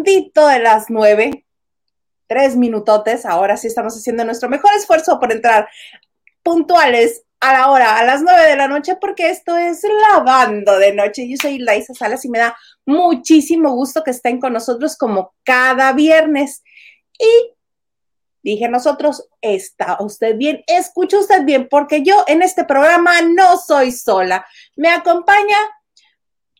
de las nueve, tres minutotes. Ahora sí estamos haciendo nuestro mejor esfuerzo por entrar puntuales a la hora, a las nueve de la noche, porque esto es Lavando de Noche. Yo soy Laisa Salas y me da muchísimo gusto que estén con nosotros como cada viernes. Y dije nosotros, está usted bien, escucha usted bien, porque yo en este programa no soy sola. Me acompaña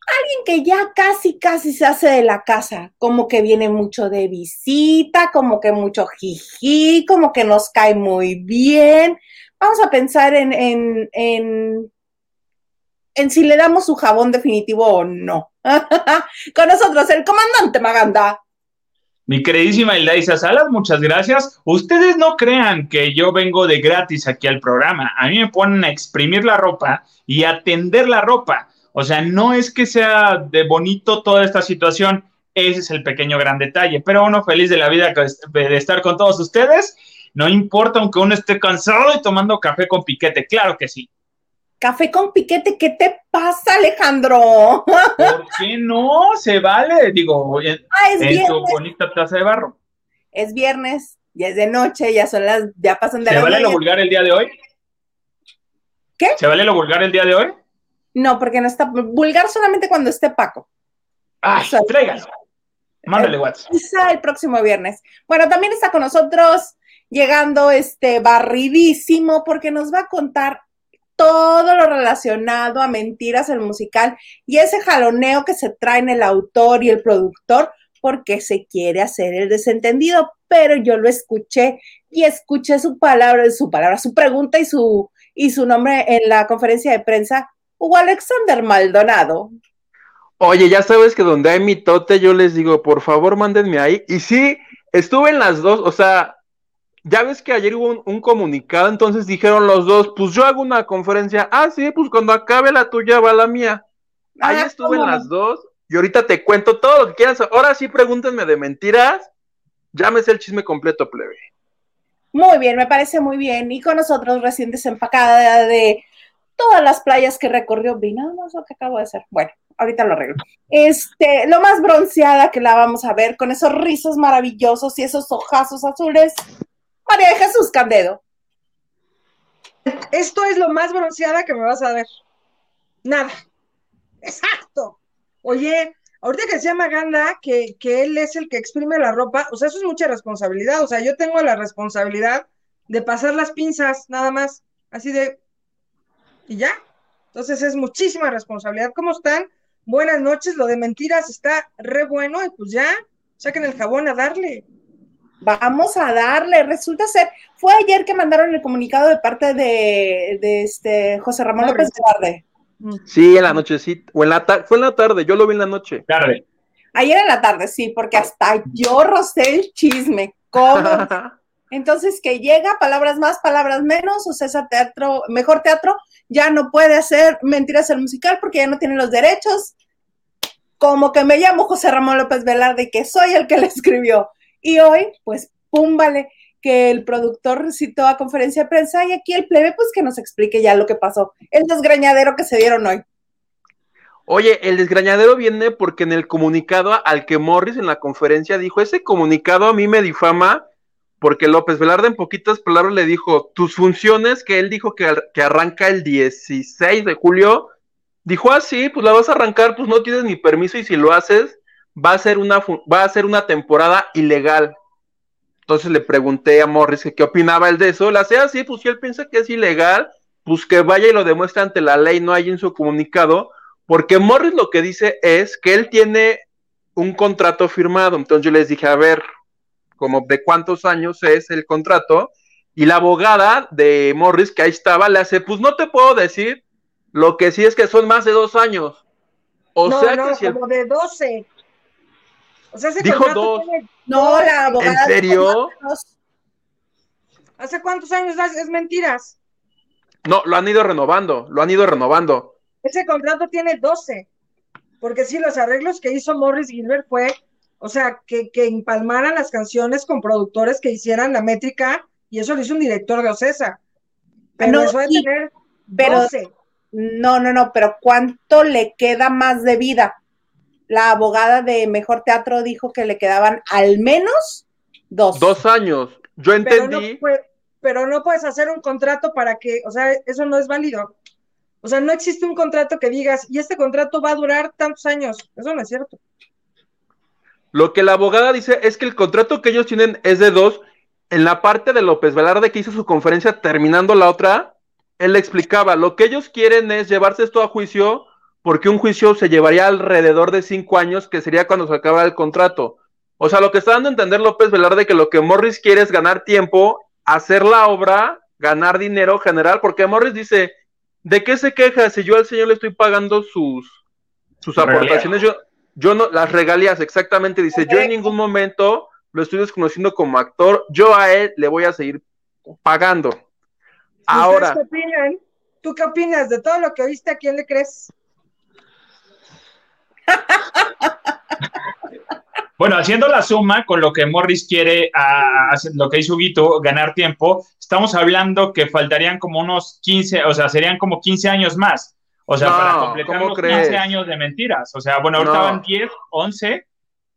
alguien que ya casi, casi se hace de la casa, como que viene mucho de visita, como que mucho jiji, como que nos cae muy bien. Vamos a pensar en, en, en, en si le damos su jabón definitivo o no. Con nosotros, el comandante Maganda. Mi queridísima Elisa Salas, muchas gracias. Ustedes no crean que yo vengo de gratis aquí al programa. A mí me ponen a exprimir la ropa y a tender la ropa. O sea, no es que sea de bonito toda esta situación, ese es el pequeño gran detalle, pero uno feliz de la vida de estar con todos ustedes, no importa aunque uno esté cansado y tomando café con piquete, claro que sí. Café con piquete, ¿qué te pasa, Alejandro? ¿Por qué no? Se vale, digo, en, ah, en tu bonita taza de barro. Es viernes, ya es de noche, ya son las, ya pasan de ¿Se vale lo vulgar el día de hoy? ¿Qué? ¿Se vale lo vulgar el día de hoy? No, porque no está vulgar solamente cuando esté Paco. Ay, o Mándale WhatsApp. Quizá el próximo viernes. Bueno, también está con nosotros llegando este barridísimo porque nos va a contar todo lo relacionado a Mentiras el musical y ese jaloneo que se traen el autor y el productor porque se quiere hacer el desentendido, pero yo lo escuché y escuché su palabra, su palabra, su pregunta y su y su nombre en la conferencia de prensa Hugo Alexander Maldonado. Oye, ya sabes que donde hay mitote, yo les digo, por favor, mándenme ahí. Y sí, estuve en las dos, o sea, ya ves que ayer hubo un, comunicado, entonces dijeron los dos, pues yo hago una conferencia. Ah, sí, pues cuando acabe la tuya va la mía. Ahí ah, estuve en las dos y ahorita te cuento todo lo que quieras. Ahora sí, pregúntenme de mentiras. Llámese el chisme completo, plebe. Muy bien, me parece muy bien. Y con nosotros recién desempacada de todas las playas que recorrió, vi nada más lo que acabo de hacer. Bueno, ahorita lo arreglo. Este, lo más bronceada que la vamos a ver, con esos rizos maravillosos y esos ojazos azules, María Jesús Candedo. Esto es lo más bronceada que me vas a ver. Nada. Exacto. Oye, ahorita que decía Maganda que, que él es el que exprime la ropa, o sea, eso es mucha responsabilidad. O sea, yo tengo la responsabilidad de pasar las pinzas, nada más. Así de, y ya. Entonces es muchísima responsabilidad. ¿Cómo están? Buenas noches. Lo de mentiras está re bueno y pues ya, saquen el jabón a darle. Vamos a darle. Resulta ser, fue ayer que mandaron el comunicado de parte de, este José Ramón López Tarde. Mm. Sí, en la noche, sí. O en la tarde, fue en la tarde, yo lo vi en la noche. Tarde. Ayer en la tarde, sí, porque hasta yo rocé el chisme. ¿Cómo? Entonces, que llega, palabras más, palabras menos, o sea, teatro, mejor teatro, ya no puede hacer mentiras el musical porque ya no tiene los derechos. Como que me llamo José Ramón López Velarde, que soy el que le escribió. Y hoy, pues, pum, vale, que el productor citó a conferencia de prensa y aquí el plebe, pues, que nos explique ya lo que pasó. El desgrañadero que se dieron hoy. Oye, el desgrañadero viene porque en el comunicado al que Morris en la conferencia dijo, ese comunicado a mí me difama porque López Velarde en poquitas palabras le dijo, tus funciones, que él dijo que, que arranca el 16 de julio, dijo así, ah, pues la vas a arrancar, pues no tienes ni permiso y si lo haces, va a ser una, va a ser una temporada ilegal. Entonces le pregunté a Morris que qué opinaba él de eso, la hacía así, pues si él piensa que es ilegal, pues que vaya y lo demuestre ante la ley, no hay en su comunicado, porque Morris lo que dice es que él tiene un contrato firmado, entonces yo les dije, a ver, como de cuántos años es el contrato, y la abogada de Morris, que ahí estaba, le hace, pues no te puedo decir, lo que sí es que son más de dos años. O sea no, que como de doce. O sea, Dijo dos. No, la abogada. ¿En serio? ¿Hace cuántos años es mentiras? No, lo han ido renovando, lo han ido renovando. Ese contrato tiene 12, porque sí, los arreglos que hizo Morris Gilbert fue o sea, que, que empalmaran las canciones con productores que hicieran la métrica, y eso lo hizo un director de Ocesa. Pero no, eso de tener pero, No, no, no, pero ¿cuánto le queda más de vida? la abogada de Mejor Teatro dijo que le quedaban al menos dos. Dos años. Yo Pero no, entendí. pero no puedes hacer un contrato para que, o sea, eso no es válido. O sea, no existe un contrato que digas, y este contrato va a durar tantos años. Eso no es cierto. Lo que la abogada dice es que el contrato que ellos tienen es de dos. En la parte de López Velarde que hizo su conferencia terminando la otra, él le explicaba, lo que ellos quieren es llevarse esto a juicio porque un juicio se llevaría alrededor de cinco años, que sería cuando se acaba el contrato. O sea, lo que está dando a entender López Velarde que lo que Morris quiere es ganar tiempo, hacer la obra, ganar dinero general, porque Morris dice, ¿de qué se queja si yo al señor le estoy pagando sus, sus aportaciones? Yo, yo no, las regalías, exactamente, dice, yo en ningún momento lo estoy desconociendo como actor, yo a él le voy a seguir pagando. ¿Y Ahora, ¿Ustedes qué opinan? ¿Tú qué opinas de todo lo que oíste? ¿A quién le crees? Bueno, haciendo la suma con lo que Morris quiere, a, a- lo que hizo Guito, ganar tiempo, estamos hablando que faltarían como unos 15, o sea, serían como 15 años más. O sea, No, para completar ¿cómo los crees? 15 años de mentiras. O sea, bueno, ahorita No. van 10, 11,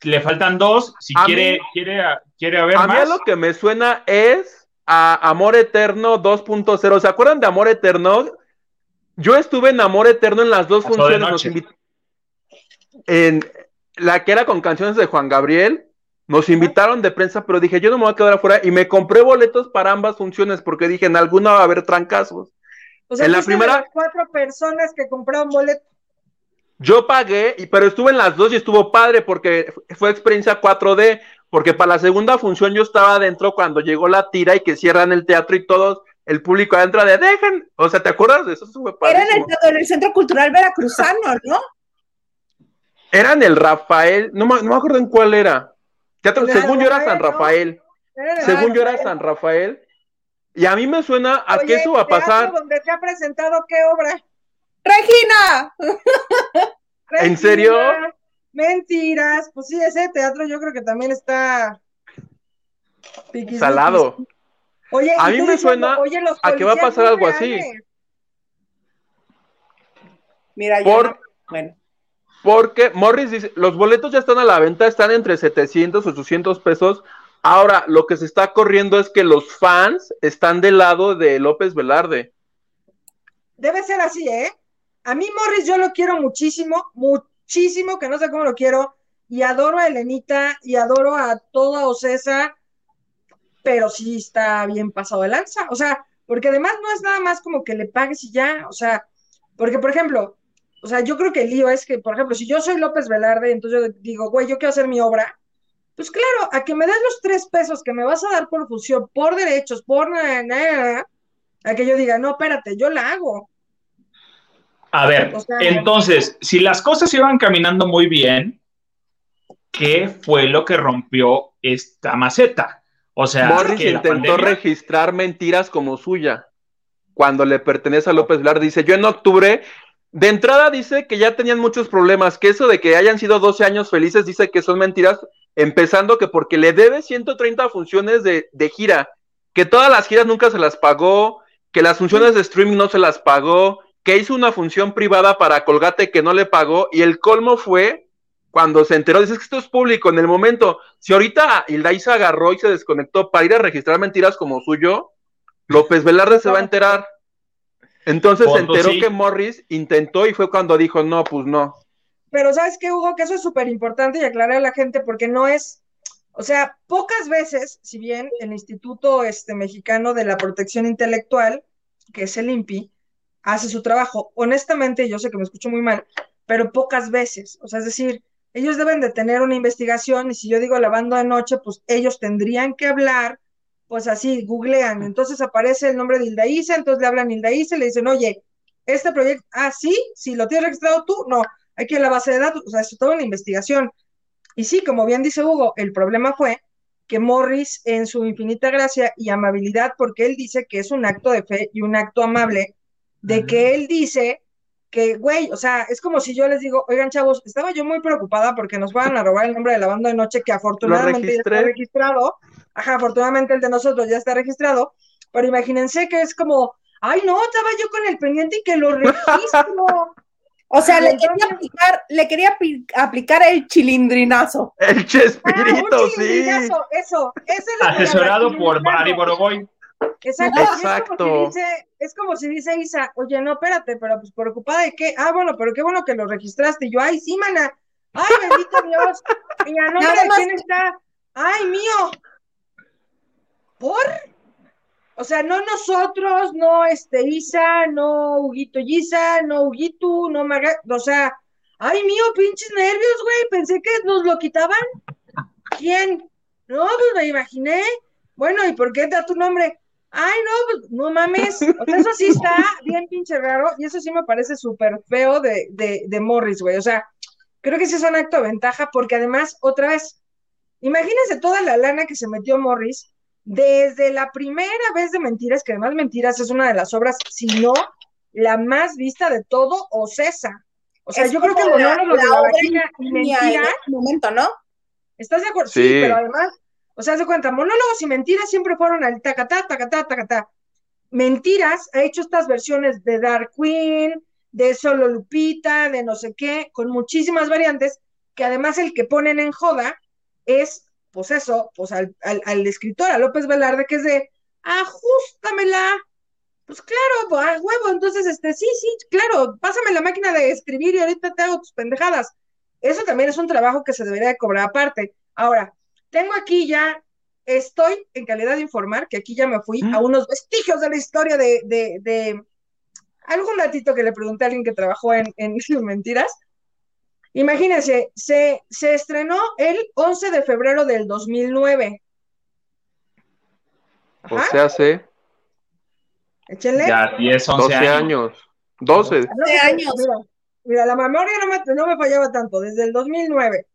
le faltan dos. Si A quiere, mí- quiere, quiere haber a mí a más. lo que me suena es a Amor Eterno 2.0. ¿Se acuerdan de Amor Eterno? Yo estuve en Amor Eterno en las dos Pasó funciones. nos En la que era con canciones de Juan Gabriel. Nos invitaron de prensa, pero dije, yo no me voy a quedar afuera. Y me compré boletos para ambas funciones porque dije, en alguna va a haber trancazos. O sea, En la primera- las cuatro personas que compraron boleto. Yo pagué, y- pero estuve en las dos y estuvo padre porque fue experiencia 4D, porque para la segunda función yo estaba adentro cuando llegó la tira y que cierran el teatro y todos, el público adentro de dejen, o sea, ¿te acuerdas de eso? Fue Era en el, padrísimo. en el Centro Cultural Veracruzano, ¿no? Era en el Rafael, no me, no me acuerdo en cuál era. Teatro, según yo era San Rafael, según yo era. San Rafael, y a mí me suena a Oye, que eso va a pasar. donde te ha presentado qué obra? Regina, ¿En serio? Mentiras. Pues sí, ese teatro yo creo que también está piquis, Salado. piquis. Oye, A mí me diciendo, suena oye, a que va a pasar algo así. mira, Por- no- bueno, Porque Morris dice, los boletos ya están a la venta, están entre 700, 800 pesos. Ahora, lo que se está corriendo es que los fans están del lado de López Velarde. Debe ser así, ¿eh? A mí Morris yo lo quiero muchísimo, muchísimo, que no sé cómo lo quiero, y adoro a Elenita y adoro a toda Ocesa, pero sí está bien pasado de lanza, o sea, porque además no es nada más como que le pagues y ya, o sea, porque por ejemplo, o sea, yo creo que el lío es que, por ejemplo, si yo soy López Velarde, entonces yo digo, güey, yo quiero hacer mi obra, pues claro, a que me des los tres pesos que me vas a dar por fusión, por derechos, por nada, nada, a que yo diga, no, espérate, yo la hago. A ver, O sea- entonces, si las cosas iban caminando muy bien, ¿qué fue lo que rompió esta maceta? O sea, Morris que intentó pandemia- registrar mentiras como suya. Cuando le pertenece a López Velarde, dice, yo en octubre, de entrada dice que ya tenían muchos problemas, que eso de que hayan sido 12 años felices, dice que son mentiras, empezando que porque le debe 130 funciones de, de gira, que todas las giras nunca se las pagó, que las funciones de streaming no se las pagó, que hizo una función privada para Colgate que no le pagó, y el colmo fue cuando se enteró, dice "Es que esto es público en el momento. Si ahorita Hilda se agarró y se desconectó para ir a registrar mentiras como suyo, López Velarde se va a enterar. Entonces se enteró sí. que Morris intentó y fue cuando dijo, no, pues no. Pero ¿sabes qué, Hugo? Que eso es súper importante y aclarar a la gente porque no es, o sea, pocas veces, si bien el Instituto este, Mexicano de la Protección Intelectual, que es el INPI, hace su trabajo, honestamente, yo sé que me escucho muy mal, pero pocas veces, o sea, es decir, ellos deben de tener una investigación y si yo digo lavando de noche, pues ellos tendrían que hablar, pues así, googlean, entonces aparece el nombre de Hilda Isa, entonces le hablan a Hilda Isa y le dicen, oye, este proyecto, ah, sí, si lo tienes registrado tú, no, hay que la base de datos, o sea, es toda una investigación. Y sí, como bien dice Hugo, el problema fue que Morris, en su infinita gracia y amabilidad, porque él dice que es un acto de fe y un acto amable, de que él dice que, güey, o sea, es como si yo les digo, oigan, chavos, estaba yo muy preocupada porque nos van a robar el nombre de la banda de noche que afortunadamente ya está registrado. Ajá, afortunadamente el de nosotros ya está registrado, pero imagínense que es como, ay, no, estaba yo con el pendiente y que lo registro. O sea, le Entonces- quería aplicar, le quería apli- aplicar el chilindrinazo. El Ah, un Chespirito, sí. chilindrinazo, eso, esa es la Asesorado por. Mari Boroboy. Exacto. Exacto. Es como, si dice, es como si dice Isa, oye, no, espérate, pero pues preocupada de qué. Ah, bueno, pero qué bueno que lo registraste. Y yo, ay, sí, mana. Ay, bendito Dios. Y a nombre de quién está. Ay, mío. ¿Por? O sea, no nosotros, no este Isa, no Huguito Isa, no Huguito, no Maga, o sea, ay mío, pinches nervios, güey, pensé que nos lo quitaban. ¿Quién? No, pues me imaginé. Bueno, ¿y por qué da tu nombre? Ay, no, pues no mames. O sea, eso sí está bien pinche raro y eso sí me parece súper feo de, de, de Morris, güey. O sea, creo que sí es un acto de ventaja porque además, otra vez, imagínense toda la lana que se metió Morris desde la primera vez de Mentiras, que además Mentiras es una de las obras, si no la más vista de todo, o César. O sea, Es yo creo que la- Monólogo de la la Vagina y Tenía en Mentiras ese momento, ¿no? ¿Estás de acuerdo? Sí, Sí. pero además, o sea, haz de cuenta, monólogos y mentiras siempre fueron al tacatá, tacatá, tacatá. Mentiras ha hecho estas versiones de Dark Queen, de Solo Lupita, de no sé qué, con muchísimas variantes, que además el que ponen en joda es, pues eso, pues al, al, al escritor, a López Velarde, que es de, ajustamela. Pues claro, pues, a huevo, entonces, este, sí, sí, claro, pásame la máquina de escribir y ahorita te hago tus pendejadas. Eso también es un trabajo que se debería de cobrar aparte. Ahora, tengo aquí ya, estoy en calidad de informar, que aquí ya me fui a unos vestigios de la historia de, de, de algún datito que le pregunté a alguien que trabajó en, en Mentiras. Imagínense, se, se estrenó el 11 de febrero del 2009. O Ajá, sea, hace échenle. Ya 10, 11 12 años. años. 12. No, de años. Mira, mira, la memoria no me, no me fallaba tanto, desde el 2009.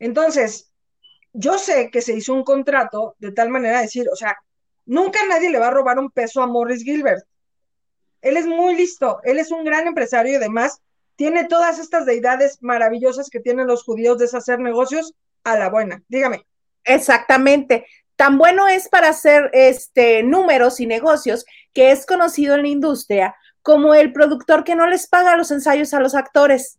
Entonces, yo sé que se hizo un contrato de tal manera de decir, o sea, nunca nadie le va a robar un peso a Morris Gilbert. Él es muy listo, él es un gran empresario y además tiene todas estas deidades maravillosas que tienen los judíos de hacer negocios a la buena. Dígame. Exactamente. Tan bueno es para hacer este números y negocios que es conocido en la industria como el productor que no les paga los ensayos a los actores.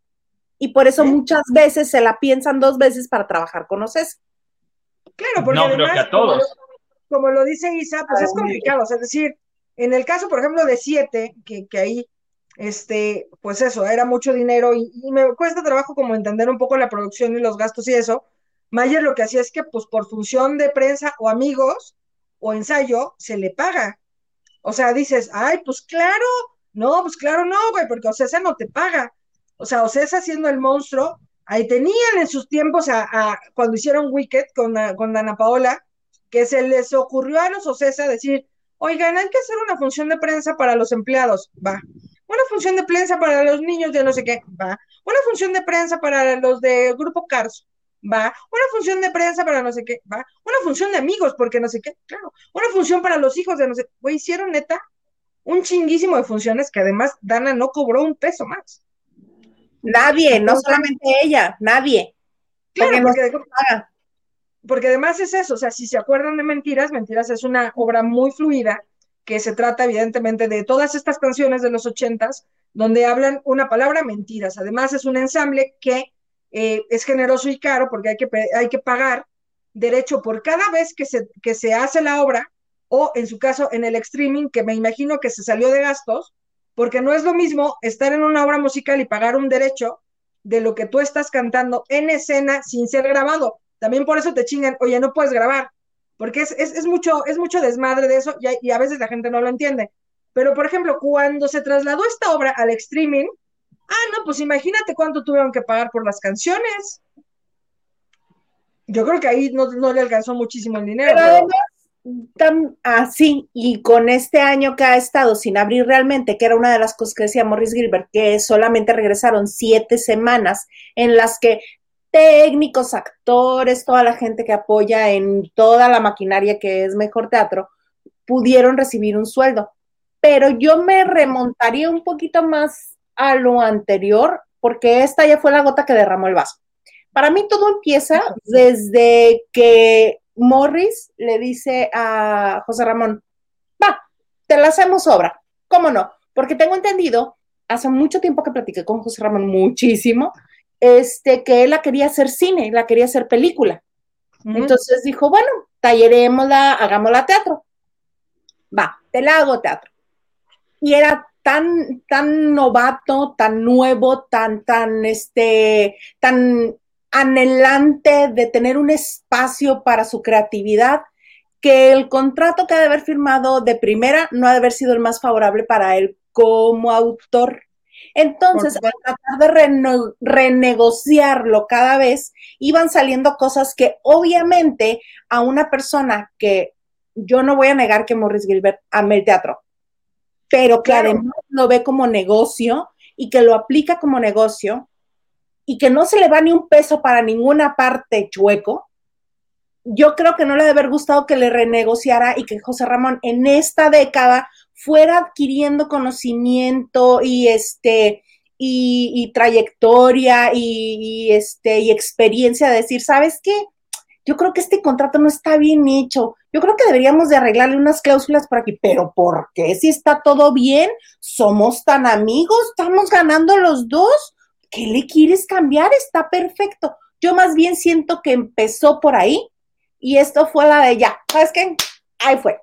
Y por eso muchas veces se la piensan dos veces para trabajar con. Claro, porque No, creo además, que a como todos. lo- Como, lo dice Isa, pues Ah, es complicado. O sea, es decir, en el caso, por ejemplo, de siete, que, que ahí, este, pues eso, era mucho dinero y, y me cuesta trabajo como entender un poco la producción y los gastos y eso. Mayer lo que hacía es que, pues, por función de prensa o amigos o ensayo, se le paga. O sea, dices, ay, pues claro, no, pues claro, no, güey, porque Ocesa no te paga. O sea, Ocesa siendo el monstruo, ahí tenían en sus tiempos a, cuando hicieron Wicked con, con Ana Paola, que se les ocurrió a los Ocesa decir, oigan, hay que hacer una función de prensa para los empleados, va. Una función de prensa para los niños de no sé qué, va. Una función de prensa para los de Grupo Cars, va. Una función de prensa para no sé qué, va. Una función de amigos, porque no sé qué, claro. Una función para los hijos de no sé, güey, hicieron neta un chinguísimo de funciones que además Dana no cobró un peso más. Nadie, no solamente ella, nadie. Claro, Porque porque además es eso, o sea, si se acuerdan de Mentiras, Mentiras es una obra muy fluida que se trata evidentemente de todas estas canciones de los ochentas donde hablan una palabra mentiras. Además es un ensamble que eh, es generoso y caro porque hay que, hay que pagar derecho por cada vez que se, que se hace la obra o en su caso en el streaming, que me imagino que se salió de gastos, porque no es lo mismo estar en una obra musical y pagar un derecho de lo que tú estás cantando en escena sin ser grabado. También por eso te chingan, oye, no puedes grabar, porque es, es, es mucho, es mucho desmadre de eso y a, y a veces la gente no lo entiende. Pero, por ejemplo, cuando se trasladó esta obra al streaming, ah, no, pues imagínate cuánto tuvieron que pagar por las canciones. Yo creo que ahí no, no le alcanzó muchísimo el dinero. Pero pero- además, tan así, y con este año que ha estado sin abrir realmente, que era una de las cosas que decía Morris Gilbert, que solamente regresaron siete semanas en las que técnicos, actores, toda la gente que apoya en toda la maquinaria que es Mejor Teatro, pudieron recibir un sueldo. Pero yo me remontaría un poquito más a lo anterior, porque esta ya fue la gota que derramó el vaso. Para mí todo empieza desde que Morris le dice a José Ramón, va, te la hacemos obra. ¿Cómo no? Porque tengo entendido, hace mucho tiempo que platiqué con José Ramón, muchísimo, este, que él la quería hacer cine, la quería hacer película. Entonces dijo, bueno, tallerémosla, hagámosla teatro. Va, te la hago teatro. Y era tan, tan novato, tan nuevo, tan, tan, este, tan anhelante de tener un espacio para su creatividad, que el contrato que ha de haber firmado de primera no ha de haber sido el más favorable para él como autor. Entonces, al tratar de renegociarlo cada vez, iban saliendo cosas que obviamente a una persona que yo no voy a negar que Morris Gilbert ame el teatro, pero que además lo ve como negocio y que lo aplica como negocio y que no se le va ni un peso para ninguna parte chueco, yo creo que no le debe haber gustado que le renegociara y que José Ramón en esta década fuera adquiriendo conocimiento y este y, trayectoria y, este y experiencia de decir, ¿sabes qué? Yo creo que este contrato no está bien hecho. Yo creo que deberíamos de arreglarle unas cláusulas por aquí. Pero ¿por qué? Si está todo bien, somos tan amigos, estamos ganando los dos. ¿Qué le quieres cambiar? Está perfecto. Yo más bien siento que empezó por ahí y esto fue la de ya. ¿Sabes qué? Ahí fue.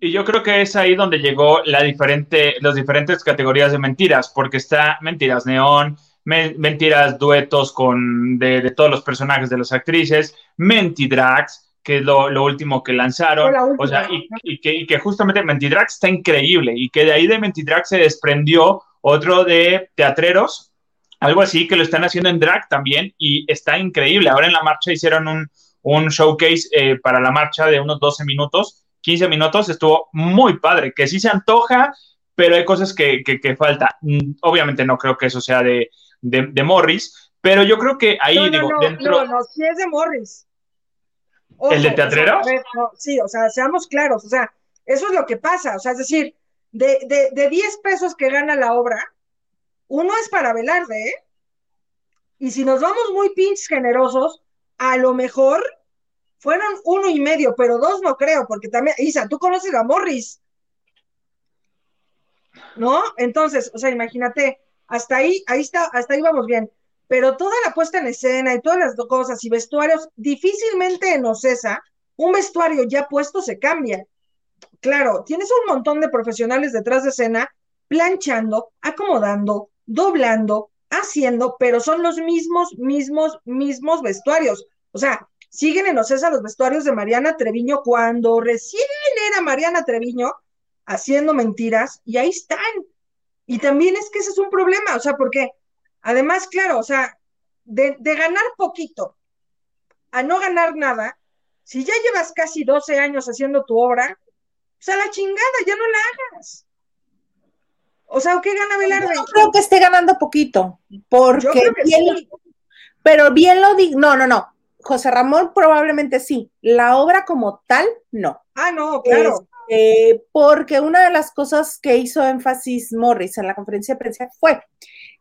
Y yo creo que es ahí donde llegó la diferente, las diferentes categorías de mentiras, porque está mentiras neón, mentiras duetos con de, todos los personajes de las actrices, mentidrags, que es lo, último que lanzaron, o sea, y, que, y, que, justamente Mentidrags está increíble, y que de ahí de Mentidrags se desprendió otro de teatreros, algo así, que lo están haciendo en drag también, y está increíble. Ahora en la marcha hicieron un, un showcase eh, para la marcha de unos 12 minutos, 15 minutos, estuvo muy padre, que sí se antoja, pero hay cosas que, que, falta. Mm, obviamente no creo que eso sea de, de, Morris, pero yo creo que ahí, no, digo, no, dentro... No, no, sí es de Morris. ¿El de teatrero? sí, o sea, seamos claros, o sea, eso es lo que pasa, o sea, es decir, de, de, de 10 pesos que gana la obra, uno es para Velarde, ¿eh? Y si nos vamos muy pinches generosos, a lo mejor fueron uno y medio, pero dos no creo, porque también, Isa, tú conoces a Morris. ¿No? Entonces, o sea, imagínate, hasta ahí, ahí está, hasta ahí vamos bien. Pero toda la puesta en escena y todas las cosas y vestuarios, difícilmente en Ocesa, un vestuario ya puesto se cambia. Claro, tienes un montón de profesionales detrás de escena planchando, acomodando, doblando, haciendo, pero son los mismos, mismos, mismos vestuarios. O sea, siguen en Ocesa los vestuarios de Mariana Treviño cuando recién era Mariana Treviño haciendo mentiras y ahí están. Y también es que ese es un problema, o sea, porque además, claro, o sea, de, ganar poquito a no ganar nada, si ya llevas casi 12 años haciendo tu obra, o sea, la chingada, ya no la hagas. O sea, ¿qué gana Velarde? Yo creo que esté ganando poquito, porque bien, pero bien lo digo, no, no, no, José Ramón probablemente sí, la obra como tal, no. Ah, no, claro. Este, porque una de las cosas que hizo énfasis Morris en la conferencia de prensa fue,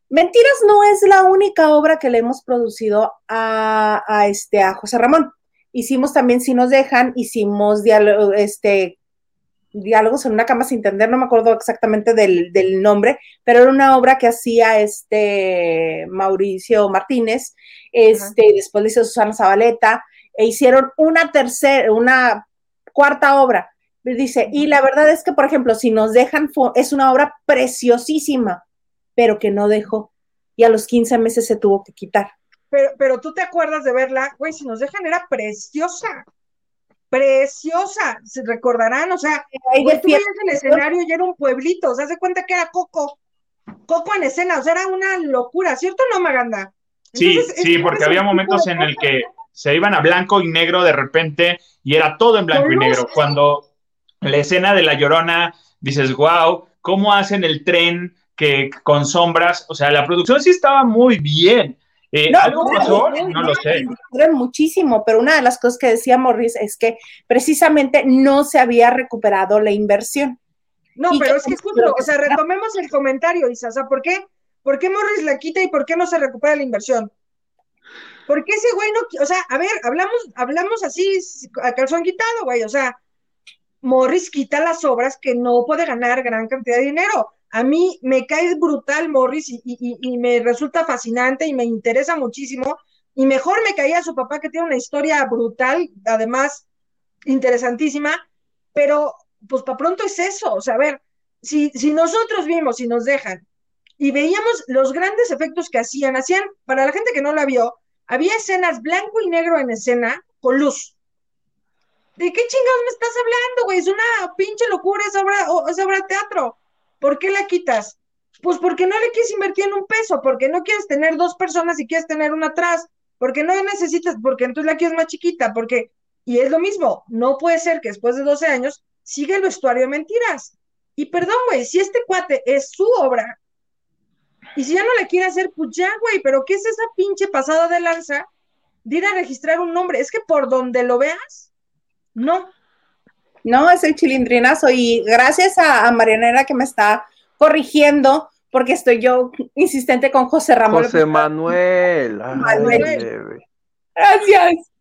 Mentiras no es la única obra que le hemos producido a, este, a José Ramón. Hicimos también, si nos dejan, hicimos diálogo, este, diálogos en una cama sin entender, no me acuerdo exactamente del, del, nombre, pero era una obra que hacía este Mauricio Martínez, este, después le hizo Susana Zabaleta, e hicieron una tercera, una cuarta obra. Dice, y la verdad es que, por ejemplo, si nos dejan, es una obra preciosísima, pero que no dejó. Y a los 15 meses se tuvo que quitar. Pero, pero tú te acuerdas de verla, güey, si nos dejan era preciosa preciosa, se recordarán, o sea, ahí tú veías el escenario y era un pueblito, o sea, se cuenta que era Coco, Coco en escena, o sea, era una locura, ¿cierto o no, Maganda? sí, sí, porque había momentos en el que se iban a blanco y negro de repente y era todo en blanco y negro. Cuando la escena de la llorona, dices, wow, ¿cómo hacen el tren que con sombras? O sea, la producción sí estaba muy bien. Eh, no, ¿Algo pasó? No, lo sé. Muchísimo, pero una de las cosas que decía Morris es que precisamente no se había recuperado la inversión. No, pero es que justo, o sea, retomemos el comentario, Isa, o sea, ¿por qué, ¿por qué Morris la quita y por qué no se recupera la inversión? Porque ese güey no, o sea, a ver, hablamos, hablamos así a calzón quitado, güey, o sea, Morris quita las obras que no puede ganar gran cantidad de dinero. A mí me cae brutal Morris y, me resulta fascinante y me interesa muchísimo. Y mejor me caía su papá, que tiene una historia brutal, además interesantísima, pero pues para pronto es eso. O sea, a ver, si, si nosotros vimos y nos dejan y veíamos los grandes efectos que hacían, hacían, para la gente que no la vio, había escenas blanco y negro en escena con luz. ¿De qué chingados me estás hablando, güey? Es una pinche locura esa obra, esa obra de teatro. ¿Por qué la quitas? Pues porque no le quieres invertir en un peso, porque no quieres tener dos personas y quieres tener una atrás, porque no necesitas, porque entonces la quieres más chiquita, porque, y es lo mismo, no puede ser que después de 12 años siga el vestuario de mentiras. Y perdón, güey, si este cuate es su obra, y si ya no la quiere hacer, pues ya, güey, pero ¿qué es esa pinche pasada de lanza de ir a registrar un nombre? Es que por donde lo veas, no. No, es el chilindrinazo. Y gracias a, a Marianela que me está corrigiendo, porque estoy yo insistente con José Ramón. José Manuel. Manuel. Gracias.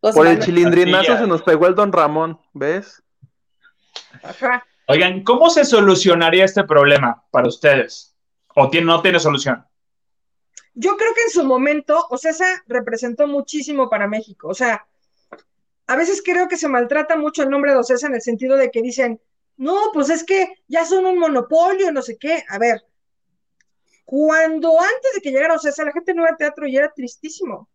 José Por el chilindrinazo se nos pegó el don Ramón, ¿ves? Ajá. Oigan, ¿cómo se solucionaría este problema para ustedes? ¿O tiene, no tiene solución? Yo creo que en su momento, o sea, representó muchísimo para México. O sea, a veces creo que se maltrata mucho el nombre de Ocesa en el sentido de que dicen, no, pues es que ya son un monopolio, no sé qué. A ver, cuando antes de que llegara Ocesa, la gente no iba al teatro y era tristísimo.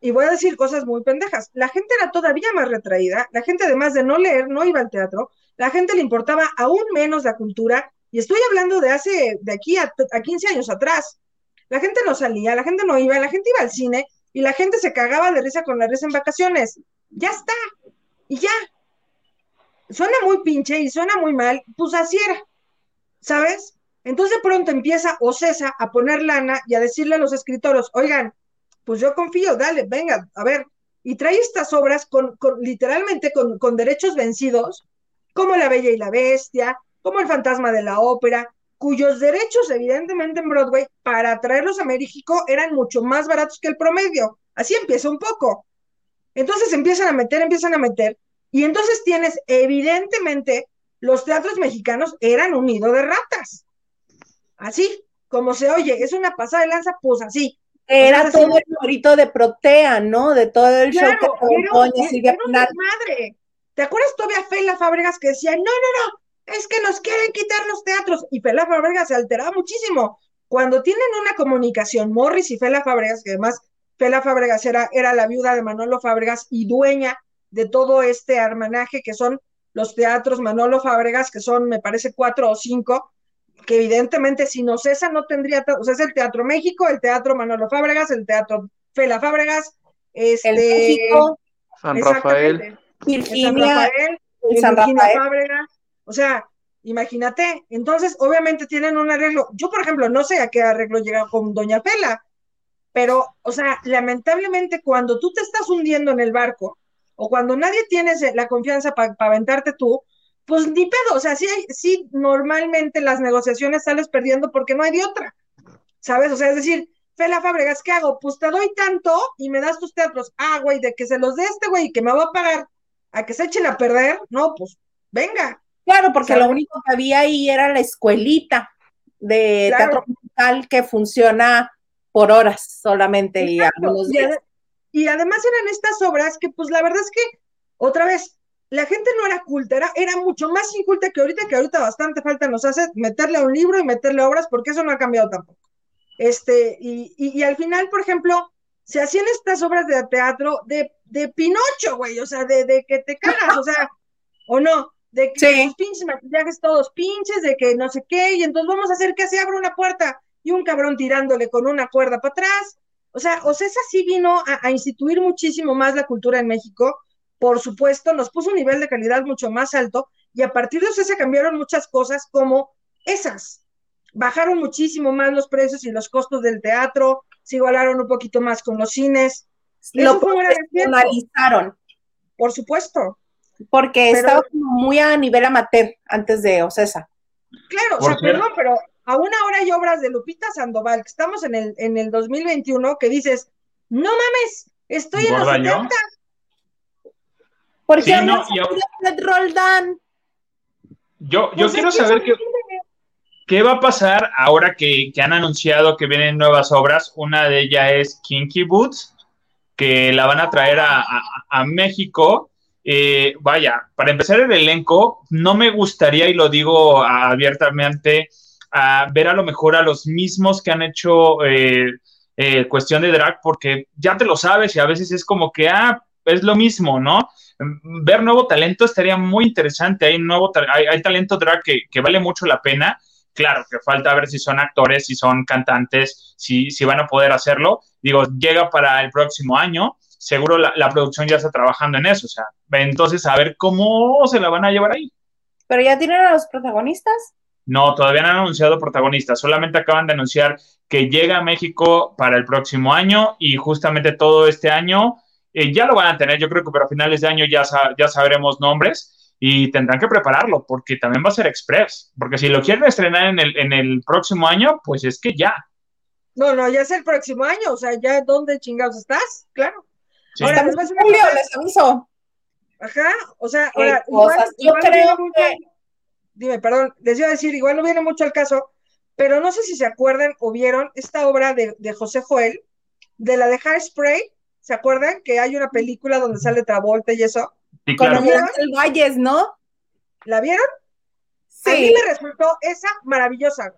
Y voy a decir cosas muy pendejas. La gente era todavía más retraída, la gente además de no leer, no iba al teatro, la gente le importaba aún menos la cultura, y estoy hablando de hace, de aquí a, a 15 años atrás. La gente no salía, la gente no iba, la gente iba al cine y la gente se cagaba de risa con la risa en vacaciones. Ya está. Y ya. Suena muy pinche y suena muy mal, pues así era. ¿Sabes? Entonces de pronto empieza Ocesa a poner lana y a decirle a los escritores, oigan, pues yo confío, dale, venga, a ver, y trae estas obras con, literalmente con, derechos vencidos, como La Bella y la Bestia, como El Fantasma de la Ópera, cuyos derechos, evidentemente en Broadway, para traerlos a México eran mucho más baratos que el promedio. Así empieza un poco. Entonces empiezan a meter, empiezan a meter, y entonces tienes, evidentemente, los teatros mexicanos eran un nido de ratas. Así, como se oye, es una pasada de lanza, pues así. Era todo el morito de Protea, ¿no? De todo el show que Doña Silvia madre. ¿Te acuerdas todavía Fela Fábregas que decía, no, no, no, es que nos quieren quitar los teatros? Y Fela Fábregas se alteraba muchísimo. Cuando tienen una comunicación, Morris y Fela Fábregas, que además Fela Fábregas era, era la viuda de Manolo Fábregas y dueña de todo este hermanaje que son los teatros Manolo Fábregas, que son, me parece, cuatro o cinco, que evidentemente si no cesa no tendría, o sea, es el Teatro México, el Teatro Manolo Fábregas, el Teatro Fela Fábregas, este, el México, San Rafael, Virginia, San Rafael, Virginia Fábregas, o sea, imagínate, entonces obviamente tienen un arreglo, yo por ejemplo no sé a qué arreglo llega con Doña Fela, pero, o sea, lamentablemente cuando tú te estás hundiendo en el barco, o cuando nadie tiene la confianza para aventarte tú, pues ni pedo, o sea, sí, sí, normalmente las negociaciones sales perdiendo porque no hay de otra, ¿sabes? O sea, es decir, Fela Fábregas, ¿qué hago? Pues te doy tanto y me das tus teatros. Ah, güey, de que se los dé este güey que me va a pagar a que se echen a perder, no, pues venga. Claro, porque ¿sabes? lo único que había ahí era la escuelita de claro. teatro musical que funciona por horas solamente y algunos días. Y además eran estas obras que, pues la verdad es que, otra vez, la gente no era culta, era, era, mucho más inculta que ahorita, que ahorita bastante falta nos hace meterle a un libro y meterle obras, porque eso no ha cambiado tampoco. Este, y, y, y al final, por ejemplo, se hacían estas obras de teatro de, de Pinocho, güey, o sea, de, de, que te cagas, o sea, o no, de que sí. los pinches maquillajes todos pinches, de que no sé qué, y entonces vamos a hacer que se abra una puerta y un cabrón tirándole con una cuerda para atrás, o sea, Ocesa sí vino a, a, instituir muchísimo más la cultura en México, por supuesto, nos puso un nivel de calidad mucho más alto y a partir de Ocesa cambiaron muchas cosas como esas. Bajaron muchísimo más los precios y los costos del teatro, se igualaron un poquito más con los cines. Lo profesionalizaron. Por supuesto. Porque pero, estaba muy a nivel amateur antes de Ocesa. Claro, por o sea, perdón, pero aún ahora hay obras de Lupita Sandoval, que estamos en el, en el 2021, que dices, no mames, estoy en los 70. Porque sí, no, yo, Roldán. Yo, yo pues quiero saber que. ¿qué va a pasar ahora que, que han anunciado que vienen nuevas obras? Una de ellas es Kinky Boots, que la van a traer a, a- a México. Eh, vaya, para empezar el elenco, no me gustaría, y lo digo abiertamente, ver a lo mejor a los mismos que han hecho eh, eh, cuestión de drag, porque ya te lo sabes y a veces es como que, ah, es lo mismo, ¿no? Ver nuevo talento estaría muy interesante. Hay, nuevo, hay talento drag que, que vale mucho la pena. Claro, que falta ver si son actores, si son cantantes, si, si van a poder hacerlo. Digo, llega para el próximo año. Seguro la, la producción ya está trabajando en eso. O sea, entonces a ver cómo se la van a llevar ahí. Pero ya tienen a los protagonistas. No, todavía no han anunciado protagonistas, solamente acaban de anunciar que llega a México para el próximo año y justamente todo este año eh, ya lo van a tener, yo creo que para finales de año ya, sa- ya sabremos nombres y tendrán que prepararlo porque también va a ser express, porque si lo quieren estrenar en el, en el próximo año, pues es que ya. No, no, ya es el próximo año, o sea, ya dónde chingados estás, claro. Sí. Ahora, en una julio, les aviso. Ajá, o sea, ahora. Yo igual no creo mucho- que- dime, perdón, les iba a decir, igual no viene mucho al caso, pero no sé si se acuerdan o vieron esta obra de, de José Joel, de la de Hairspray, ¿se acuerdan? Que hay una película donde sale Travolta y eso. Sí, Con claro. del Valles, ¿no? ¿La vieron? A mí Sí. me resultó esa maravillosa.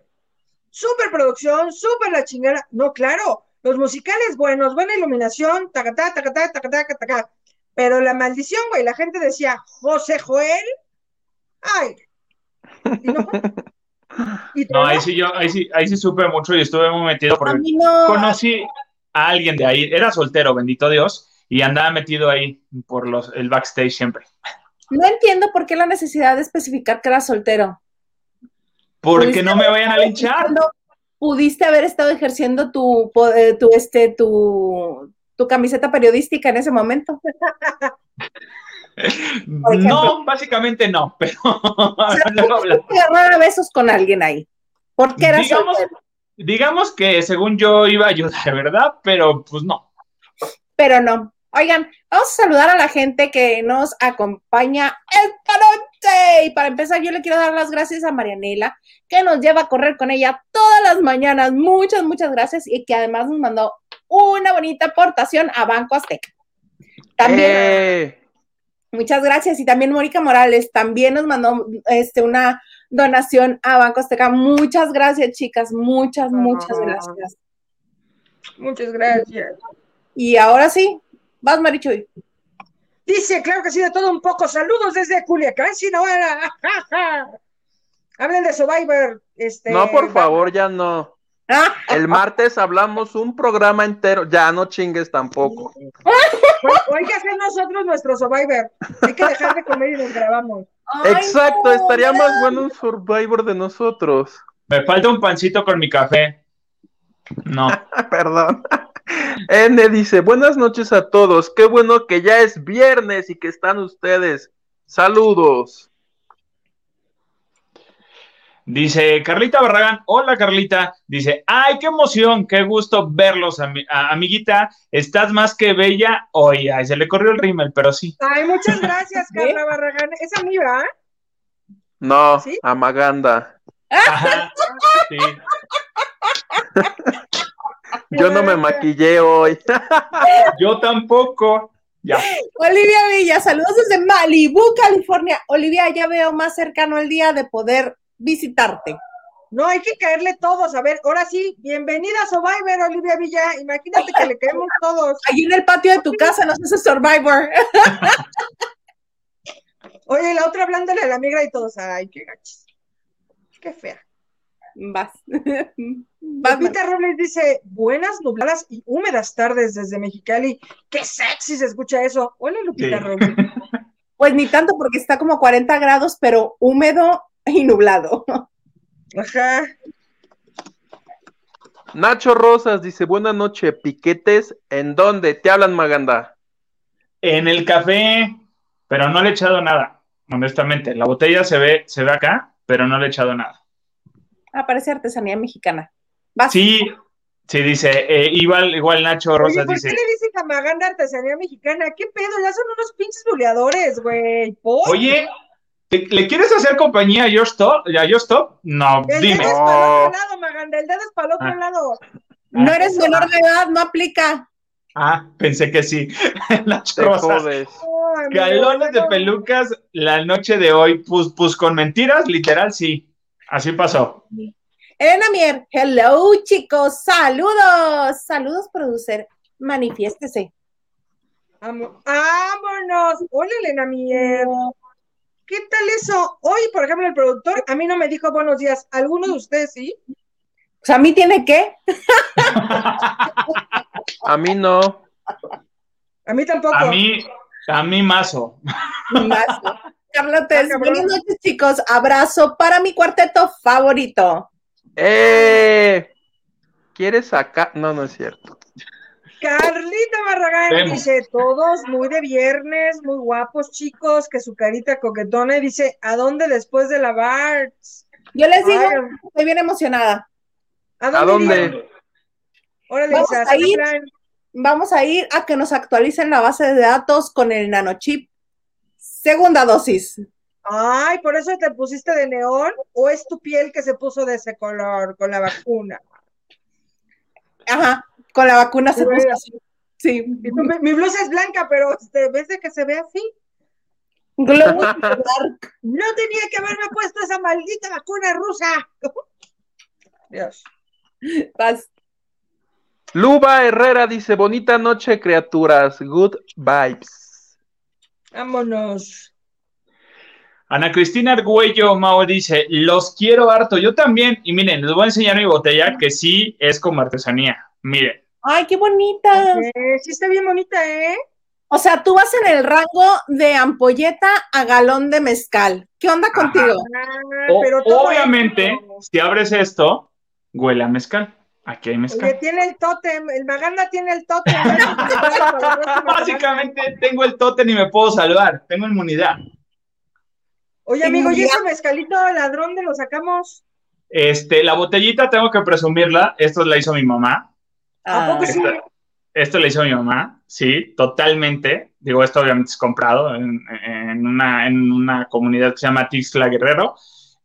Super producción, súper la chingada. No, claro, los musicales buenos, buena iluminación, tacatá, tacatá, tacatá, tacatá. Pero la maldición, güey, la gente decía, José Joel, ay. Y no fue. Y No, ahí sí yo, ahí sí, ahí sí supe mucho y estuve muy metido A porque mí no. conocí a alguien de ahí, era soltero, bendito Dios, y andaba metido ahí por los, el backstage siempre. No entiendo por qué la necesidad de especificar que era soltero. Porque no me vayan a linchar. Pudiste haber estado ejerciendo tu, eh, tu, este, tu, tu camiseta periodística en ese momento. No, básicamente no, pero sea, luego agarrar a besos con alguien ahí. Porque era Digamos- soltero. Digamos que según yo iba a ayudar, ¿verdad? Pero pues no. Pero no. Oigan, vamos a saludar a la gente que nos acompaña esta. Y para empezar, yo le quiero dar las gracias a Marianela, que nos lleva a correr con ella todas las mañanas. Muchas, muchas gracias. Y que además nos mandó una bonita aportación a Banco Azteca. También, Eh, muchas gracias. Y también Mónica Morales también nos mandó este, una donación a Banco Azteca. Muchas gracias, chicas. Muchas, muchas Ah. gracias. Muchas gracias. Y ahora sí, vas, Marichuy. Dice, claro que sí, de todo un poco. Saludos desde Culiacán, Sinaloa. Hablen de Survivor. Este, no, por favor, ya no. Ah, El martes hablamos un programa entero. Ya no chingues tampoco. Hay que hacer nosotros nuestro Survivor. Hay que dejar de comer y nos grabamos. Exacto, no, estaría más bueno un Survivor de nosotros. Me falta un pancito con mi café. No. Perdón. N dice, buenas noches a todos. Qué bueno que ya es viernes y que están ustedes. Saludos. Dice Carlita Barragán, hola Carlita. Dice, ay, qué emoción, qué gusto verlos, ami- a- amiguita. Estás más que bella hoy. Ay, se le corrió el rímel, pero sí. Ay, muchas gracias, Carla Barragán. Esa mí, ¿verdad? No, ¿Sí? a Maganda. Ajá. Sí. Yo no me maquillé hoy. Yo tampoco. Ya. Olivia Villa, saludos desde Malibu, California. Olivia, ya veo más cercano el día de poder visitarte. No, hay que caerle todos. A ver, ahora sí, bienvenida a Survivor, Olivia Villa. Imagínate que le caemos todos. Allí en el patio de tu casa nos hace Survivor. Oye, la otra hablándole a la migra y todos. Ay, qué gachis. Qué fea. Vas. Lupita Robles dice, buenas nubladas y húmedas tardes desde Mexicali. Qué sexy se escucha eso. Hola, Lupita Sí. Robles. Pues ni tanto porque está como 40 grados, pero húmedo y nublado. Ajá. Nacho Rosas dice, buena noche, piquetes. ¿En dónde? Te hablan, Maganda. En el café, pero no le he echado nada, honestamente. La botella se ve, se ve acá, pero no le he echado nada. Aparece artesanía mexicana. Vas. Sí, sí, dice, eh, igual, igual Nacho Oye, Rosas ¿por dice, qué le dicen Camaganda artesanía mexicana? ¿Qué pedo? Ya son unos pinches buleadores, güey. Oye, ¿te- ¿le quieres hacer compañía a Your Stop? ¿A Stop? No, El dime. dedo es para el otro lado, Maganda, el dedo es para el otro Ah. lado. No Ah, eres menor de edad, no aplica. Ah, pensé que sí. Nacho Te Rosas. jodes. Ay, amigo, Galones de pelucas la noche de hoy, pues, pues con mentiras, literal, sí. Así pasó. Elena Mier, hello chicos, saludos. Saludos, producer. Manifiéstese. Vámonos. Hola, Elena Mier. ¿Qué tal eso? Hoy, por ejemplo, el productor a mí no me dijo buenos días. ¿Alguno de ustedes sí? O sea, a mí tiene que. A mí no. A mí tampoco. A mí, a mí mazo. Más. Carlotes, Ah, buenas noches, chicos. Abrazo para mi cuarteto favorito. ¡Eh! ¿Quieres sacar? No, no es cierto. Carlita Barragán Vemos. dice, todos muy de viernes, muy guapos chicos, que su carita coquetona y dice, ¿a dónde después de la Barts? Yo les digo, Ay, estoy bien emocionada. ¿A dónde? ¿A dónde? irían? Órale, Vamos a ¿qué ir. Vamos a ir a que nos actualicen la base de datos con el nanochip. Segunda dosis. Ay, ¿por eso te pusiste de neón? ¿O es tu piel que se puso de ese color con la vacuna? Ajá, con la vacuna se Sí, puso así. Sí. Y tú, mi, mi blusa es blanca, pero este, ¿ves de que se ve así? Globo dark. No tenía que haberme puesto esa maldita vacuna rusa. Dios. Vas. Luba Herrera dice, bonita noche, criaturas. Good vibes. Vámonos. Ana Cristina Argüello Mao dice, los quiero harto, yo también. Y miren, les voy a enseñar mi botella que sí es como artesanía. Miren, Ay, qué bonita. Sí está bien bonita, ¿eh? O sea, tú vas en el rango de ampolleta a galón de mezcal. ¿Qué onda contigo? Ah, pero obviamente, esto- si abres esto, huele a mezcal. Aquí hay Oye, mezcal. tiene el tótem, el Maganda tiene el tótem. Básicamente tengo el tótem y me puedo salvar. Tengo inmunidad. Oye, amigo, ¿y ese mezcalito ladrón de lo sacamos? Este, la botellita tengo que presumirla. Esto la hizo mi mamá. ¿A Ah, poco sí? Esta- esto la hizo mi mamá, sí, totalmente. Digo, esto obviamente es comprado en, en una, en una comunidad que se llama Tixla Guerrero.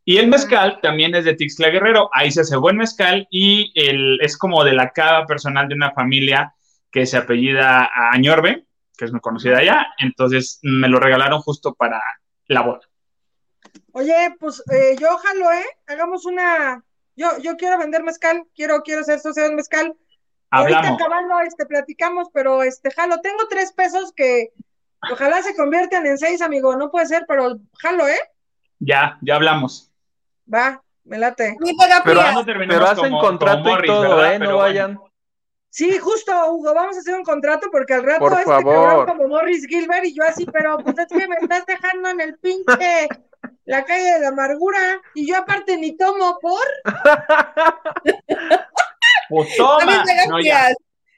Y el mezcal también es de Tixla Guerrero. Ahí se hace buen mezcal y el, es como de la cava personal de una familia que se apellida Añorbe, que es muy conocida allá. Entonces me lo regalaron justo para la boda. Oye, pues eh, yo jalo, ¿eh? Hagamos una. Yo, yo quiero vender mezcal, quiero, quiero ser socio de mezcal. Hablamos. Ahorita acabando, este, platicamos, pero este, jalo, tengo tres pesos que ojalá se conviertan en seis, amigo. No puede ser, pero jalo, ¿eh? Ya, ya hablamos. Va, me late. Pero, pero hacen como- contrato como Morris, y todo, ¿verdad? ¿eh? Pero no bueno. vayan. Sí, justo, Hugo, vamos a hacer un contrato porque al rato Por este favor. cabrón como Morris Gilbert y yo así, pero pues es que me estás dejando en el pinche la calle de la amargura y yo aparte ni tomo por. Pues toma. No.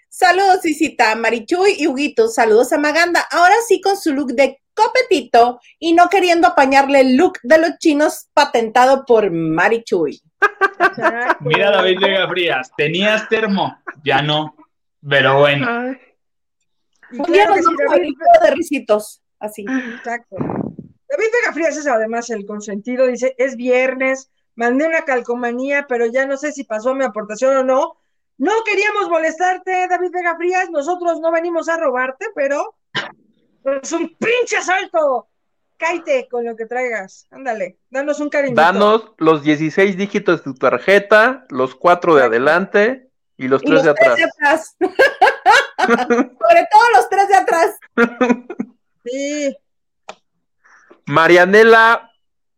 Saludos, Isita, Marichuy y Huguito. Saludos a Maganda. Ahora sí con su look de copetito y no queriendo apañarle el look de los chinos patentado por Marichuy. Mira, David Vega Frías, tenías termo, ya no. Pero bueno, Ay, Un claro nos sí, David, de risitos. Así. exacto. David Vega Frías es además el consentido, dice, es viernes, mandé una calcomanía, pero ya no sé si pasó mi aportación o no. No queríamos molestarte, David Vega Frías, nosotros no venimos a robarte, pero es un pinche asalto. Cáite con lo que traigas. Ándale, danos un cariñito. Danos los 16 dígitos de tu tarjeta, los cuatro de adelante y los Y tres los de tres atrás. de atrás. Sobre todo los tres de atrás. Sí, Marianela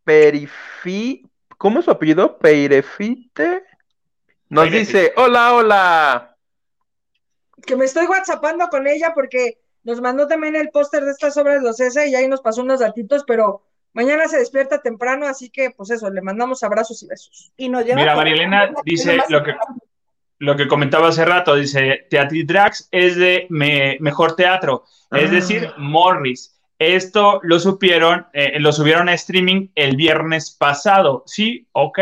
Perifi, ¿cómo es su apellido? Peirefite. Nos Peirefite. dice, hola, hola. que me estoy whatsappando con ella porque nos mandó también el póster de estas obras de los S y ahí nos pasó unos datitos, pero mañana se despierta temprano, así que pues eso, le mandamos abrazos y besos. Y nos lleva Mira, Marielena dice lo que, lo que comentaba hace rato, dice, Teatridrax es de me- mejor teatro, es Ah. decir, Morris. Esto lo supieron, eh, lo subieron a streaming el viernes pasado. Sí, ok.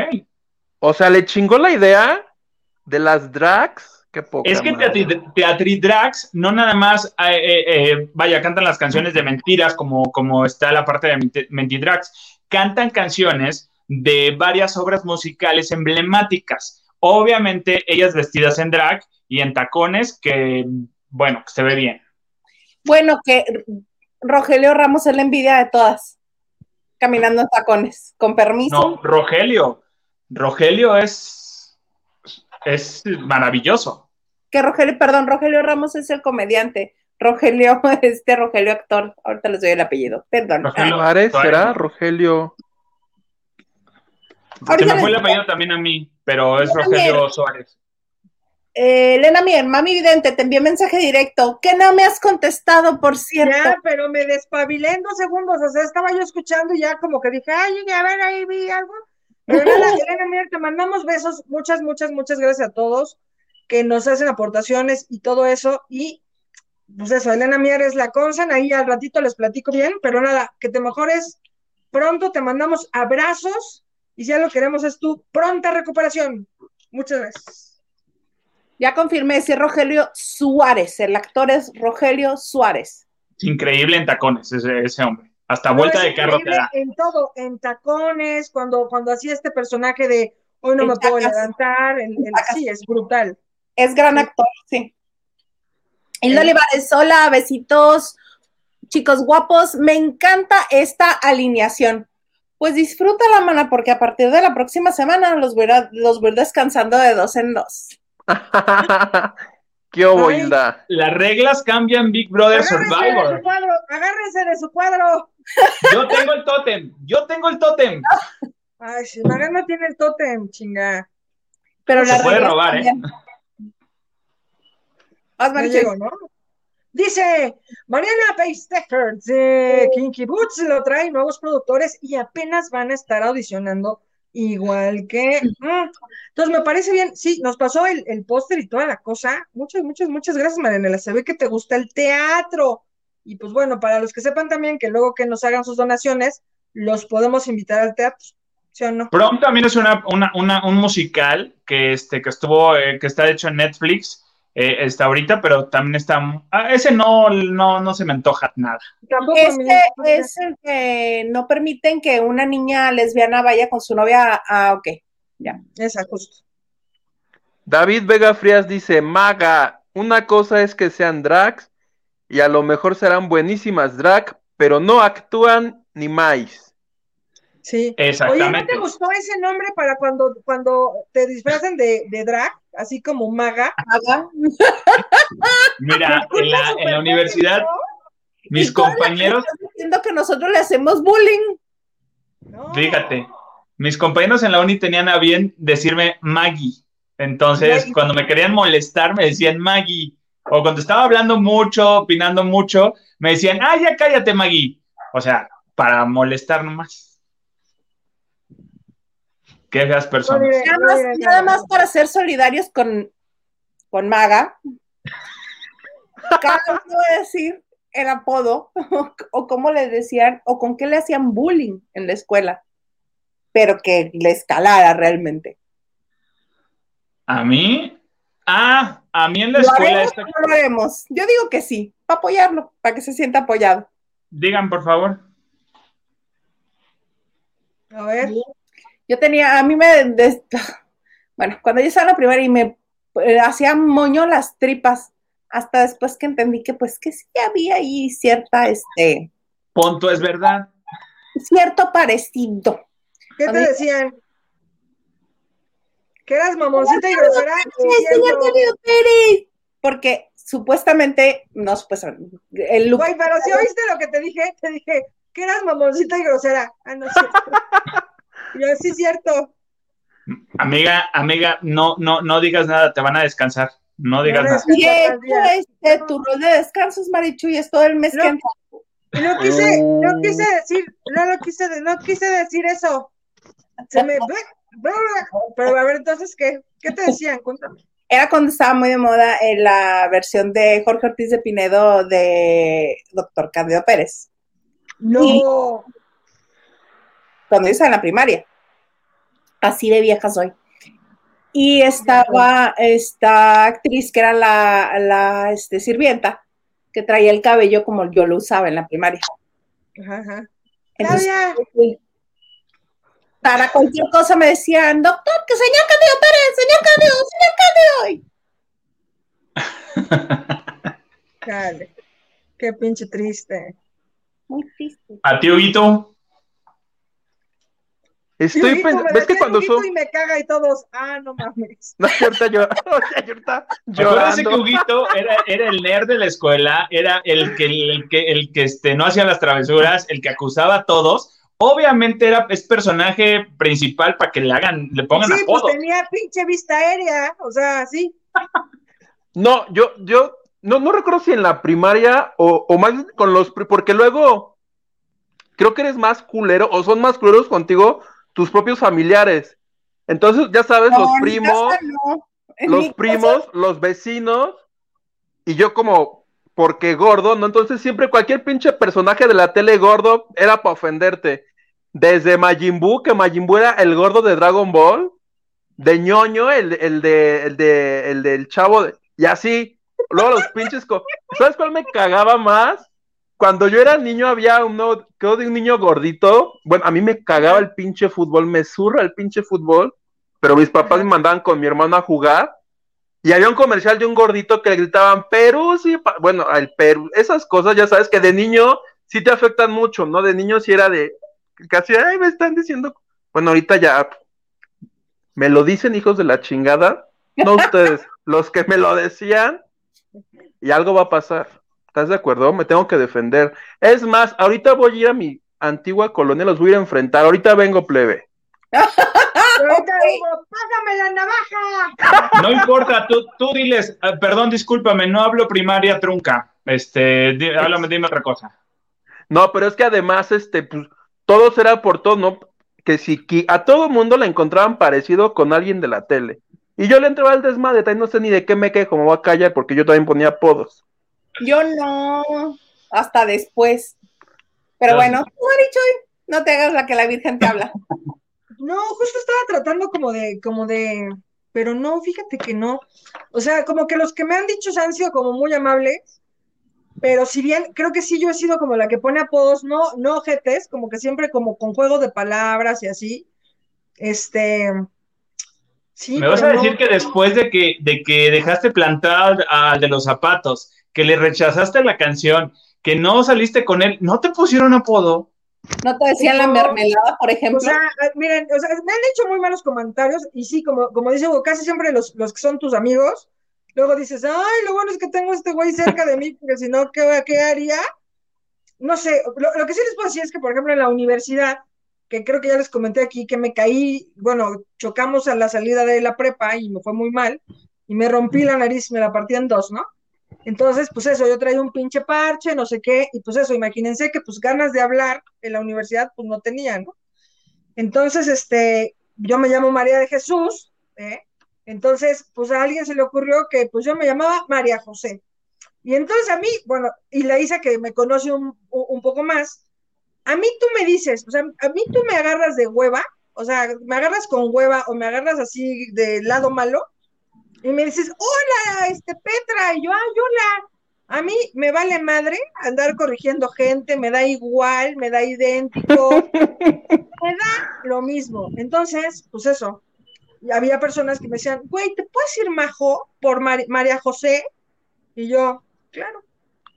O sea, le chingó la idea de las drags. Qué poca Es que Teatridrax no nada más, eh, eh, eh, vaya, cantan las canciones de mentiras como, como está la parte de Menti- Mentidrax. cantan canciones de varias obras musicales emblemáticas. Obviamente ellas vestidas en drag y en tacones que, bueno, se ve bien. Bueno, que Rogelio Ramos es la envidia de todas, caminando en tacones, con permiso. No, Rogelio, Rogelio es, es maravilloso. Que Rogelio, perdón, Rogelio Ramos es el comediante. Rogelio, este Rogelio actor, ahorita les doy el apellido, perdón. Rogelio Suárez, ¿será? Rogelio. Se me fue el apellido también a mí, pero es Rogelio Suárez. Eh, Elena Mier, mami vidente, te envié mensaje directo, que no me has contestado, por cierto. Ya, pero me despabilé en dos segundos, o sea, estaba yo escuchando y ya como que dije, ay, a ver, ahí vi algo. Pero Elena Mier, te mandamos besos, muchas, muchas, muchas gracias a todos que nos hacen aportaciones y todo eso, y pues eso, Elena Mier es la consan, ahí al ratito les platico bien, pero nada, que te mejores pronto, te mandamos abrazos, y si ya lo queremos es tu pronta recuperación. Muchas gracias. Ya confirmé, es Rogelio Suárez. El actor es Rogelio Suárez. Increíble en tacones ese, ese hombre. Hasta vuelta de carro te da. En todo, en tacones, cuando, cuando hacía este personaje de hoy no me puedo levantar, el, sí, es brutal. Es gran actor, sí. Hilda Olivares, hola, besitos, chicos guapos. Me encanta esta alineación. Pues disfruta la mana porque a partir de la próxima semana los voy, los voy descansando de dos en dos. ¿Qué oboilda? Las reglas cambian Big Brother Survivor. agárrense de su cuadro. Yo tengo el tótem, yo tengo el tótem. Ay, si Magan no tiene el tótem, chinga. Pero Se puede robar, ¿eh? ¿No? Dice Mariana Peistecker de Kinky Boots lo trae nuevos productores y apenas van a estar audicionando igual que... Mm, entonces me parece bien, sí, nos pasó el, el póster y toda la cosa. Muchas, muchas, muchas gracias, Marianela. Se ve que te gusta el teatro. Y pues bueno, para los que sepan también que luego que nos hagan sus donaciones, los podemos invitar al teatro. ¿Sí o no? Prom también es una, una, una, un musical que, este, que estuvo, eh, que está hecho en Netflix eh, está ahorita, pero también está. Ah, ese no, no, no se me antoja nada. Este es el que no permiten que una niña lesbiana vaya con su novia. Ah, ok, ya. Esa, justo. David Vega Frías dice: Maga, una cosa es que sean drags y a lo mejor serán buenísimas drag, pero no actúan ni más. Sí. Exactamente. Oye, ¿no te gustó ese nombre para cuando, cuando te disfrazan de, de drag? Así como maga. Mira, en la, en la universidad, mis compañeros. Diciendo que nosotros le hacemos bullying. Fíjate, mis compañeros en la uni tenían a bien decirme Maggie. Entonces, cuando me querían molestar, me decían Maggie. O cuando estaba hablando mucho, opinando mucho, me decían, ah, ya cállate, Maggie. O sea, para molestar nomás. Qué feas personas. nada, más, para ser solidarios con, con Maga. Cada uno a decir el apodo o cómo le decían o con qué le hacían bullying en la escuela, pero que le escalara realmente. ¿A mí? Ah, a mí en la escuela. lo haremos? Yo digo que sí, para apoyarlo, para que se sienta apoyado. Digan, por favor. A ver. Yo tenía, a mí me, bueno, cuando yo estaba en la primera y me eh, hacía moño las tripas, hasta después que entendí que pues que sí había ahí cierta, este... Punto, es verdad. Cierto parecido. ¿Qué te decían? Que eras mamoncita y grosera. señor Pérez. Porque supuestamente, no supuestamente, el Güey, pero si oíste lo que te dije, te dije que eras mamoncita y grosera. Ah, no sé. Yo sí es cierto. Amiga, amiga, no, no, no digas nada, te van a descansar. No digas nada. este, tu rol de descanso es Marichu y es todo el mes que entra. No quise, no quise decir, no lo quise, no quise decir eso. Se me pero a ver, entonces, ¿qué? ¿Qué te decían? Cuéntame. Era cuando estaba muy de moda en la versión de Jorge Ortiz de Pinedo de Doctor Candido Pérez. No cuando yo estaba en la primaria. Así de vieja soy. Y estaba esta actriz que era la, la este, sirvienta, que traía el cabello como yo lo usaba en la primaria. Ajá, Entonces, para cualquier cosa me decían, doctor, que señor Candido Pérez, señor Candido, señor Candido. Dale. Qué pinche triste. Muy triste. ¿A ti, Huguito? Estoy pensando, ¿ves que cuando son... Y me caga y todos, ah, no mames. No, ahorita yo, ahorita Acuérdense que. Huguito era, era el nerd de la escuela, era el que, el que, el que este, no hacía las travesuras, el que acusaba a todos. Obviamente era, es personaje principal para que le hagan, le pongan sí, pues tenía pinche vista aérea, o sea, sí. No, yo, yo, no, no recuerdo si en la primaria o, o más con los, porque luego creo que eres más culero o son más culeros contigo tus propios familiares. Entonces, ya sabes, los No, primos, no. Los casa- primos, los vecinos, y yo como, porque gordo, ¿no? Entonces siempre cualquier pinche personaje de la tele gordo era para ofenderte. Desde Majin Buu, que Majin Buu era el gordo de Dragon Ball, de ñoño, el, el de, el de, el del chavo, de- y así. Luego los pinches, co- ¿sabes cuál me cagaba más? Cuando yo era niño había uno, creo de un niño gordito, bueno, a mí me cagaba el pinche fútbol, me zurra el pinche fútbol, pero mis papás me mandaban con mi hermano a jugar, y había un comercial de un gordito que le gritaban Perú, sí, pa-". bueno, el Perú, esas cosas ya sabes que de niño sí te afectan mucho, ¿no? De niño sí era de, casi, ay, me están diciendo, bueno, ahorita ya, me lo dicen hijos de la chingada, no ustedes, los que me lo decían, y algo va a pasar. ¿Estás de acuerdo? Me tengo que defender. Es más, ahorita voy a ir a mi antigua colonia, los voy a ir a enfrentar. Ahorita vengo, plebe. Ahorita pásame la navaja. No importa, tú, tú diles, ah, perdón, discúlpame, no hablo primaria trunca. Este, di- háblame, dime otra cosa. No, pero es que además, este, pues, todo será por todo, ¿no? Que si que a todo mundo le encontraban parecido con alguien de la tele. Y yo le entraba al desmadre, también no sé ni de qué me quejo, me voy a callar porque yo también ponía apodos. Yo no, hasta después. Pero bueno, tú, Marichoy, no te hagas la que la Virgen te habla. No, justo estaba tratando como de, como de, pero no, fíjate que no. O sea, como que los que me han dicho han sido como muy amables, pero si bien creo que sí yo he sido como la que pone apodos, no, no ojetes, como que siempre como con juego de palabras y así. Este, sí, Me vas a decir no. que después de que, de que dejaste plantado al de los zapatos, que le rechazaste la canción, que no saliste con él, ¿no te pusieron apodo? ¿No te decían la mermelada, por ejemplo? O sea, eh, miren, o sea, me han hecho muy malos comentarios y sí, como, como dice Hugo, casi siempre los, los que son tus amigos, luego dices, ay, lo bueno es que tengo a este güey cerca de mí, porque si no, ¿qué, qué haría? No sé, lo, lo que sí les puedo decir es que, por ejemplo, en la universidad, que creo que ya les comenté aquí, que me caí, bueno, chocamos a la salida de la prepa y me fue muy mal, y me rompí la nariz, me la partí en dos, ¿no? Entonces, pues eso, yo traía un pinche parche, no sé qué, y pues eso, imagínense que pues ganas de hablar en la universidad, pues no tenía, ¿no? Entonces, este, yo me llamo María de Jesús, ¿eh? Entonces, pues a alguien se le ocurrió que pues yo me llamaba María José. Y entonces a mí, bueno, y la Isa que me conoce un, un- poco más, a mí tú me dices, o sea, a mí tú me agarras de hueva, o sea, me agarras con hueva o me agarras así de lado malo, y me dices, hola, este Petra, y yo, ay, hola. A mí me vale madre andar corrigiendo gente, me da igual, me da idéntico, me da lo mismo. Entonces, pues eso, y había personas que me decían, güey, ¿te puedes ir majo por Mari- María José? Y yo, claro.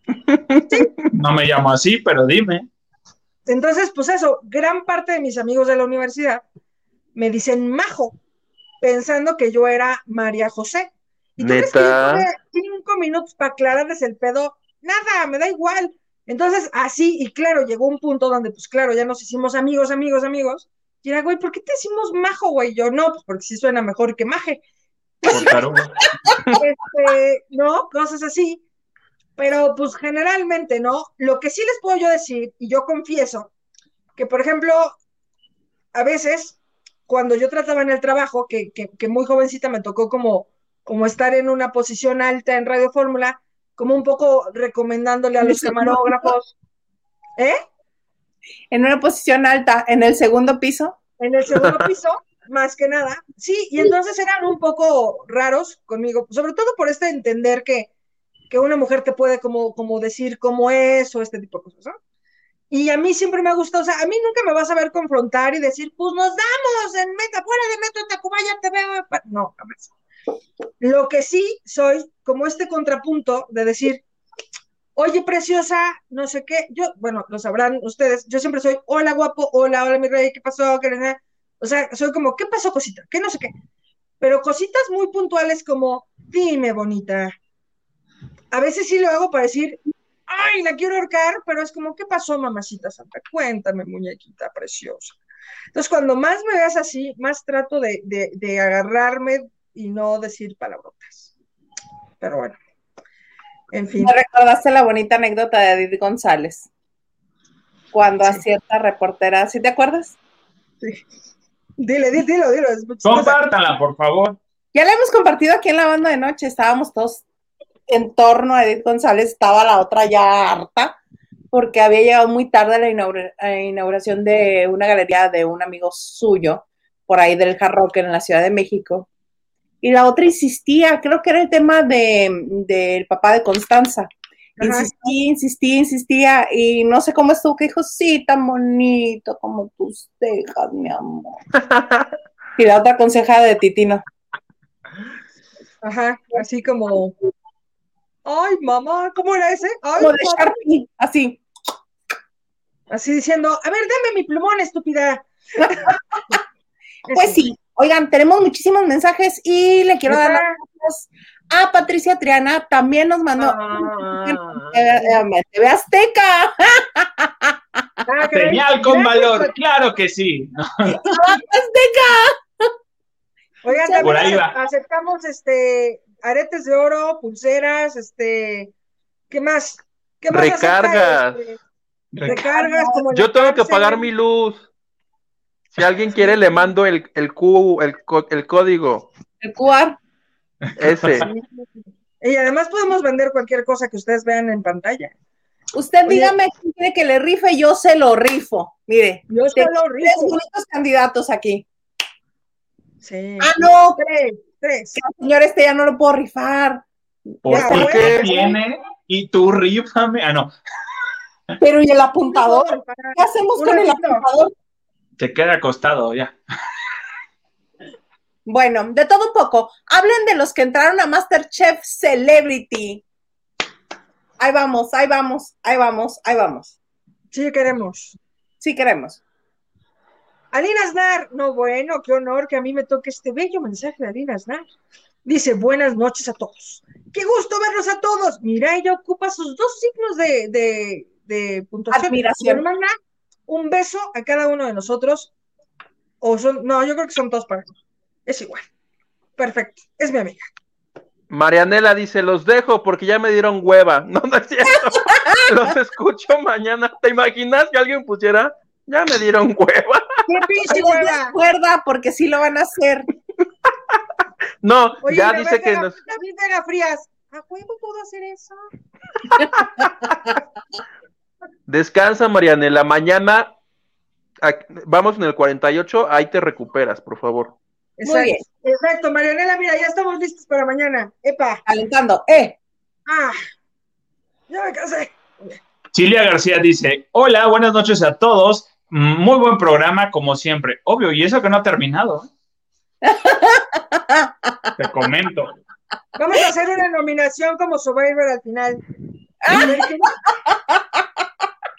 No me llamo así, pero dime. Entonces, pues eso, gran parte de mis amigos de la universidad me dicen majo, pensando que yo era María José. ¿Y tú crees que yo ¿Neta? tuve cinco minutos para aclararles el pedo? Nada, me da igual. Entonces, así, y claro, llegó un punto donde, pues claro, ya nos hicimos amigos, amigos, amigos. Y era, güey, ¿por qué te decimos majo, güey? Yo, no, pues porque sí suena mejor que maje. Este, ¿no? Cosas así. Pero pues generalmente, ¿no? Lo que sí les puedo yo decir, y yo confieso, que por ejemplo, a veces, cuando yo trataba en el trabajo, que, que, que muy jovencita me tocó como, como estar en una posición alta en Radio Fórmula, como un poco recomendándole a los camarógrafos, ¿eh? En una posición alta, en el segundo piso. en el segundo piso, más que nada. Sí, y entonces eran un poco raros conmigo, sobre todo por este entender que, que una mujer te puede como, como decir cómo es o este tipo de cosas, ¿no? Y a mí siempre me ha gustado, o sea, a mí nunca me vas a ver confrontar y decir, pues nos damos en meta, fuera de Metro Tacubaya te veo. No, jamás. Lo que sí soy, como este contrapunto de decir, oye, preciosa, no sé qué, yo, bueno, lo sabrán ustedes, yo siempre soy, hola, guapo, hola, hola, mi rey, ¿qué pasó? ¿Qué, o sea, soy como, ¿qué pasó, cosita? ¿Qué no sé qué? Pero cositas muy puntuales como, dime, bonita. A veces sí lo hago para decir, ay, la quiero ahorcar, pero es como, ¿qué pasó, mamacita santa? Cuéntame, muñequita preciosa. Entonces, cuando más me veas así, más trato de, de, agarrarme y no decir palabrotas. Pero bueno, en fin. Me recordaste la bonita anécdota de Edith González, cuando a cierta reportera, ¿sí te acuerdas? Sí. Dile, dile, dilo, dilo. Compártala, por favor. Ya la hemos compartido aquí en la banda de noche, estábamos todos en torno a Edith González, estaba la otra ya harta, porque había llegado muy tarde a la inauguración de una galería de un amigo suyo, por ahí del Hard en la Ciudad de México. Y la otra insistía, creo que era el tema del de, papá de Constanza. Insistía, insistía, insistía, y no sé cómo estuvo, que dijo, sí, tan bonito como tus cejas, mi amor. y la otra conseja de Titino. Ajá, así como, ay, mamá, ¿cómo era ese? Ay, como de Sharpie, así. Así diciendo, a ver, dame mi plumón, estúpida. pues sí, oigan, tenemos muchísimos mensajes y le quiero dar las gracias a Patricia Triana, también nos mandó ah. TV Azteca. Ah, Señal con valor, claro que sí. Azteca. Oigan, también aceptamos este aretes de oro, pulseras, este, ¿qué más? ¿Qué más recargas. Este, recargas como Yo tengo que pagar mi luz. Si alguien quiere, le mando el, el, Q, el, el código. El QR. Ese. Y además podemos vender cualquier cosa que ustedes vean en pantalla. Usted dígame quién quiere que le rife, yo se lo rifo. Mire, yo se lo rifo. Tres bonitos candidatos aquí. Sí. Ah, no. Tres, tres. Señor, este ya no lo puedo rifar. ¿Por qué tiene? Y tú rífame. Ah, no. Pero ¿y el apuntador? ¿Qué hacemos con el apuntador? Se queda acostado ya. Bueno, de todo un poco. Hablen de los que entraron a Masterchef Celebrity. Ahí vamos, ahí vamos, ahí vamos, ahí vamos. Sí queremos. Sí queremos. Alina Aznar, no bueno, qué honor que a mí me toque este bello mensaje de Alina Aznar. Dice, buenas noches a todos. Qué gusto verlos a todos. Mira, ella ocupa sus dos signos de, de, de puntuación. Admiración. un beso a cada uno de nosotros. O son, no, yo creo que son todos para Es igual. Perfecto. Es mi amiga. Marianela dice, los dejo porque ya me dieron hueva. No, no es cierto. los escucho mañana. ¿Te imaginas que alguien pusiera ya me dieron hueva. ¿Qué pinche? Cuerda, porque sí lo van a hacer. no, ya dice que nos. David Vega Frías, ¿a huevo puedo hacer eso? Descansa, Marianela. Mañana vamos en el 48, ahí te recuperas, por favor. Exacto, Muy bien. Exacto, Marianela, mira, ya estamos listos para mañana. Epa. Calentando, eh. Ah, ya me cansé. Silvia García dice: Hola, buenas noches a todos. Muy buen programa, como siempre. Obvio, y eso que no ha terminado. Te comento. Vamos a hacer una nominación como Survivor al final.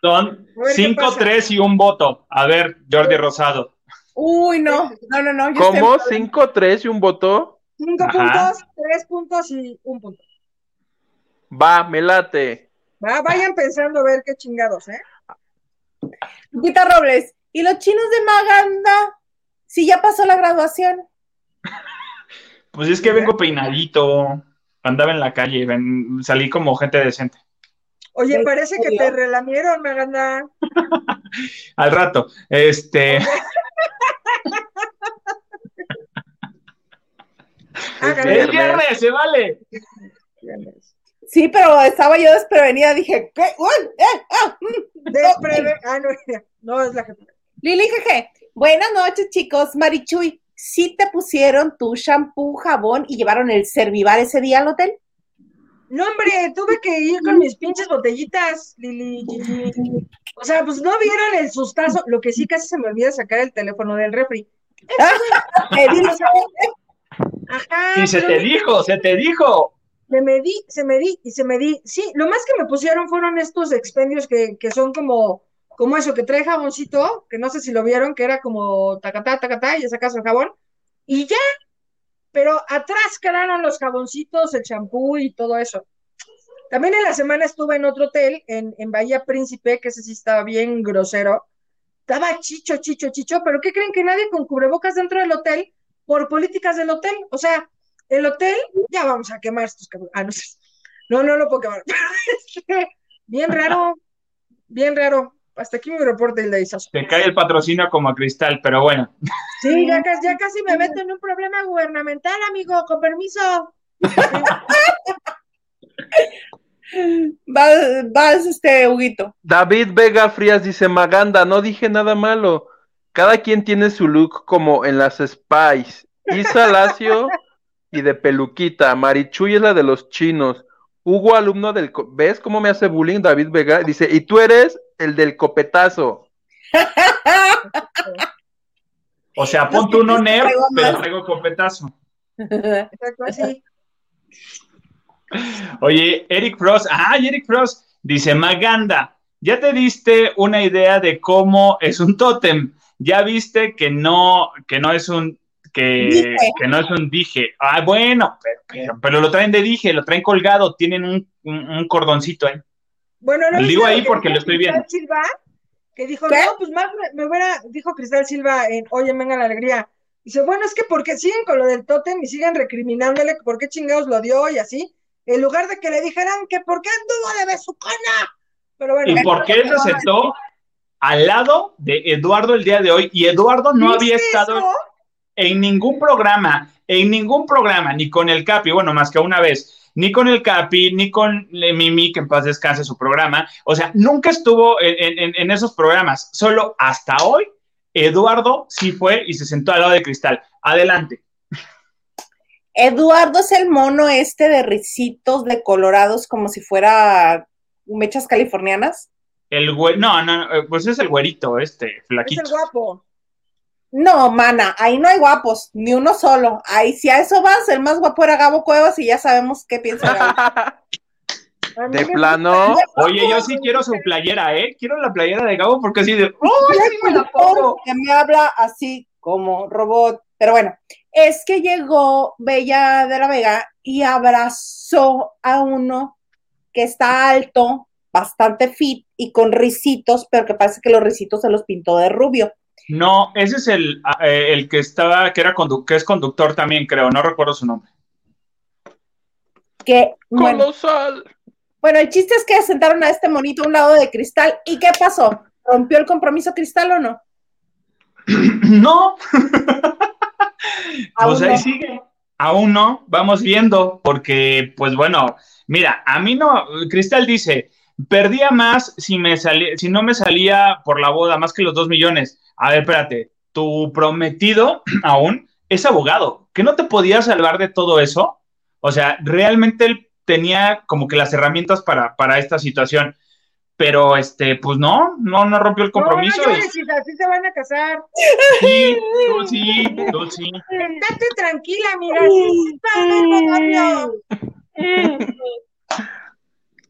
Son cinco, tres y un voto. A ver, Jordi Rosado. Uy, no, no, no, no. ¿Cómo? ¿Cinco, tres y un voto? Cinco puntos, tres puntos y un punto. Va, me late. Va, vayan pensando a ver qué chingados, ¿eh? Lupita Robles, ¿y los chinos de Maganda? Si ya pasó la graduación. Pues es que vengo peinadito, andaba en la calle, salí como gente decente. Oye, parece que te relamieron, Maganda. Al rato, este. es viernes, se vale. Sí, pero estaba yo desprevenida, dije, ¿qué? Eh, ah, mm, Despreve ah, no, no es la que. Lili jeje, buenas noches, chicos. Marichuy, ¿sí te pusieron tu shampoo, jabón y llevaron el servivar ese día al hotel? No, hombre, tuve que ir con mis pinches botellitas, Lili. O sea, pues no vieron el sustazo. Lo que sí casi se me olvida sacar el teléfono del refri. Digo, Ajá. Y se pero te dijo, se te dijo. Me di, se me di y se me di. Sí, lo más que me pusieron fueron estos expendios que, que son como, como eso, que trae jaboncito, que no sé si lo vieron, que era como tacatá, tacatá, y ya sacas el jabón. Y ya. Pero atrás quedaron los jaboncitos, el champú y todo eso. También en la semana estuve en otro hotel, en, en Bahía Príncipe, que ese sí estaba bien grosero. Estaba chicho, chicho, chicho, pero ¿qué creen que nadie con cubrebocas dentro del hotel por políticas del hotel? O sea, el hotel, ya vamos a quemar estos cabrones. Ah, no sé. No, no lo puedo quemar. Este, bien raro, bien raro. Hasta aquí mi reporte, el de Isazo. Te cae el patrocinio como a cristal, pero bueno. Sí, ya, casi- ya casi me meto en un problema gubernamental, amigo, con permiso. vas, vas, este, Huguito. David Vega Frías dice, Maganda, no dije nada malo. Cada quien tiene su look como en las Spice. Isa Lacio y de peluquita. Marichuy es la de los chinos. Hugo, alumno del... ¿Ves cómo me hace bullying David Vega? Dice, y tú eres el del copetazo. O sea, ponte nerd, traigo pero traigo copetazo. Oye, Eric Frost, ay, Eric Frost dice, Maganda, ya te diste una idea de cómo es un tótem. Ya viste que no, que no es un, que, no es un dije. Ah, bueno, pero, pero, pero lo traen de dije, lo traen colgado, tienen un, un, un cordoncito ahí. Bueno, no Lo digo ahí que porque dijo lo estoy Cristal viendo. Silva, que dijo, ¿Qué? no, pues más me, me hubiera, dijo Cristal Silva en Oye, venga la alegría. Dice, bueno, es que porque siguen con lo del tótem y siguen recriminándole por qué chingados lo dio y así, en lugar de que le dijeran que por qué anduvo de besucona. Pero bueno. ¿Y por qué se sentó al lado de Eduardo el día de hoy? Y Eduardo no había ¿Viste estado eso? En ningún programa, en ningún programa, ni con el Capi, bueno, más que una vez, ni con el Capi, ni con Mimi, que en paz descanse su programa. O sea, nunca estuvo en, en- en esos programas. Solo hasta hoy, Eduardo sí fue y se sentó al lado de Cristal. Adelante. Eduardo es el mono este de risitos de colorados como si fuera mechas californianas. El güey, no, no, no, eh, pues es el güerito, este, Es flaquito. el guapo. No, mana, ahí no hay guapos, ni uno solo. Ahí si a eso vas, el más guapo era Gabo Cuevas y ya sabemos qué piensa Gabo. De plano. Oye, yo sí quiero su playera, ¿eh? Quiero la playera de Gabo porque así de, ¡oh, sí me la pongo! que me habla así como robot. Pero bueno, es que llegó Bella de la Vega y abrazó a uno que está alto, bastante fit y con risitos, pero que parece que los risitos se los pintó de rubio. No, ese es el, ah, eh, el que estaba, que era condu- que es conductor también, creo, no recuerdo su nombre. Que, bueno, Colosal. bueno, el chiste es que sentaron a este monito a un lado de cristal. ¿Y qué pasó? ¿Rompió el compromiso cristal o no? No, Aún pues ahí no. sigue. Aún no, vamos viendo, porque, pues bueno, mira, a mí no, Cristal dice, perdía más si, me salía, si no me salía por la boda, más que los dos millones. A ver, espérate, tu prometido aún es abogado, ¿que no te podía salvar de todo eso? O sea, realmente él tenía como que las herramientas para, para esta situación, pero este, pues no, no, no rompió el compromiso. No, no llores, hija, así se van a casar. sí, tú sí, tú sí. Estate tranquila, mira. Sí,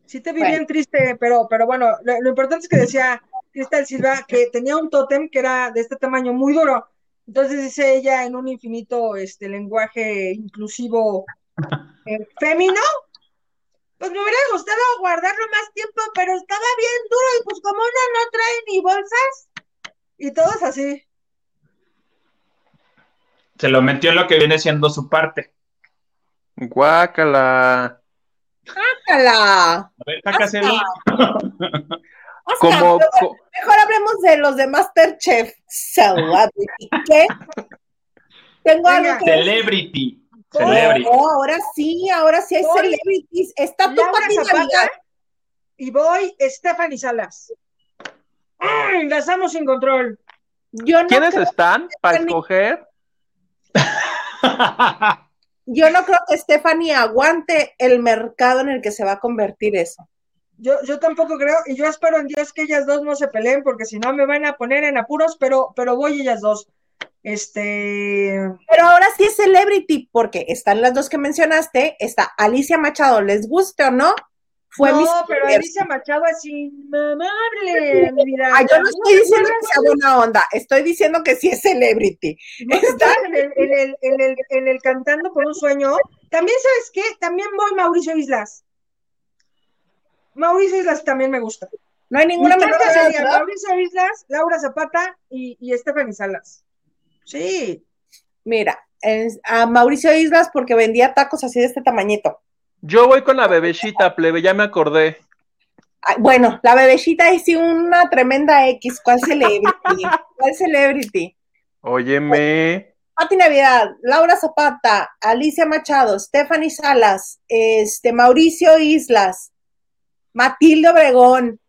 Sí te vi Bueno. bien triste, pero, pero bueno, lo, lo importante es que decía Cristal Silva que tenía un tótem que era de este tamaño muy duro. Entonces dice ella en un infinito este lenguaje inclusivo eh, fémino, pues me hubiera gustado guardarlo más tiempo, pero estaba bien duro y pues como uno no trae ni bolsas y todos así. Se lo metió en lo que viene siendo su parte. Guácala. ¡Sácala! A ver, sácaselo. Oscar, Como, co- Mejor hablemos de los de Masterchef Celebrity. ¿Qué? Tengo Venga. algo que decir. Celebrity. Oh, Celebrity. Oh, ahora sí, ahora sí hay Voy. celebrities. Está tu Laura Pati Zapata Navidad. y voy Stephanie Salas. ¡Ay! Lanzamos sin control. Yo no, ¿quiénes están para Stephanie. escoger? yo no creo que Stephanie aguante el mercado en el que se va a convertir eso. Yo, yo tampoco creo, y yo espero en Dios que ellas dos no se peleen, porque si no me van a poner en apuros, pero, pero voy ellas dos. Este. Pero ahora sí es celebrity, porque están las dos que mencionaste, está Alicia Machado, les guste o no, fue no, pero. Alicia Machado es inmamable, mira. Ah, yo no estoy diciendo que sea buena onda, estoy diciendo que sí es celebrity. ¿No te Está- en el, en, el, en, el, en el Cantando por un Sueño? También, ¿sabes qué? También voy Mauricio Islas. Mauricio Islas también me gusta. No hay ninguna. Mauricio Islas, Laura Zapata y, y Stephanie Salas. Sí. Mira, es- a Mauricio Islas porque vendía tacos así de este tamañito. Yo voy con la bebecita, plebe, ya me acordé. Ay, bueno, la bebecita es una tremenda X. ¿Cuál celebrity? ¿Cuál celebrity? Óyeme. Pati Navidad, Laura Zapata, Alicia Machado, Stephanie Salas, este, Mauricio Islas, Matilde Obregón.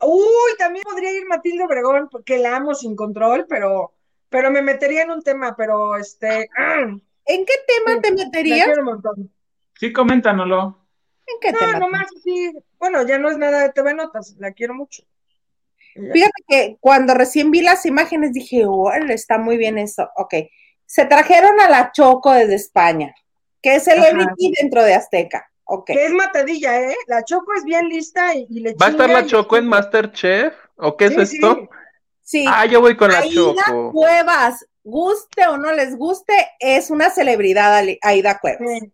Uy, también podría ir Matilde Obregón, porque la amo sin control, pero, pero me metería en un tema, pero este. ah, ¿En qué tema Sí, te meterías? quiero un montón. Sí, coméntanoslo. ¿En qué No, tema? nomás así. Bueno, ya no es nada de TV Notas, la quiero mucho. Fíjate que cuando recién vi las imágenes dije, órale, está muy bien eso. Ok. Se trajeron a la Choco desde España, que es celebrity dentro de Azteca. Ok. Que es matadilla, ¿eh? La Choco es bien lista y, y le ¿Va a estar la y- Choco en Masterchef? ¿O qué es Sí, esto? Sí. Ah, yo voy con la Aida Choco. Cuevas, guste o no les guste, es una celebridad Aida Cuevas. Sí.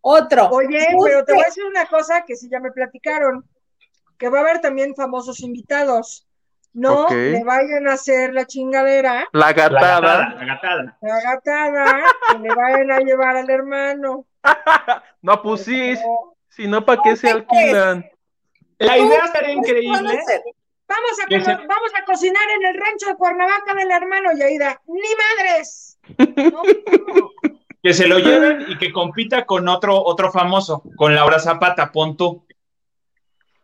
Otro. Oye, guste. pero te voy a decir una cosa que sí ya me platicaron, que va a haber también famosos invitados. No le vayan a hacer la chingadera, La La gatada, gatada. la gatada. la gatada, que le vayan a llevar al hermano. No, pues sí, si no, ¿para qué se alquilan? La idea estaría ¿Qué van a increíble. Vamos a, se- vamos a cocinar en el rancho de Cuernavaca del hermano Yaida. ¡Ni madres! No, Que se lo lleven y que compita con otro, otro famoso, con Laura Zapata, pon tú.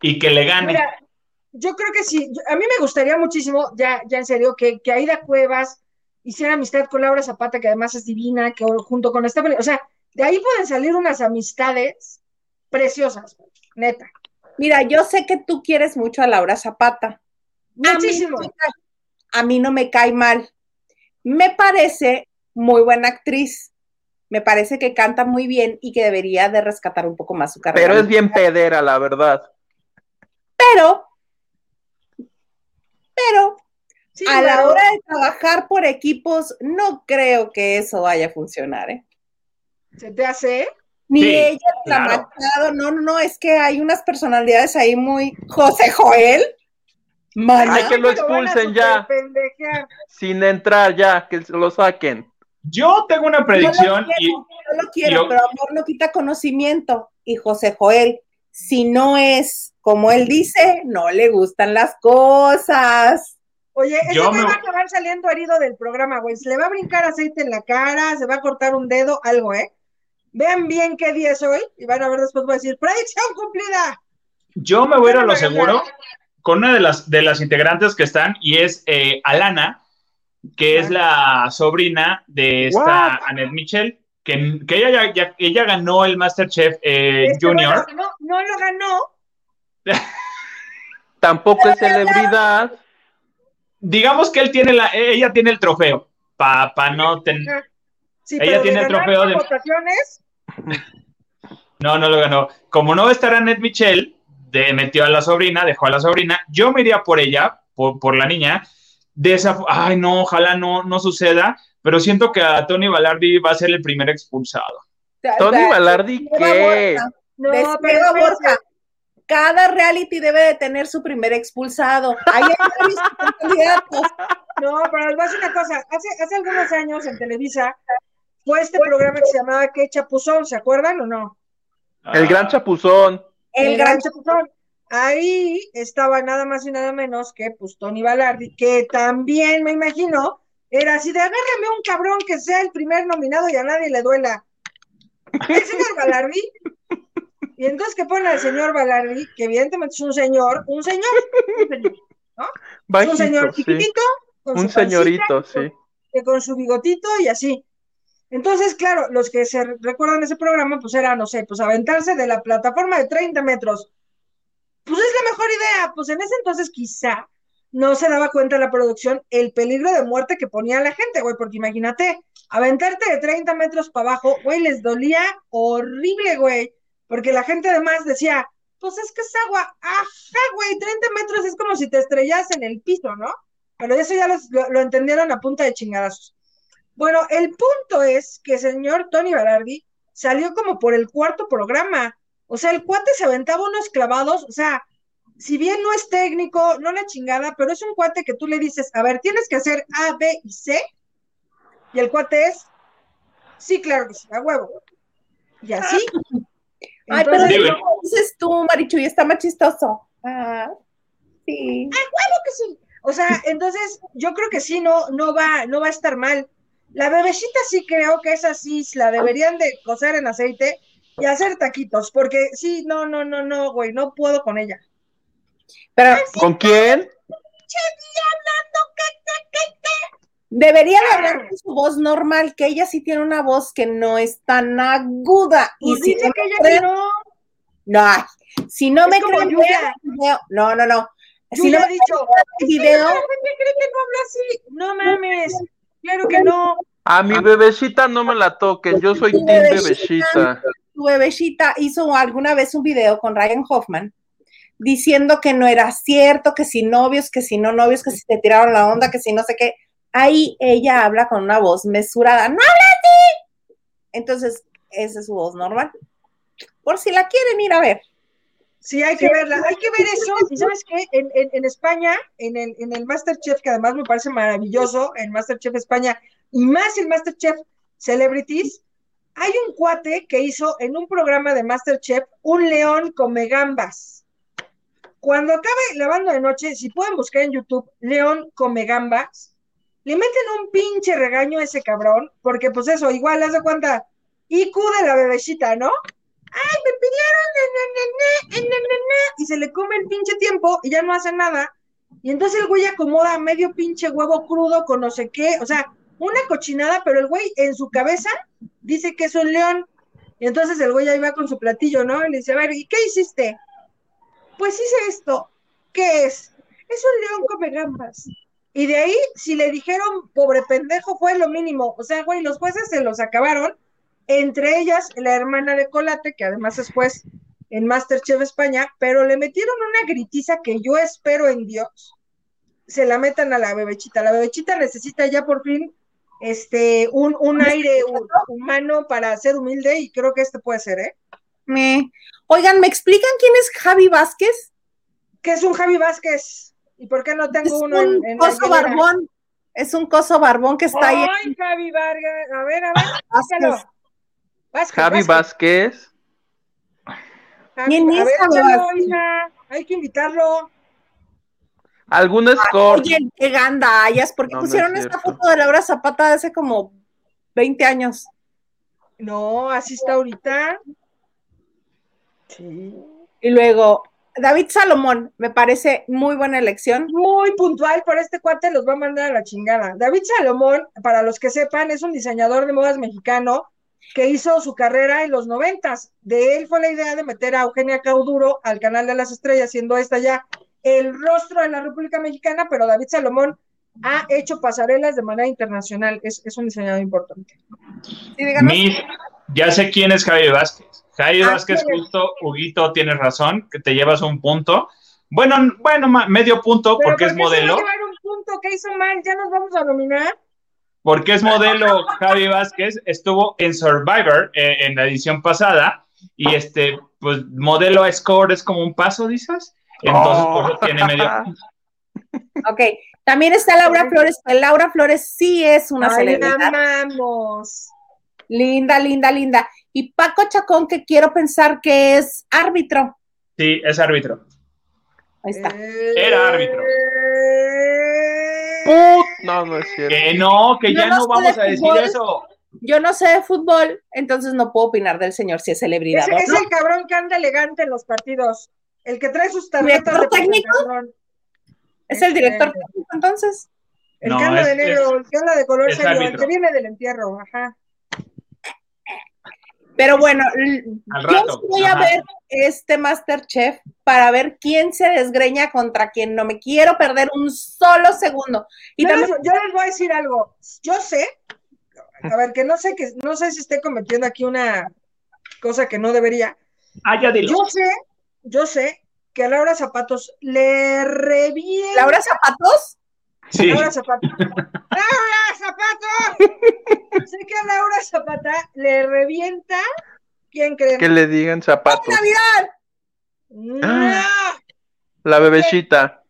Y que le gane. Mira, yo creo que sí. A mí me gustaría muchísimo, ya, ya en serio, que, que Aida Cuevas hiciera amistad con Laura Zapata, que además es divina, que junto con Stephanie, o sea, de ahí pueden salir unas amistades preciosas, neta. Mira, yo sé que tú quieres mucho a Laura Zapata. A mí Muchísimo. no me cae- A mí no me cae mal. Me parece muy buena actriz. Me parece que canta muy bien y que debería de rescatar un poco más su carrera. Pero es bien pedera, la verdad. Pero, pero Sí, a la hora de trabajar por equipos, no creo que eso vaya a funcionar, ¿eh? ¿Se te hace? Ni Sí, ella, ni la claro. Machado, no, no, no, es que hay unas personalidades ahí muy. José Joel, mana. Ay, que lo expulsen ya, sin entrar ya, que lo saquen. Yo tengo una predicción lo y no lo quiero, yo- pero amor no quita conocimiento. Y José Joel, si no es como él dice, no le gustan las cosas. Oye, ese Yo güey me- va a acabar saliendo herido del programa, güey. Se le va a brincar aceite en la cara, se va a cortar un dedo, algo, ¿eh? Vean bien qué día es hoy y van a ver después, voy a decir, predicción cumplida. yo me voy a ir a lo seguro con una de las, de las integrantes que están y es eh, Alana, que es la sobrina de esta What? Annette Michel, que, que ella, ya- ya- ella ganó el Masterchef eh, Este, Junior. bueno, no, no lo ganó. Tampoco es celebridad. Digamos que él tiene la, ella tiene el trofeo, para no tener... Sí, Ella pero tiene de el trofeo de- votaciones, No, no lo ganó. Como no va a estar Annette Michel, de, metió a la sobrina, dejó a la sobrina. Yo me iría por ella, por, por la niña. De esa, ay, no, ojalá no, no suceda, pero siento que a Tony Balardi va a ser el primer expulsado. Tony Balardi, ¿qué? no, pero Borja. Cada reality debe de tener su primer expulsado. Ahí hay candidatos. No, pero les voy a decir una cosa. Hace, hace algunos años en Televisa fue este programa que se llamaba ¿Qué Chapuzón? ¿Se acuerdan o no? El gran chapuzón. El gran Chapuzón. Ahí estaba nada más y nada menos que pues Tony Balardi, que también me imagino era así de agárrame un cabrón que sea el primer nominado y a nadie le duela. El señor Balardi. Y entonces que pone al señor Balardi, que evidentemente es un señor, un señor, un señor, es Bajito, un señor sí. chiquitito, con Un su señorito, con- sí. que con su bigotito y así. Entonces, claro, los que se recuerdan ese programa, pues era, no sé, pues aventarse de la plataforma de 30 metros pues es la mejor idea. Pues en ese entonces quizá no se daba cuenta la producción el peligro de muerte que ponía la gente, güey, porque imagínate, aventarte de 30 metros para abajo, güey, les dolía horrible, güey, porque la gente además decía, pues es que es agua, ajá, güey, 30 metros es como si te estrellas en el piso, ¿no? Pero eso ya lo, lo, entendieron a punta de chingadazos. Bueno, el punto es que el señor Tony Berardi salió como por el cuarto programa. O sea, el cuate se aventaba unos clavados, o sea, si bien no es técnico, no la chingada, pero es un cuate que tú le dices, a ver, tienes que hacer A, B y C, y el cuate es, sí, claro que sí, a huevo. Y así. Ay, pero ¿cómo dices tú, Marichu, y está más chistoso. Ah, sí. A huevo que sí. O sea, entonces yo creo que sí, no, no va, no va a estar mal. La bebecita sí creo que esa sí la deberían de cocer en aceite y hacer taquitos, porque sí, no, no, no, no, güey, no puedo con ella. Pero, ¿Con quién? Debería de hablar con su voz normal, que ella sí tiene una voz que no es tan aguda. Y, si dice que ella no. No, si no me creen, no, no, no. Si no ha dicho, el video. cree que no habla así. No mames. Claro que no. A mi bebecita no me la toquen, yo soy team bebecita. Tu bebecita hizo alguna vez un video con Ryan Hoffman diciendo que no era cierto, que si novios, que si no novios, que si te tiraron la onda, que si no sé qué. Ahí ella habla con una voz mesurada, ¡no habla así! Entonces, esa es su voz normal. Por si la quieren ir a ver. Sí, hay que verla, hay que ver eso. Y sabes qué, en, en, España, en el, en el Masterchef, que además me parece maravilloso, el Masterchef España, y más el Masterchef Celebrities, hay un cuate que hizo en un programa de Masterchef un león come gambas. Cuando acabe lavando de noche, si pueden buscar en YouTube León come gambas, le meten un pinche regaño a ese cabrón, porque pues eso, igual, haz de cuenta, IQ de la bebecita, ¿no? Ay, me pidieron, y se le come el pinche tiempo y ya no hace nada. Y entonces el güey acomoda medio pinche huevo crudo con no sé qué, o sea, una cochinada, pero el güey en su cabeza dice que es un león. Y entonces el güey ahí va con su platillo, ¿no? Y le dice, a ver, ¿y qué hiciste? Pues hice esto. ¿Qué es? Es un león come gambas. Y de ahí, si le dijeron pobre pendejo, fue lo mínimo. O sea, güey, los jueces se los acabaron. Entre ellas, la hermana de Colate, que además es juez en Masterchef España, pero le metieron una gritiza que yo espero en Dios se la metan a la bebechita. La bebechita necesita ya por fin este un, un aire humano para ser humilde y creo que este puede ser, ¿eh? Me... Oigan, ¿me explican quién es Javi Vázquez? ¿Qué es un Javi Vázquez? ¿Y por qué no tengo uno en, en coso barbón. Es un coso barbón que está ahí. Ay, Javi Vargas. A ver, a ver, Vázquez. Javi Vázquez. ¿Quién es Javi Vázquez? Hay que invitarlo. ¿Algún score? Oye, qué gandallas, porque pusieron esta foto de Laura Zapata de hace como 20 años. No, así está ahorita. Sí. Y luego, David Salomón, me parece muy buena elección. Muy puntual, por este cuate los va a mandar a la chingada. David Salomón, para los que sepan, es un diseñador de modas mexicano que hizo su carrera en los noventas. De él fue la idea de meter a Eugenia Cauduro al canal de las estrellas, siendo esta ya el rostro de la República Mexicana, pero David Salomón ha hecho pasarelas de manera internacional. Es, un diseñador importante. ya sé quién es Javi Vázquez. Javi ah, Vázquez, justo, Huguito, tienes razón, que te llevas un punto. Bueno, bueno, medio punto porque es modelo. Se un punto? ¿Qué hizo mal? ¿Ya nos vamos a nominar? Porque es modelo Javi Vázquez, estuvo en Survivor eh, en la edición pasada y este, pues modelo score es como un paso, dices. Entonces, por eso tiene medio Ok, también está Laura Flores. Laura Flores sí es una Ay, celebridad. Amamos. Linda, linda, linda. Y Paco Chacón, que quiero pensar que es árbitro. Sí, es árbitro. Ahí está. Era árbitro. No, no es cierto. Que no, que ya no, vamos a decir eso. Yo no sé de fútbol, entonces no puedo opinar del señor si es celebridad. Es, es el cabrón que anda elegante en los partidos. El que trae sus tarjetas de técnico? ¿Es el director este, técnico entonces? El que anda de negro, el que anda de color serio, el que viene del entierro, ajá. Pero bueno, yo voy a ver este Masterchef para ver quién se desgreña contra quién. No me quiero perder un solo segundo. Y Yo, también, les, yo les voy a decir algo. Yo sé, a ver, que no sé que no sé si esté cometiendo aquí una cosa que no debería. Ah, ya dilo. Yo sé, yo sé que a Laura Zapatos le revienta. Laura Zapatos, Sí. Laura Zapatos. ¡Laura Zapatos! sé que a Laura Zapata le revienta. ¿Quién creen? Que le digan zapatos. Navidad. ¡No! La bebecita.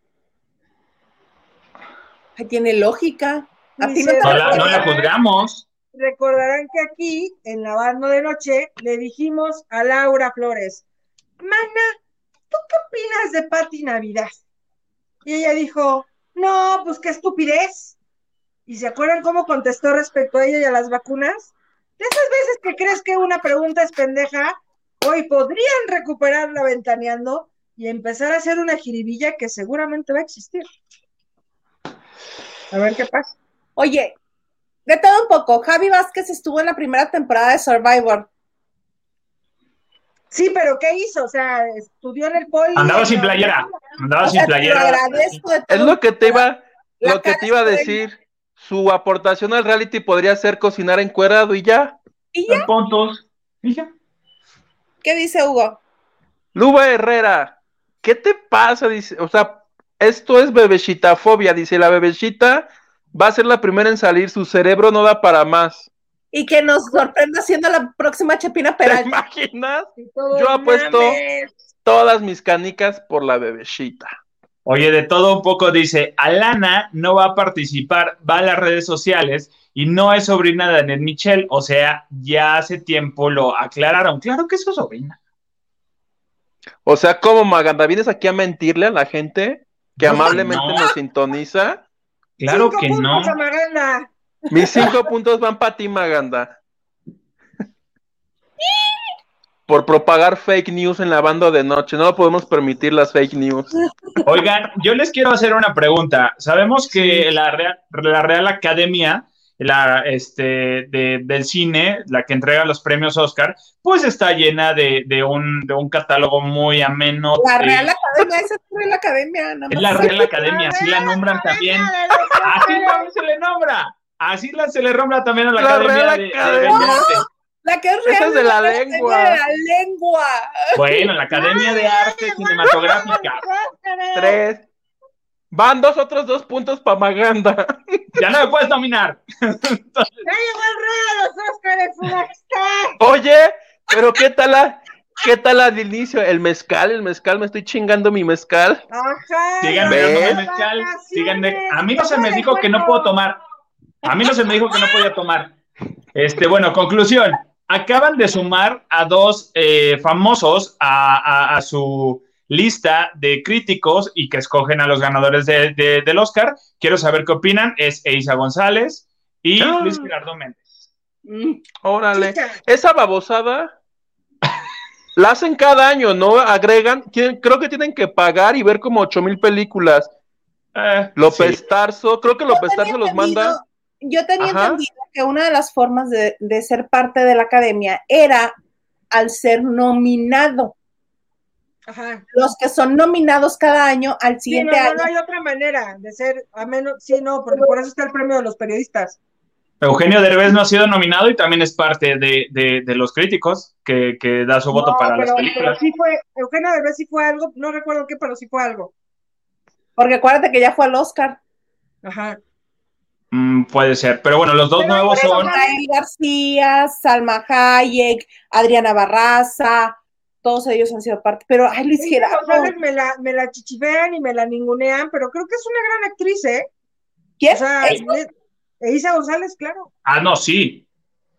Ay, tiene lógica. A ti no Dice- te No la, no la juzgamos. Recordarán que aquí, en la banda de noche, le dijimos a Laura Flores, Mana, ¿tú qué opinas de Pati Navidad? Y ella dijo, no, pues qué estupidez. ¿Y se acuerdan cómo contestó respecto a ella y a las vacunas? De esas veces que crees que una pregunta es pendeja, hoy podrían recuperarla ventaneando y empezar a hacer una jiribilla que seguramente va a existir. A ver qué pasa. Oye, de todo un poco, Javi Vázquez estuvo en la primera temporada de Survivor. Sí, pero ¿qué hizo? O sea, estudió en el poli. Andaba sin playera. Andaba O sin sea, te lo playera. agradezco de todo Es lo que te iba, lo que te iba a decir. Su aportación al reality podría ser cocinar encuerado y ya. ¿Y ya? En puntos. Y ya. ¿Qué dice Hugo? Luba Herrera, ¿qué te pasa? Dice, o sea, esto es bebechitafobia. Dice, la bebechita va a ser la primera en salir, su cerebro no da para más. Y que nos sorprenda siendo la próxima Chepina ¿Te Peralta. imaginas? Y todo, Yo apuesto- mames. Todas mis canicas por la bebechita. Oye, de todo un poco dice, Alana no va a participar, va a las redes sociales y no es sobrina de Annette Michel, o sea, ya hace tiempo lo aclararon. Claro que es su sobrina. O sea, ¿cómo Maganda? ¿Vienes aquí a mentirle a la gente que No, amablemente no. nos sintoniza? Claro Cinco que no. Maganda. Mis cinco puntos van para ti, Maganda. Por propagar fake news en la banda de noche. No podemos permitir las fake news. Oigan, yo les quiero hacer una pregunta. Sabemos que la Real, la Real Academia la, este, de- del cine, la que entrega los premios Oscar, pues está llena de, de un, de un catálogo muy ameno. La eh, Real Academia, esa es la Real Academia. nada es la Real Academia, así la nombran también. Así también se le nombra. Así la, se le nombra también a la, La Academia Real de, de Academia. La que es Esa real. es de la Academia lengua. de la lengua. Bueno, la Academia de Artes Cinematográficas. Tres. Van dos otros dos puntos para Maganda. Ya no me puedes nominar. ¡Ya llegó el rey de los Óscares! Oye, pero ¿qué tal la, qué tal al inicio? El mezcal, el mezcal, me estoy chingando mi mezcal. Ajá. Dándome mezcal, sigan de- A mí no se me dijo que no puedo tomar. A mí no se me dijo que no podía tomar. Este, bueno, conclusión. Acaban de sumar a dos eh, famosos a, a- a su lista de críticos y que escogen a los ganadores de- de- del Oscar. Quiero saber qué opinan. Es Eiza González y Ah. Luis Gerardo Méndez. Mm. Órale. Esa babosada la hacen cada año, ¿no? Agregan, tienen- creo que tienen que pagar y ver como ocho mil películas. Eh, López sí. Tarso, creo que López Tarso los manda. Yo tenía Ajá. entendido que una de las formas de, de ser parte de la academia era al ser nominado. Ajá. Los que son nominados cada año al Sí, no, siguiente no, año. no hay otra manera de ser, a menos, sí, no, porque por eso está el premio de los periodistas. Eugenio Derbez no ha sido nominado y también es parte de, de- de los críticos que, que da su voto No, para pero, las pero películas. sí fue, Eugenio Derbez sí fue algo, no recuerdo qué, pero sí fue algo. Porque acuérdate que ya fue al Oscar. Ajá. Mm, puede ser, pero bueno, los dos Pero nuevos son... Rael García, Salma Hayek, Adriana Barraza, todos ellos han sido parte. Pero, ay, Luis Gerardo. González me la, me la chichivean y me la ningunean, pero creo que es una gran actriz, ¿eh? ¿Quién? O sea, le- Eiza González, claro. Ah, no, sí.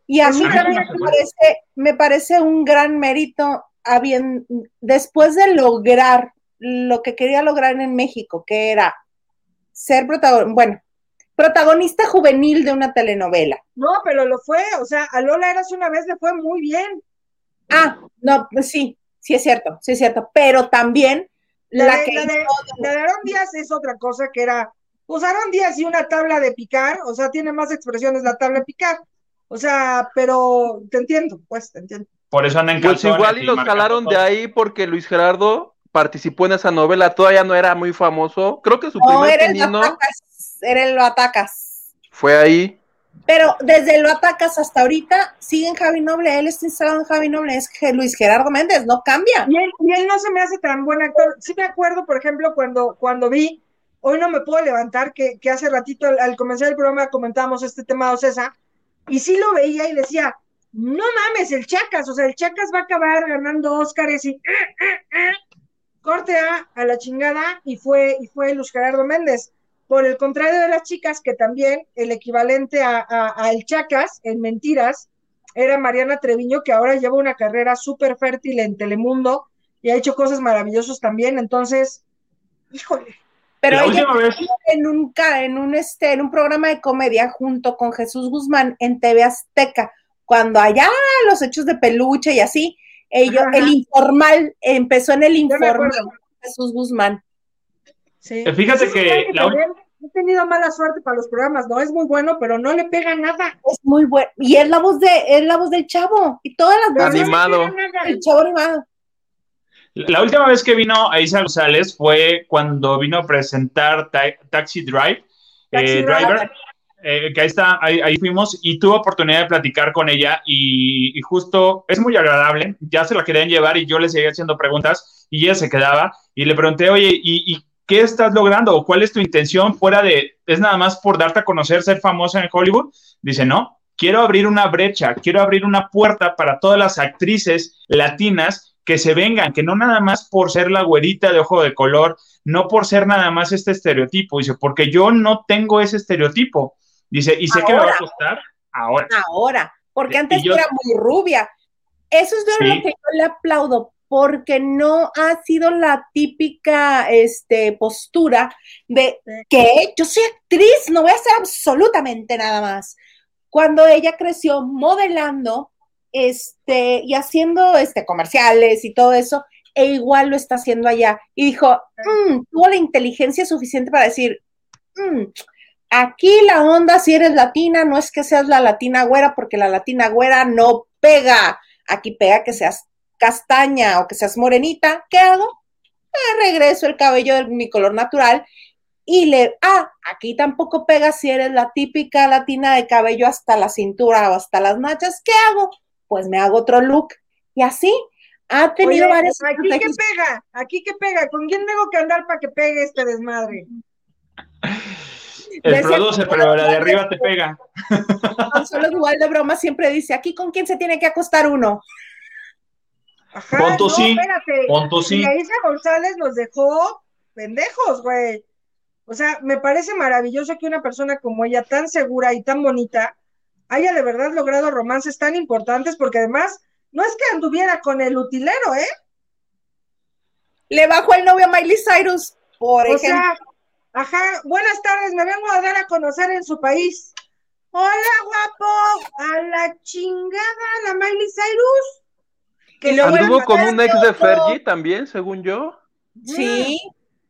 Y a Es mí también me parece, me parece un gran mérito habien- después de lograr lo que quería lograr en México, que era ser protagonista, bueno, protagonista juvenil de una telenovela. No, pero lo fue, o sea, a Lola Eras una vez le fue muy bien. Ah, no, pues sí, sí es cierto, sí es cierto, pero también La, la, de, que la, de, la de Aarón Díaz es otra cosa que era, pues Aarón Díaz y una tabla de picar, o sea, tiene más expresiones la tabla de picar. O sea, pero te entiendo, pues, te entiendo. por eso andan en Pues igual y los jalaron de ahí porque Luis Gerardo participó en esa novela, todavía no era muy famoso. Creo que su No, primer era era el lo atacas. fue ahí. Pero desde lo atacas hasta ahorita, sigue en Javi Noble, él está instalado en Javi Noble, es Luis Gerardo Méndez, no cambia. Y él, y él no se me hace tan buen actor. Sí me acuerdo, por ejemplo, cuando, cuando vi, hoy no me puedo levantar, que, que hace ratito al, al comenzar el programa comentábamos este tema de Ocesa, y sí lo veía y decía, no mames, el Chacas, o sea, el Chacas va a acabar ganando Óscares y eh, eh, eh, corte a, a la chingada, y fue, y fue Luis Gerardo Méndez. Por el contrario de las chicas, que también el equivalente a, a, a el Chacas en mentiras era Mariana Treviño, que ahora lleva una carrera súper fértil en Telemundo y ha hecho cosas maravillosas también. Entonces, híjole, Pero la ella vez, en un, en, un, este, en un programa de comedia junto con Jesús Guzmán en TV Azteca, cuando allá los hechos de peluche y así, ellos, Ajá, ajá. el informal, empezó en el informal Jesús Guzmán. Sí. Eh, fíjate que Guzmán, la también he tenido mala suerte para los programas, no es muy bueno, pero no le pega nada. Es muy bueno. Y es la voz de, es la voz del chavo. Y todas las no Animado. del chavo animado. la última vez que vino Aiza González fue cuando vino a presentar Ta- Taxi Drive, Taxi eh, Driver. Driver, eh, que ahí está, ahí, ahí fuimos y tuve oportunidad de platicar con ella y, y justo es muy agradable, ya se la querían llevar y yo le seguía haciendo preguntas y ella se quedaba y le pregunté, oye, ¿y, y qué estás logrando? ¿O cuál es tu intención fuera de, es nada más por darte a conocer, ser famosa en Hollywood? Dice, no, quiero abrir una brecha, quiero abrir una puerta para todas las actrices latinas que se vengan, que no nada más por ser la güerita de ojo de color, no por ser nada más este estereotipo, dice, porque yo no tengo ese estereotipo. Dice, y sé que me va a Ahora. costar ahora. Ahora, porque antes yo- era muy rubia. Eso es de Sí. lo que yo le aplaudo, porque no ha sido la típica este, postura de que yo soy actriz, no voy a hacer absolutamente nada más. Cuando ella creció modelando este, y haciendo este, comerciales y todo eso, e igual lo está haciendo allá. Y dijo, "Mm", tuvo la inteligencia suficiente para decir, "Mm, aquí la onda, si eres latina, no es que seas la latina güera, porque la latina güera no pega. Aquí pega que seas castaña o que seas morenita. ¿Qué hago? Eh, regreso el cabello de mi color natural y le, ah, aquí tampoco pega si eres la típica latina de cabello hasta la cintura o hasta las nachas. ¿Qué hago? Pues me hago otro look. Y así ha tenido Oye, varias aquí que pega, aquí que pega, ¿con quién tengo que andar para que pegue este desmadre? El Decía- produce, pero la de arriba te pega. Solo igual de broma siempre dice, aquí con quién se tiene que acostar uno. Ajá, Pon tu no, sí, espérate. Y a Isa González nos dejó pendejos, güey. O sea, me parece maravilloso que una persona como ella, tan segura y tan bonita, haya de verdad logrado romances tan importantes, porque además no es que anduviera con el utilero, ¿eh? Le bajó el novio a Miley Cyrus, por O ejemplo. sea, ajá, buenas tardes, me vengo a dar a conocer en su país. Hola, guapo, a la chingada, la Miley Cyrus. Que Anduvo con un ex de. Fergie también, según yo. sí,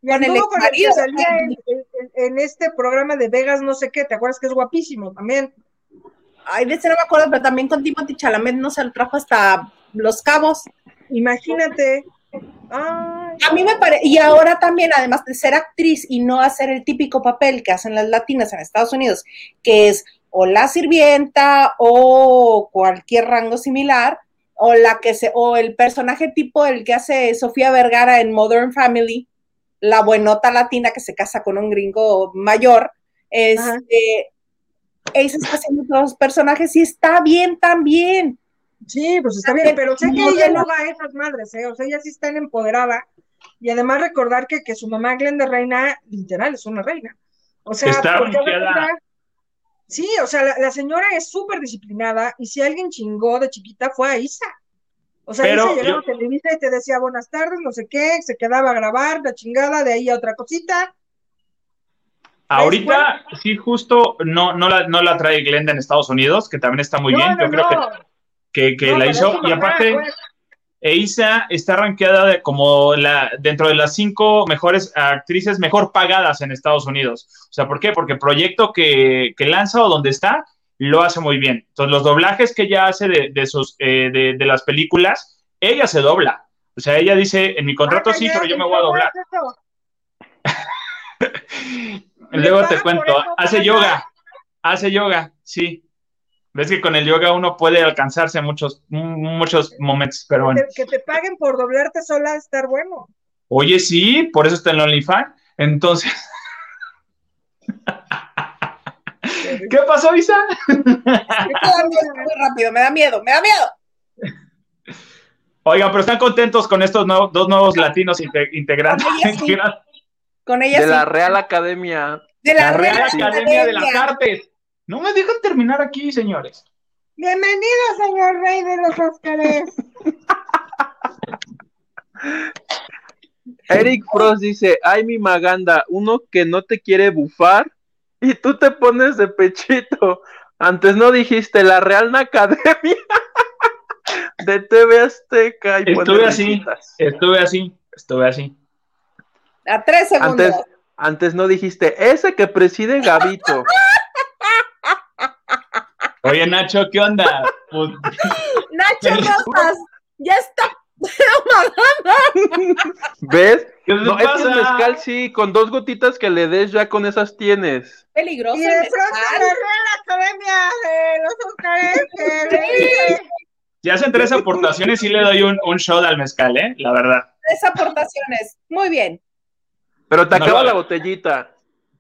Y con el exmarido. salía en, en- en este programa de Vegas, no sé qué, ¿te acuerdas que es guapísimo también? ay, de ese no me acuerdo, pero también con Timothy Chalamet no se lo trajo hasta Los Cabos. Imagínate. Ay, A mí me parece, y ahora también, además de ser actriz y no hacer el típico papel que hacen las latinas en Estados Unidos, que es o la sirvienta o cualquier rango similar, o la que se, o el personaje tipo el que hace Sofía Vergara en Modern Family, la buenota latina que se casa con un gringo mayor, este, ella está haciendo todos los personajes y está bien también. sí, pues está bien, pero sé que ella no va a esas madres, ¿eh? O sea, ella sí está en empoderada. Y además recordar que, que su mamá Glenda Reina, literal, es una reina. O sea, Está porque Sí, o sea, la, la señora es súper disciplinada y si alguien chingó de chiquita fue a Isa. O sea, Pero Isa llegaba yo- a Televisa y te decía buenas tardes, no sé qué, se quedaba a grabar, la chingada, de ahí a otra cosita. Ahorita, sí, justo no, no, la, no la trae Glenda en Estados Unidos, que también está muy No, bien. no, Yo creo no. que, que, la hizo. Y aparte, pues. Eisa está rankeada de como la, dentro de las cinco mejores actrices mejor pagadas en Estados Unidos. O sea, ¿por qué? Porque el proyecto que, que lanza o donde está, lo hace muy bien. Entonces, los doblajes que ella hace de, sus, eh, de, las películas, ella se dobla. O sea, ella dice, en mi contrato sí, pero yo me voy a doblar. Luego te cuento, hace yoga, hace yoga, sí. Ves que con el yoga uno puede alcanzarse muchos, muchos momentos, pero bueno. Que te, paguen por doblarte sola estar bueno. Oye, sí, por eso está en OnlyFans. Entonces. ¿Qué pasó, Isa? muy rápido, me da miedo, me da miedo. Oigan, pero están contentos con estos dos nuevos latinos integrantes. Con ella, de la Real Academia. De la, Real, Academia de las Artes. No me dejan terminar aquí, señores. Bienvenido, señor rey de los Óscares. Eric Frost dice, ay mi Maganda, uno que no te quiere bufar y tú te pones de pechito. Antes no dijiste la Real Academia de TV Azteca. Y estuve así, estuve así, estuve así. A tres segundos. Antes, antes no dijiste, ese que preside Gavito. Oye, Nacho, ¿qué onda? Pues, Nacho Rosas, ya está. ¿Ves? no, es que mezcal sí, con dos gotitas que le des ya con esas tienes. Peligroso. Y el la academia de los Si hacen tres aportaciones, sí le doy un, un shot al mezcal, ¿eh? La verdad. Tres aportaciones. Muy bien. Pero te acaba la botellita.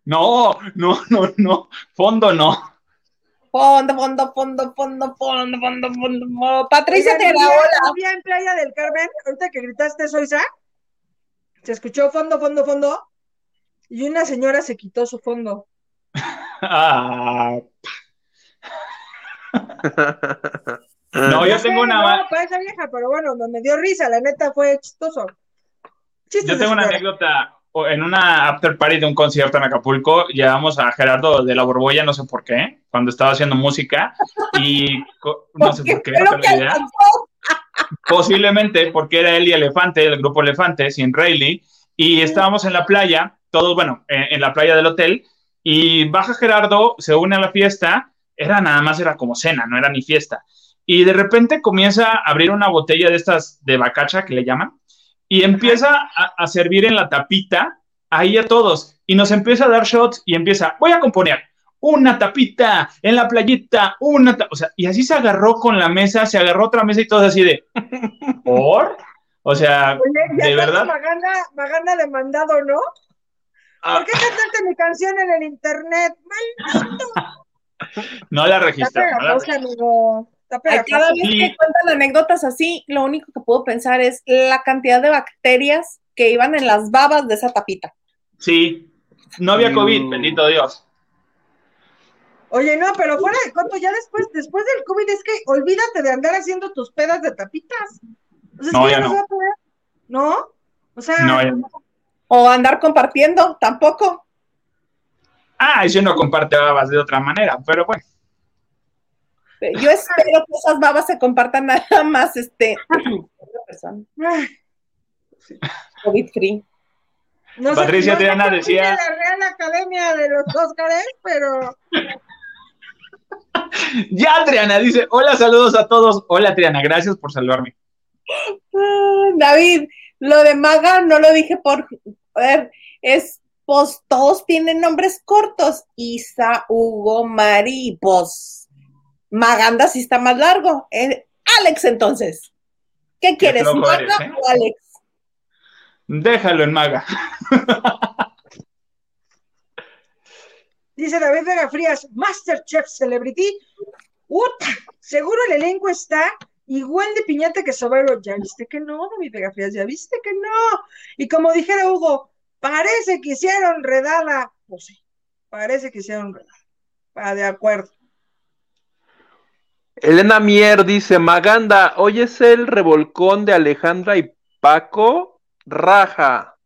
No, no, no, no. Fondo no. Fondo, fondo, fondo, fondo, fondo, fondo, fondo. Patricia te Había en Playa del Carmen, ahorita que gritaste eso, Isa, se escuchó fondo, fondo, fondo, y una señora se quitó su fondo. No, yo tengo una. No, para esa vieja, pero bueno, me dio risa, la neta fue chistoso. yo tengo una anécdota en una after party de un concierto en Acapulco, llevamos a Gerardo de la Borbolla, no sé por qué, cuando estaba haciendo música, y no sé por qué, Posiblemente porque era él y Elefante, el grupo Elefante, sin Rayleigh, y estábamos en la playa, todos, bueno, en, la playa del hotel, y baja Gerardo, se une a la fiesta, era nada más, era como cena, no era ni fiesta. Y de repente comienza a abrir una botella de estas de bacacha que le llaman, y empieza a, servir en la tapita ahí a todos y nos empieza a dar shots y empieza, voy a componer una tapita en la playita, una, o sea, y así se agarró con la mesa, se agarró otra mesa y todo así de, ¿por? O sea, de verdad. Maganda, demandado, ¿no? Ah. ¿Por qué cantaste mi canción en el internet? ¡Maldito! No la registré. No cada vez que cuentan anécdotas así, lo único que puedo pensar es la cantidad de bacterias que iban en las babas de esa tapita. Sí, no había COVID, mm. bendito Dios. Oye, no, pero fuera de coto, ya después, después del COVID es que olvídate de andar haciendo tus pedas de tapitas. no, ya no. ¿No? O sea, o andar compartiendo, tampoco. Ah, yo no comparte babas de otra manera, pero bueno. Yo espero que esas babas se compartan nada más, este, COVID free. Patricia Triana decía. la Real Academia de los Óscares, pero. ya, Triana dice: Hola, saludos a todos. Hola, Triana, gracias por saludarme. Ah, David, lo de Maga no lo dije por. ver, es. Pues todos tienen nombres cortos. Isa, Hugo, Mari, pues Maganda sí está más largo. Eh, Alex, entonces. ¿Qué quieres, Maga ¿eh? o Alex? Déjalo en Maga. Dice David Vega Frías, Masterchef Celebrity. Uta, seguro el elenco está igual de piñata que Sobero. Ya viste que no, David Vega Frías, ya viste que no. Y como dijera Hugo, parece que hicieron redada. Pues sí, parece que hicieron redada. Ah, de acuerdo. Elena Mier dice, Maganda, hoy es el revolcón de Alejandra y Paco Raja.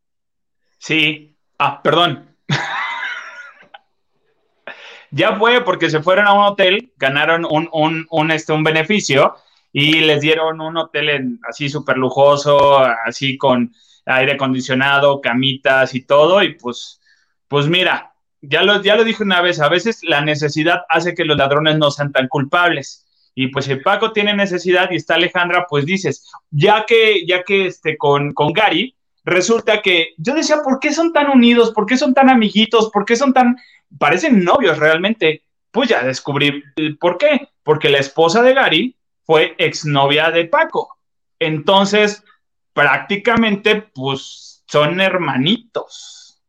Sí. Ah, perdón. ya fue porque se fueron a un hotel, ganaron un, un, un, este, un beneficio y les dieron un hotel así súper lujoso, así con aire acondicionado, camitas y todo. Y pues, pues mira, ya lo, ya lo dije una vez, a veces la necesidad hace que los ladrones no sean tan culpables. Y pues si Paco tiene necesidad y está Alejandra, pues dices, ya que, ya que este, con, con Gary, resulta que yo decía, ¿por qué son tan unidos? ¿Por qué son tan amiguitos? ¿Por qué son tan, parecen novios realmente? Pues ya descubrí por qué. Porque la esposa de Gary fue exnovia de Paco. Entonces, prácticamente, pues son hermanitos.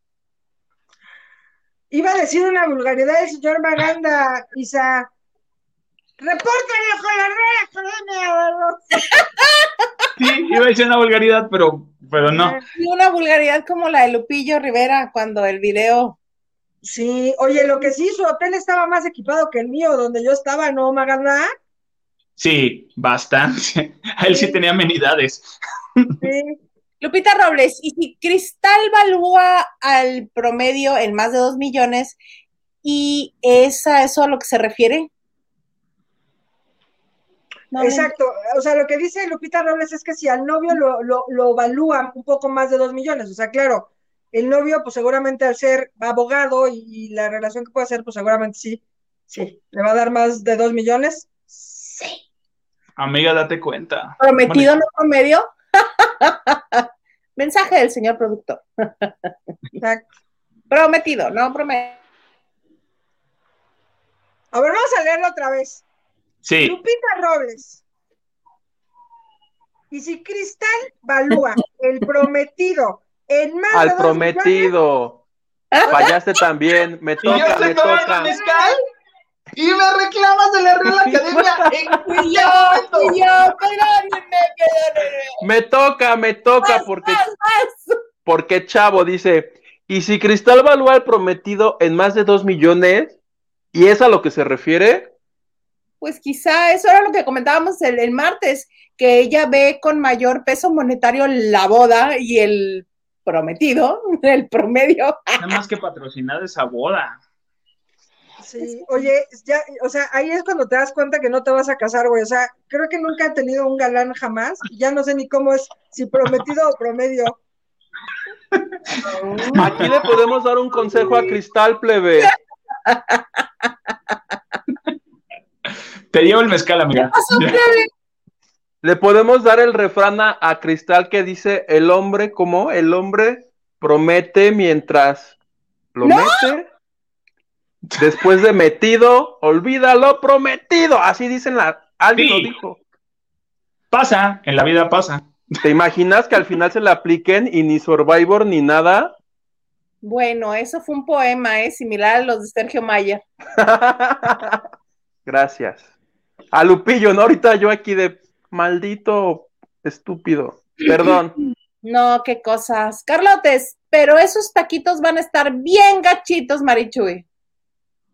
Iba a decir una vulgaridad el señor Maganda, Isa. ¡Repórtale con la Real Academia! Sí, iba a decir una vulgaridad, pero, pero no. Una vulgaridad como la de Lupillo Rivera cuando el video. Sí, oye, lo que sí, su hotel estaba más equipado que el mío, donde yo estaba, ¿no, Maganda? Sí, bastante. Él sí tenía amenidades. Sí. Lupita Robles, y si Cristal valúa al promedio en más de dos millones, ¿y es a eso a lo que se refiere? No Exacto, o sea, lo que dice Lupita Robles es que si al novio lo, lo, lo evalúan un poco más de dos millones, o sea, claro, el novio, pues seguramente al ser abogado y, y la relación que puede hacer, pues seguramente sí, sí, le va a dar más de dos millones. Sí. Amiga, date cuenta. ¿Prometido no promedio? Mensaje del señor productor. Exacto. Prometido, no promedio. A ver, vamos a leerlo otra vez. Sí, Lupita Robles. Y si Cristal valúa el prometido en más de Al dos prometido. Fallaste también. Me toca, me toca. y me reclamas de la Real Academia en yo, yo. Me toca, me toca Más, porque, más, más. porque Chavo dice, y si Cristal valúa al prometido en más de dos millones, ¿y es a lo que se refiere? Pues quizá eso era lo que comentábamos el, el martes, que ella ve con mayor peso monetario la boda y el prometido, el promedio. Nada más que patrocinar esa boda. Sí, oye, ya, o sea, ahí es cuando te das cuenta que no te vas a casar, güey. O sea, creo que nunca he tenido un galán jamás. Ya no sé ni cómo es, si prometido o promedio. Aquí le podemos dar un consejo a Cristal, plebe. Te llevo el mezcal, amiga. Le podemos dar el refrán a, a Cristal que dice, el hombre, ¿cómo? El hombre promete mientras lo ¡No! mete. Después de metido, olvida lo prometido. Así dicen la... Alguien Sí. lo dijo. Pasa, en la vida pasa. ¿Te imaginas que al final se le apliquen y ni Survivor ni nada? Bueno, eso fue un poema, ¿eh? similar a los de Sergio Maya. Gracias. A Lupillo, ¿no? Ahorita yo aquí de maldito estúpido. Perdón. No, qué cosas. Carlotes, pero esos taquitos van a estar bien gachitos, Marichuy.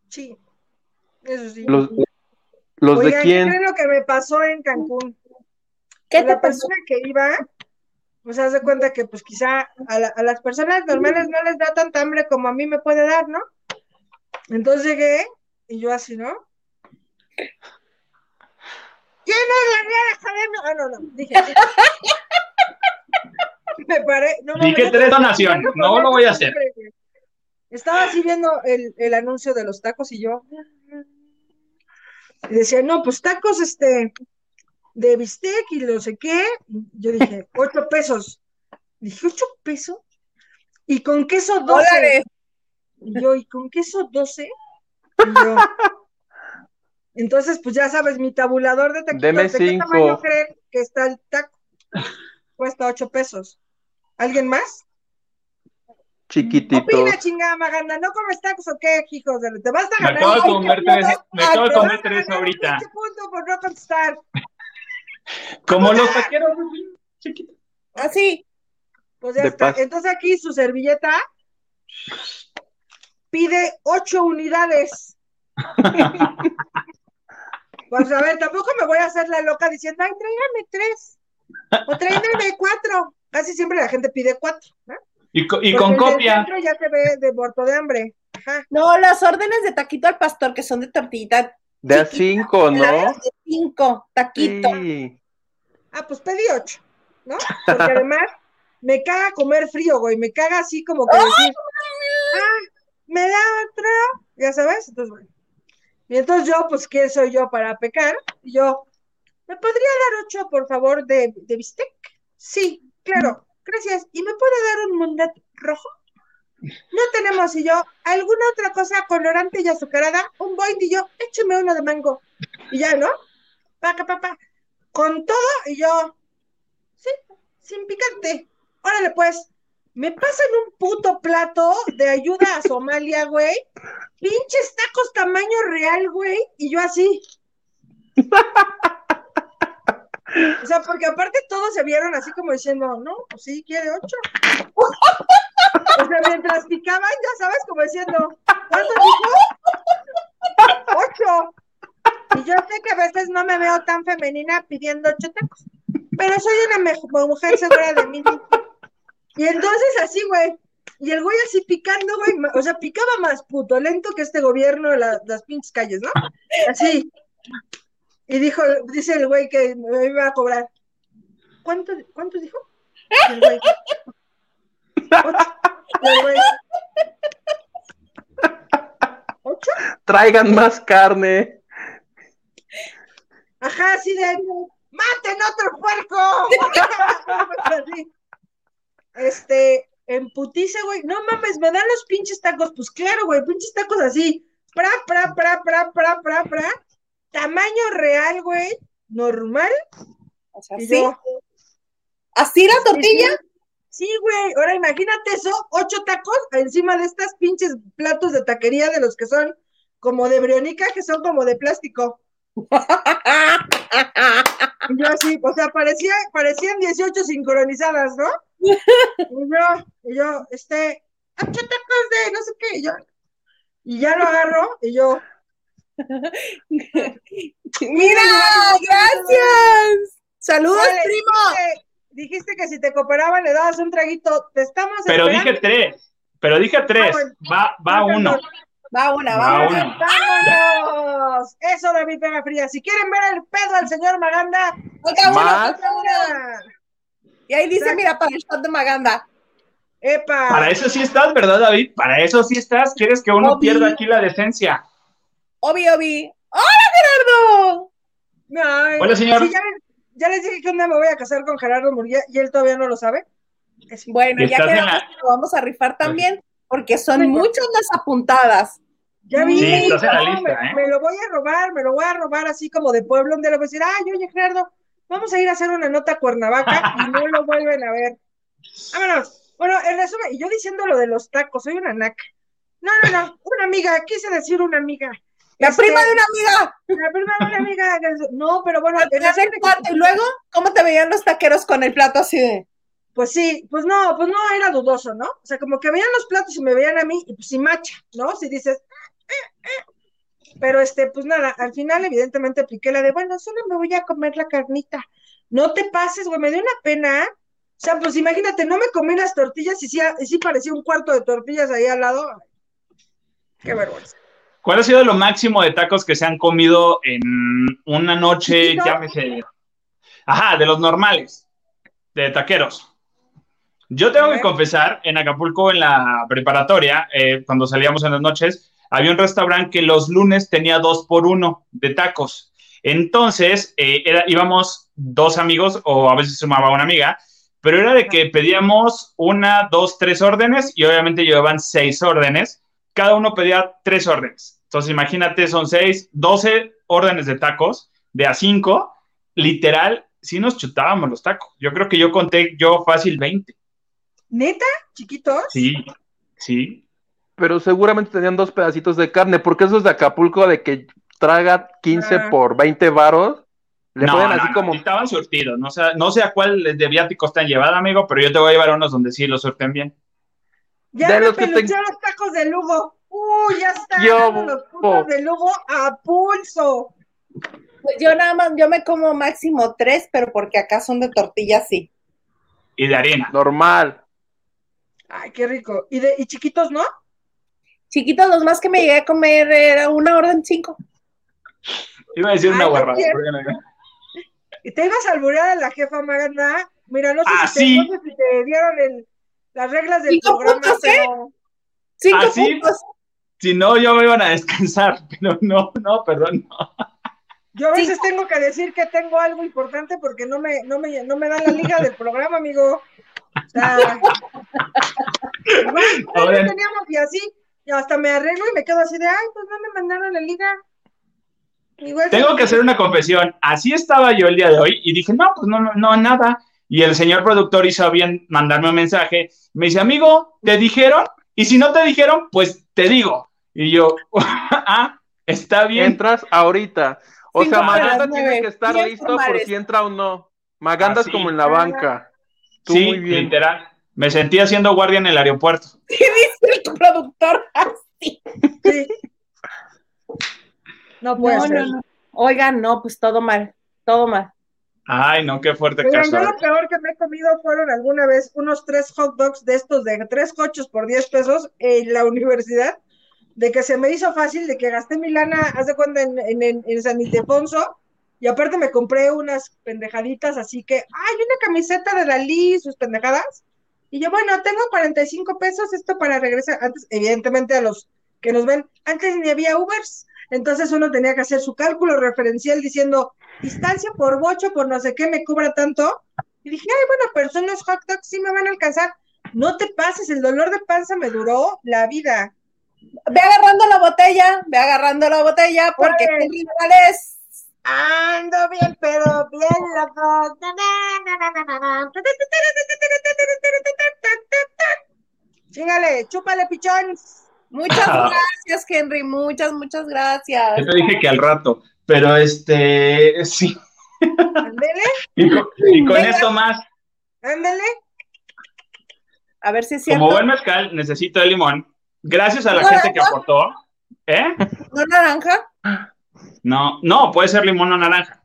Sí, eso sí. ¿Los, los de Oigan, ¿qué quién? creen lo que me pasó en Cancún? ¿Qué la te pasó? persona que iba, pues haz de cuenta que pues quizá a, la- a las personas normales no les da tanta hambre como a mí me puede dar, ¿no? Entonces llegué y yo así, ¿no? ¿Quién es la Real Academia? Ah, no, no, dije. me paré. No, Dije mames, tres donación, no lo voy a hacer. Estaba así viendo el, el anuncio de los tacos y yo. Y decía, no, pues tacos, este, de bistec y no sé qué. Yo dije, ocho pesos. Dije, ¿ocho pesos? Y con queso doce. Dólares. Y yo, ¿y con queso doce? Y yo. Entonces, pues ya sabes, mi tabulador de taquitos, Deme ¿de qué cinco. tamaño creen que está el taco? Cuesta ocho pesos. ¿Alguien más? Chiquititos. Opina, chingada maganda, ¿no comes tacos o qué, hijos? de- Te vas a Me ganar. acabo de un comer tres, me acabo de comer tres un ahorita. pinche punto por no contestar. Como los taqueros, chiquitos. Así. Pues ya De está. paz. Entonces aquí su servilleta pide ocho unidades. Pues a ver, tampoco me voy a hacer la loca diciendo, ay, tráigame tres. O tráigame cuatro. Casi siempre la gente pide cuatro. ¿no? Y, co- y con el copia. centro ya se ve de muerto de hambre. Ajá. No, las órdenes de taquito al pastor, que son de tortillita, De a cinco, ¿no? de cinco, taquito. Sí. Ah, pues pedí ocho, ¿no? Porque además me caga comer frío, güey. Me caga así como que decir, ah, me da otra, ya sabes, entonces bueno. Y entonces yo, pues, ¿quién soy yo para pecar? Y yo, ¿me podría dar ocho, por favor, de, de bistec? Sí, claro, gracias. ¿Y me puede dar un mundet rojo? No tenemos, y yo, ¿alguna otra cosa colorante y azucarada? Un boing, y yo, écheme uno de mango. Y ya, ¿no? Paca, papá. Con todo, y yo, sí, sin picante. Órale, pues, me pasan un puto plato de ayuda a Somalia, güey. Pinches tacos tamaño real, güey. Y yo así. O sea, porque aparte todos se vieron así como diciendo, no, pues sí, quiere ocho. O sea, mientras picaban, ya sabes, como diciendo, ¿cuánto dijo? Ocho. Y yo sé que a veces no me veo tan femenina pidiendo ocho tacos, pero soy una mujer segura de mí. Y entonces así, güey. Y el güey así picando, güey. O sea, picaba más puto lento que este gobierno de la- las pinches calles, ¿no? Así. Y dijo, dice el güey que me iba a cobrar. ¿Cuánto, cuánto dijo? El güey, el güey, ¿Ocho? Traigan más carne. Ajá, así de, ¡maten otro puerco! Este, en putiza, güey, no mames, me dan los pinches tacos, pues claro, güey, pinches tacos así, pra, pra, pra, pra, pra, pra, pra, tamaño real, güey, normal, O sea, sí. yo, ¿Así la tortilla? Sí, güey. Ahora imagínate eso, ocho tacos encima de estas pinches platos de taquería de los que son como de brionica, que son como de plástico. Y yo así, o sea, parecía, parecían 18 sincronizadas, ¿no? Y yo, y yo, este, tacos de no sé qué, y yo, y ya lo agarro, y yo, ¡Mira! ¡Gracias! ¡Saludos, primo! dijiste, dijiste que si te cooperaban le dabas un traguito, te estamos Pero esperando. dije tres. Pero dije tres. bueno. Va, va uno. Va una, va Va una. uno. ¡Vámonos! Eso de mi pega fría. Si quieren ver el pedo al señor Maganda, Oiga, uno, Más. oiga, uno. Y ahí dice, mira, para el shot de Maganda. ¡epa! Para eso sí estás, ¿verdad, David? Para eso sí estás. ¿Quieres que uno Obi. pierda aquí la decencia? Obi, Obi. ¡Hola, Gerardo! Ay, Hola, señor. sí, ya, ya les dije que un día me voy a casar con Gerardo Murguía y él todavía no lo sabe. Es- Bueno, ya quedamos la- que lo vamos a rifar también, porque son Venga. muchas las apuntadas. Ya vi, Sí, estás en la no, lista, me, ¿eh? me lo voy a robar, me lo voy a robar así como de pueblo, donde le voy a decir, ay, oye, Gerardo, vamos a ir a hacer una nota a Cuernavaca y no lo vuelven a ver. Vámonos. Bueno, en resumen, y yo diciendo lo de los tacos, soy una naca. No, no, no, una amiga, quise decir una amiga. La Este, prima de una amiga. La prima de una amiga. No, pero bueno. Y luego, ¿cómo te veían los taqueros con el plato así de? Pues sí, pues no, pues no era dudoso, ¿no? O sea, como que veían los platos y me veían a mí, y pues sí macha, ¿no? Si dices, "Eh, eh". Pero este, pues nada, al final evidentemente apliqué la de, bueno, solo me voy a comer la carnita. No te pases, güey, me dio una pena. O sea, pues imagínate, no me comí las tortillas y sí, y sí parecía un cuarto de tortillas ahí al lado. Qué vergüenza. ¿Cuál ha sido lo máximo de tacos que se han comido en una noche? ¿Chiquito? Llámese. Ajá, de los normales, de taqueros. Yo tengo que confesar, en Acapulco, en la preparatoria, eh, cuando salíamos en las noches, había un restaurante que los lunes tenía dos por uno de tacos. Entonces, eh, era, íbamos dos amigos, o a veces sumaba una amiga, pero era de que pedíamos una, dos, tres órdenes y obviamente llevaban seis órdenes. Cada uno pedía tres órdenes. Entonces, imagínate, son seis, doce órdenes de tacos, de a cinco. Literal, sí nos chutábamos los tacos. Yo creo que yo conté yo fácil 20. ¿Neta? ¿Chiquitos? Sí, sí. Pero seguramente tenían dos pedacitos de carne, porque esos de Acapulco de que traga 15 Ah. por 20 varos, le no, ponen no, así no, como... estaban surtidos. No sé, no sé a cuál de viáticos están llevado, amigo, pero yo te voy a llevar unos donde sí los surten bien. Ya De me los que te- peluché los tacos de Lugo. Uy, ya están Yo, los putos de Lugo a pulso. Pues yo nada más, yo me como máximo tres, pero porque acá son de tortilla, sí. Y de harina. Normal. Ay, qué rico. ¿Y, de, y chiquitos, no? Chiquitos, los más que me llegué a comer era una orden cinco. Iba a decir una Ay, guarrada. Y te ibas a alburear a la jefa Maganda. Mira, no sé, Ah, si, sí. te, no sé si te dieron el- las reglas del Cinco programa, puntos, pero Cinco ¿Ah, sí? puntos. Si no, yo me iban a descansar, pero no, no, perdón, no. Yo a veces tengo que decir que tengo algo importante porque no me, no me, no me dan la liga del programa, amigo. O sea, igual, Ahora- no teníamos y así, y hasta me arreglo y me quedo así de, ay, pues no me mandaron la liga. Igual Tengo que hacer una confesión. Así estaba yo el día de hoy y dije, no, pues no, no, no, nada. Y el señor productor hizo bien mandarme un mensaje. Me dice, amigo, ¿te dijeron? Y si no te dijeron, pues te digo. Y yo, ah, está bien. Entras ahorita. O Cinco sea, Maganda tiene que estar listo por si entra o no. Maganda es como en la banca. Tú sí, muy bien. literal. Me sentí haciendo guardia en el aeropuerto. Y dice el productor así. Sí. No puede No, ser. no, no. Oigan, no, pues todo mal, todo mal. Ay, no, qué fuerte Oigan, caso. yo lo peor que me he comido fueron alguna vez unos tres hot dogs de estos de tres cochos por 10 pesos en la universidad, de que se me hizo fácil, de que gasté mi lana, haz de cuenta, en, en, en- en San Ildefonso, y aparte me compré unas pendejaditas, así que, ay, una camiseta de Dalí y sus pendejadas, y yo, bueno, tengo 45 pesos, esto para regresar, antes, evidentemente a los que nos ven, antes ni había Ubers, entonces uno tenía que hacer su cálculo referencial diciendo, distancia por bocho, por no sé qué, me cobra tanto. Y dije, ay, bueno, pero son hot dogs, sí me van a alcanzar. No te pases, el dolor de panza me duró la vida. Ve agarrando la botella, ve agarrando la botella, porque Órale. Henry Morales Ando bien, pero bien loco. Chingale, chúpale, pichón. Muchas gracias, Henry, muchas, muchas gracias. Yo te dije que al rato, pero este, sí. Ándele, Y con, y con esto más, ándele. A ver si es cierto. como buen mezcal, necesito de limón. Gracias a la ¿No gente que aportó. ¿Eh? ¿No naranja? No, no, puede ser limón o naranja.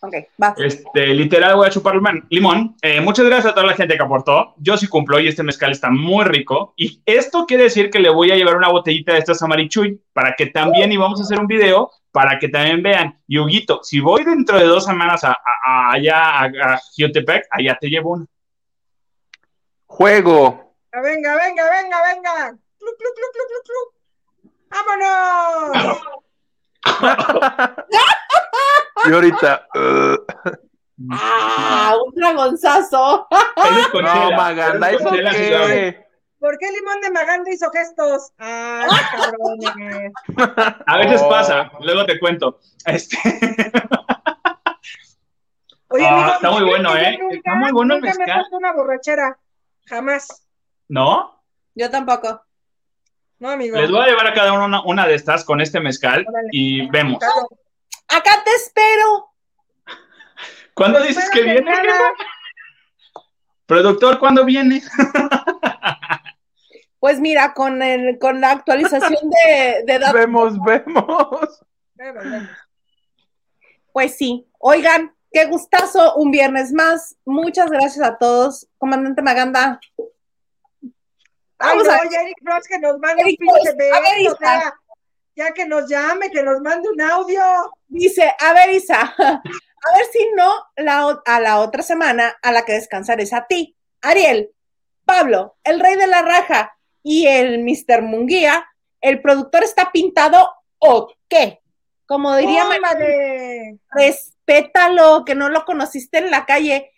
Ok, va. Este, literal, voy a chupar limón. limón. Eh, muchas gracias a toda la gente que aportó. Yo sí cumplo y este mezcal está muy rico. Y esto quiere decir que le voy a llevar una botellita de estas a Marichuy para que también, y vamos a hacer un video para que también vean. Y Huguito, si voy dentro de dos semanas a, a- a- allá a, a Jiotepec, allá te llevo una. Juego. Ah, Venga, venga, venga, venga. Clu, clu, clu, clu, clu, clu. ¡Vámonos! Y ahorita. uh, ¡Ah! Un dragonzazo. No. Maganda, Eso es ¿eso con chela, sí, claro. qué? ¿Por qué Limón de Maganda hizo gestos? ¡Ay, cabrones! A veces Oh. pasa, luego te cuento. Este, Oye, Ah, amigo, está muy bueno, ¿eh? nunca- Está muy bueno el nunca me he mezcal. puesto una borrachera. Jamás. ¿No? Yo tampoco. No, amigo. Les voy a llevar a cada uno una, una de estas con este mezcal Órale. y vemos. Claro. Acá te espero. ¿Cuándo dices que viene? nada. Productor, ¿cuándo viene? Pues mira, con el, con la actualización de, de datos, Vemos, vemos. Vemos, vemos. pues sí. Oigan, qué gustazo, un viernes más. Muchas gracias a todos. Comandante Maganda. Ay, Vamos no, a ya Eric Frost que nos mande un pinche ver, beso. Ya que nos llame, que nos mande un audio. Dice, a ver, Isa, a ver si no la, a la otra semana a la que descansar es a ti. Ariel, Pablo, el rey de la raja y el Mr. Munguía, ¿el productor está pintado o qué? Como diría Mar- Tómale. respétalo, que no lo conociste en la calle.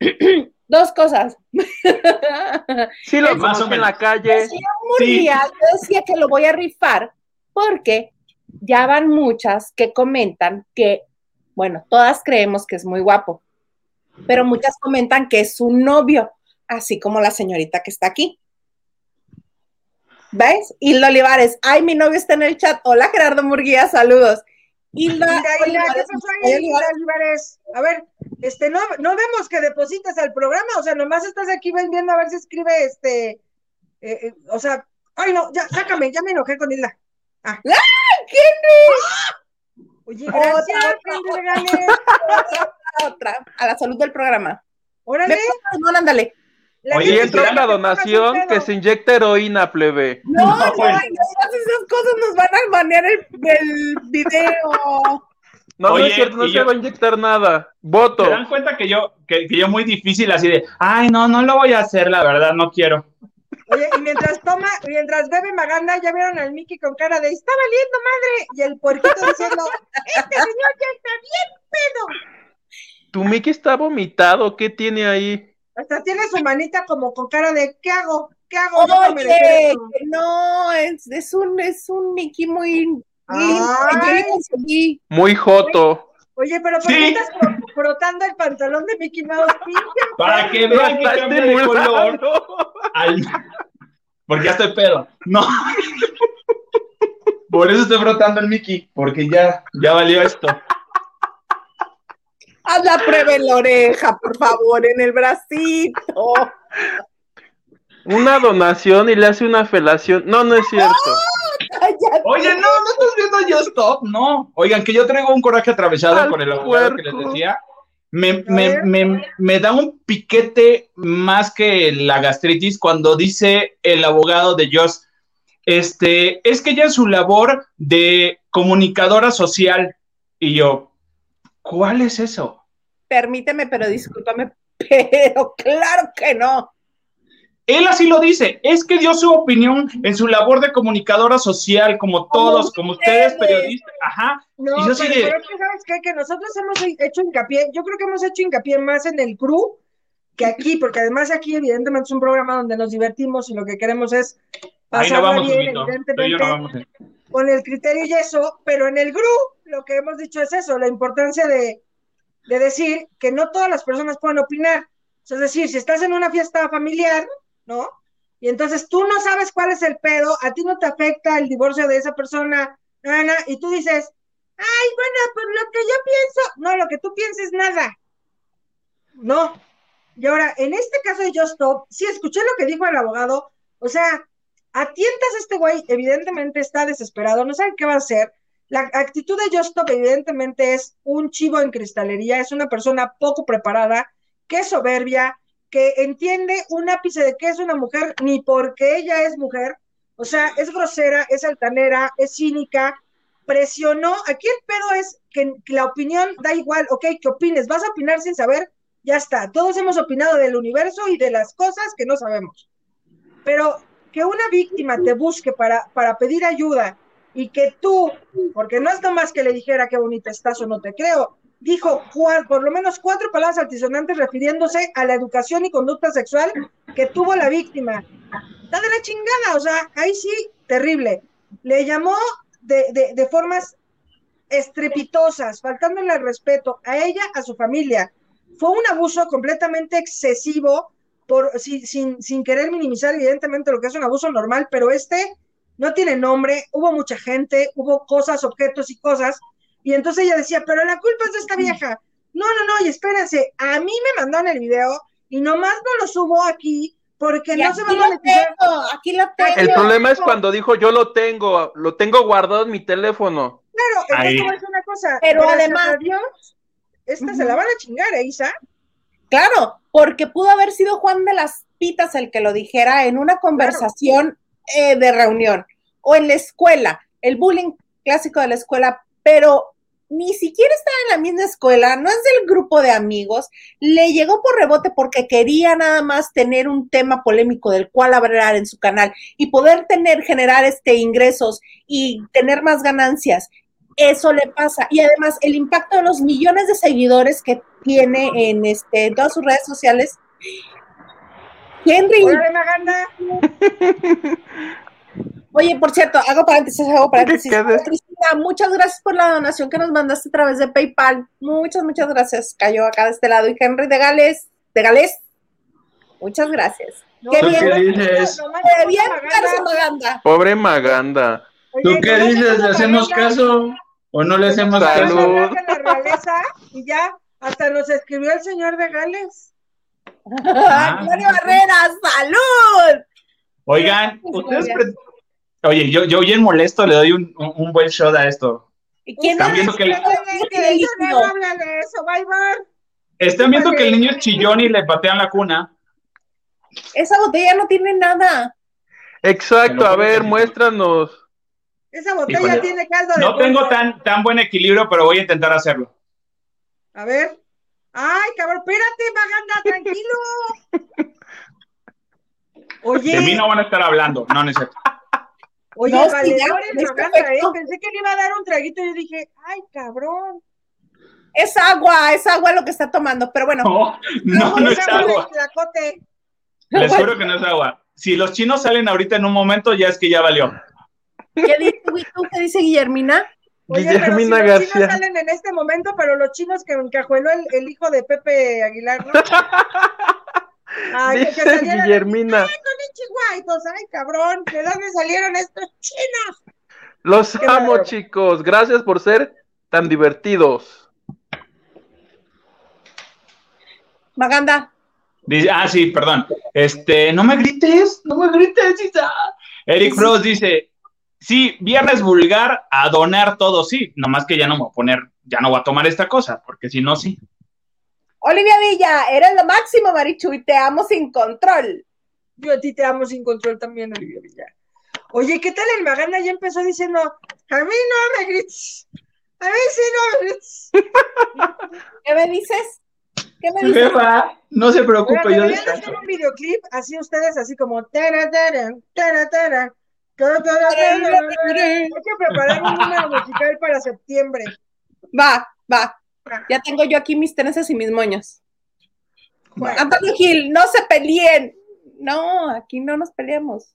Dos cosas. Sí, lo conocí en la calle. Murguía, yo decía que lo voy a rifar porque ya van muchas que comentan que, bueno, todas creemos que es muy guapo, pero muchas comentan que es su novio, así como la señorita que está aquí. ¿Ves? Hilda Olivares, ay, mi novio está en el chat. Hola, Gerardo Murguía, saludos. Hilda Mira, mira, ¿qué Olivares? A ver, este, no, no vemos que depositas al programa, o sea, nomás estás aquí viendo a ver si escribe este, eh, eh, o sea, ay no, ya, sácame, ya me enojé con Hilda. Ah. Oye, gracias, Otra, Henry otra, a la salud del programa. Órale. No, ándale. la Oye, entra te pongas donación, que se inyecta heroína, plebe. No, no, No, no, pues. esas cosas nos van a banear el, el video. No, no es cierto, no se yo- va a inyectar nada. Voto. ¿Se dan cuenta que yo, que, que yo muy difícil así de, ay, no, no lo voy a hacer, la verdad, no quiero. Oye, y mientras toma, mientras bebe Maganda, ya vieron al Mickey con cara de está valiendo madre. Y el puerquito diciendo, este señor ya está bien pedo. Tu Mickey está vomitado, ¿qué tiene ahí? Hasta tiene su manita como con cara de ¿qué hago? ¿Qué hago? No Oye, es, es un, es un Mickey muy Ay. Muy joto. Oye, pero ¿por Sí. qué estás fro- frotando el pantalón de Mickey Mouse? Para que vean que está cambia de color. al- Porque ya estoy pedo. No. Por eso estoy frotando el Mickey, porque ya, ya valió esto. Haz la prueba en la oreja, por favor, en el bracito. Una donación y le hace una felación. No, no es cierto. Cállate. Oye, no, no estás viendo Yo Stop, no. Oigan, que yo traigo un coraje atravesado Al con el abogado que les decía. Me, me, me, me da un piquete más que la gastritis cuando dice el abogado de Joss, este, es que ella es su labor de comunicadora social. Y yo, ¿cuál es eso? Permíteme, pero discúlpame, pero claro que no. Él así lo dice, es que dio su opinión en su labor de comunicadora social, como todos, como ustedes, periodistas. Ajá. No, Y yo así pero, de- pero es que, ¿sabes qué? Que nosotros hemos hecho hincapié, yo creo que hemos hecho hincapié más en el crew que aquí, porque además aquí evidentemente es un programa donde nos divertimos y lo que queremos es Ahí no bien, evidentemente, no con el criterio y eso, pero en el GRU lo que hemos dicho es eso, la importancia de, de decir que no todas las personas pueden opinar. Es decir, si estás en una fiesta familiar, ¿no? Y entonces tú no sabes cuál es el pedo, a ti no te afecta el divorcio de esa persona, na, na, y tú dices, ay, bueno, pues lo que yo pienso, no, lo que tú pienses, nada. No. Y ahora, en este caso de Just Stop, sí escuché lo que dijo el abogado, o sea, a tientas este güey, evidentemente está desesperado, no sabe qué va a hacer. La actitud de Just Stop, evidentemente, es un chivo en cristalería, es una persona poco preparada, que soberbia, que entiende un ápice de que es una mujer ni porque ella es mujer, o sea, es grosera, es altanera, es cínica, presionó. Aquí el pedo es que, que la opinión da igual, ok, que opines, vas a opinar sin saber, ya está. Todos hemos opinado del universo y de las cosas que no sabemos. Pero que una víctima te busque para, para pedir ayuda y que tú, porque no es nomás que le dijera qué bonita estás o no te creo, dijo por lo menos cuatro palabras altisonantes refiriéndose a la educación y conducta sexual que tuvo la víctima. Está de la chingada, o sea, ahí sí, terrible. Le llamó de, de, de formas estrepitosas, faltándole el respeto a ella, a su familia. Fue un abuso completamente excesivo, por, sin, sin, sin querer minimizar evidentemente lo que es un abuso normal, pero este no tiene nombre, hubo mucha gente, hubo cosas, objetos y cosas, y entonces ella decía, pero la culpa es de esta vieja. No, no, no, y espérense, a mí me mandaron el video y nomás no lo subo aquí porque Y no se va a tengo, aquí lo tengo. El problema es cuando dijo yo lo tengo, lo tengo guardado en mi teléfono. Claro, decir una cosa. Pero además- Dios, esta se la van a chingar, ¿eh, Isa? Claro, porque pudo haber sido Juan de las Pitas el que lo dijera en una conversación eh, de reunión o en la escuela, el bullying clásico de la escuela, pero ni siquiera estaba en la misma escuela, no es del grupo de amigos, le llegó por rebote porque quería nada más tener un tema polémico del cual hablar en su canal y poder tener, generar este ingresos y tener más ganancias. Eso le pasa. Y además, el impacto de los millones de seguidores que tiene en este, en todas sus redes sociales. Henry, oye, por cierto, hago paréntesis, hago paréntesis. ¿Qué muchas gracias por la donación que nos mandaste a través de PayPal. Muchas, muchas gracias. Cayó acá de este lado. Y Henry de Gales, de Gales, muchas gracias. No, Qué ¿Tú bien. qué dices? nomás Eh, nomás bien, Maganda. Carlos Maganda. Pobre Maganda. Oye, ¿Tú qué dices? ¿Le hacemos caso o no le hacemos Salud. caso? Y ya hasta nos escribió el señor de Gales. Ah. Gloria Barrera, salud. Oigan, ustedes. pre- Oye, yo, yo bien molesto le doy un, un- un buen shot a esto. ¿Y quién Están es? viendo que- que eso no habla de eso, bye bye. Están viendo que el niño es chillón y le patean la cuna. Esa botella no tiene nada. Exacto, a ver, muéstranos. Esa botella Híjole. tiene caldo de No tengo tan, tan buen equilibrio, pero voy a intentar hacerlo. A ver. Ay, cabrón, espérate, Maganda, tranquilo. Oye, De mí no van a estar hablando, no necesito. Oye, No, sí, valedor ya, en es Maganda, ¿eh? Pensé que le iba a dar un traguito y yo dije, ay, cabrón. Es agua, es agua lo que está tomando, pero bueno. No, no, no es agua. Les juro que no es agua. Si los chinos salen ahorita en un momento, ya es que ya valió. ¿Qué dice, tú? ¿Qué dice Guillermina? Oye, pero si Guillermina los García. chinos salen en este momento, pero los chinos que encajueló el, el hijo de Pepe Aguilar, ¿no? Ay, que Dice Guillermina. Ay, con chihuahitos, ay, cabrón, ¿de dónde salieron estos chinos? Los Qué amo, chicos. Gracias por ser tan divertidos. Maganda. Dice, ah, sí, perdón. Este, no me grites, no me grites, Isa. Eric Frost dice, sí, viernes vulgar, a donar todo, sí. Nomás que ya no me voy a poner, ya no voy a tomar esta cosa, porque si no, sí. Olivia Villa, eres lo máximo, Marichu, y te amo sin control. Yo a ti te amo sin control también, Olivia Villar. Oye, ¿qué tal el Maganda? Ya empezó diciendo, a mí no me grites, a mí sí no me grites. ¿Qué me dices? ¿Qué me dices? Jefa, no se preocupe, yo de descanso. hacer un videoclip así ustedes, así como tara, tara, tara, tara, tara, tara, tara, tara. Hay que preparar un número musical para septiembre. Va, va. Ya tengo yo aquí mis teneses y mis moños. Bueno, Antonio Gil, no se peleen. No, aquí no nos peleamos.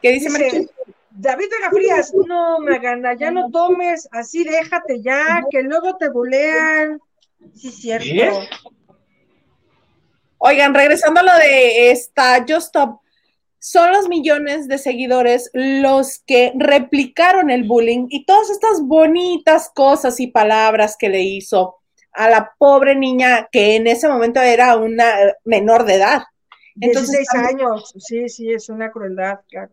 ¿Qué dice, Dice? David Vega Frías, no, Maganda, ya no tomes, así déjate ya, que luego te bulean. Sí, cierto. Oigan, regresando a lo de esta Just Stop, son los millones de seguidores los que replicaron el bullying y todas estas bonitas cosas y palabras que le hizo a la pobre niña que en ese momento era una menor de edad. Entonces, 16 años, sí, sí, es una crueldad, claro.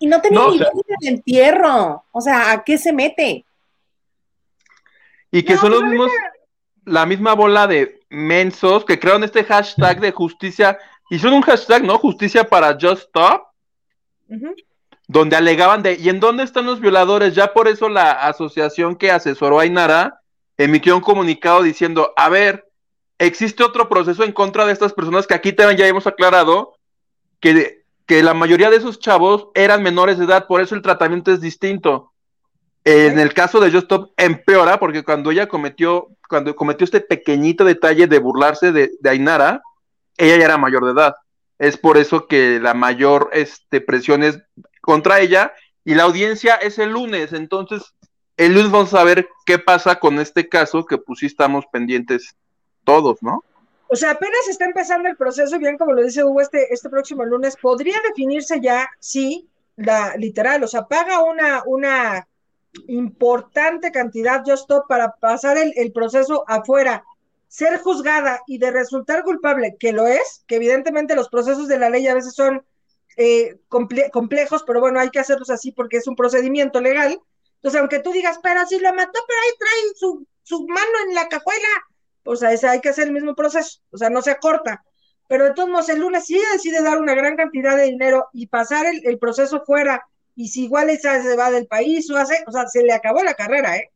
Y no tenía No, o ni sea- idea del entierro. O sea, ¿a qué se mete? Y que No, son pues los mismos, la misma bola de mensos que crearon este hashtag de justicia. Hicieron un hashtag, ¿no? Justicia para Just Stop, donde alegaban de, ¿y en dónde están los violadores? Ya por eso la asociación que asesoró a Inara emitió un comunicado diciendo, a ver, existe otro proceso en contra de estas personas que aquí también ya hemos aclarado que, que la mayoría de esos chavos eran menores de edad, por eso el tratamiento es distinto. En el caso de Just Stop empeora porque cuando ella cometió, cuando cometió este pequeñito detalle de burlarse de, de Ainara, ella ya era mayor de edad. Es por eso que la mayor este, presión es contra ella y la audiencia es el lunes. Entonces, el lunes vamos a ver qué pasa con este caso que pues sí estamos pendientes todos, ¿no? O sea, apenas está empezando el proceso, bien como lo dice Hugo, este, este próximo lunes, podría definirse ya, sí, la literal, o sea, paga una, una importante cantidad Just Stop para pasar el, el proceso afuera, ser juzgada y de resultar culpable, que lo es, que evidentemente los procesos de la ley a veces son eh, comple- complejos, pero bueno, hay que hacerlos así porque es un procedimiento legal. Entonces, aunque tú digas, pero si lo mató, pero ahí trae su, su mano en la cajuela, o sea, hay que hacer el mismo proceso, o sea, no se acorta. Pero de todos modos, el lunes sí decide dar una gran cantidad de dinero y pasar el, el proceso fuera, y si igual esa se va del país o hace, o sea, se le acabó la carrera, ¿eh?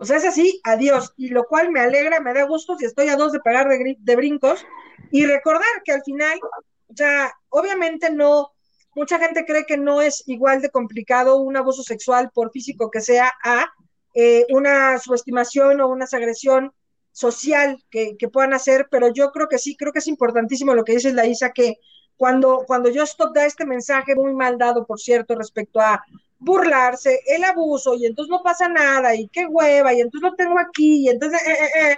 O sea, es así, adiós, y lo cual me alegra, me da gusto si estoy a dos de pegar de, de brincos, y recordar que al final, o sea, obviamente no, mucha gente cree que no es igual de complicado un abuso sexual, por físico que sea, a eh, una subestimación o una agresión social que, que, puedan hacer, pero yo creo que sí, creo que es importantísimo lo que dice la Isa, que cuando, cuando yo stop da este mensaje muy mal dado, por cierto, respecto a burlarse, el abuso, y entonces no pasa nada, y qué hueva, y entonces lo tengo aquí, y entonces, eh, eh, eh.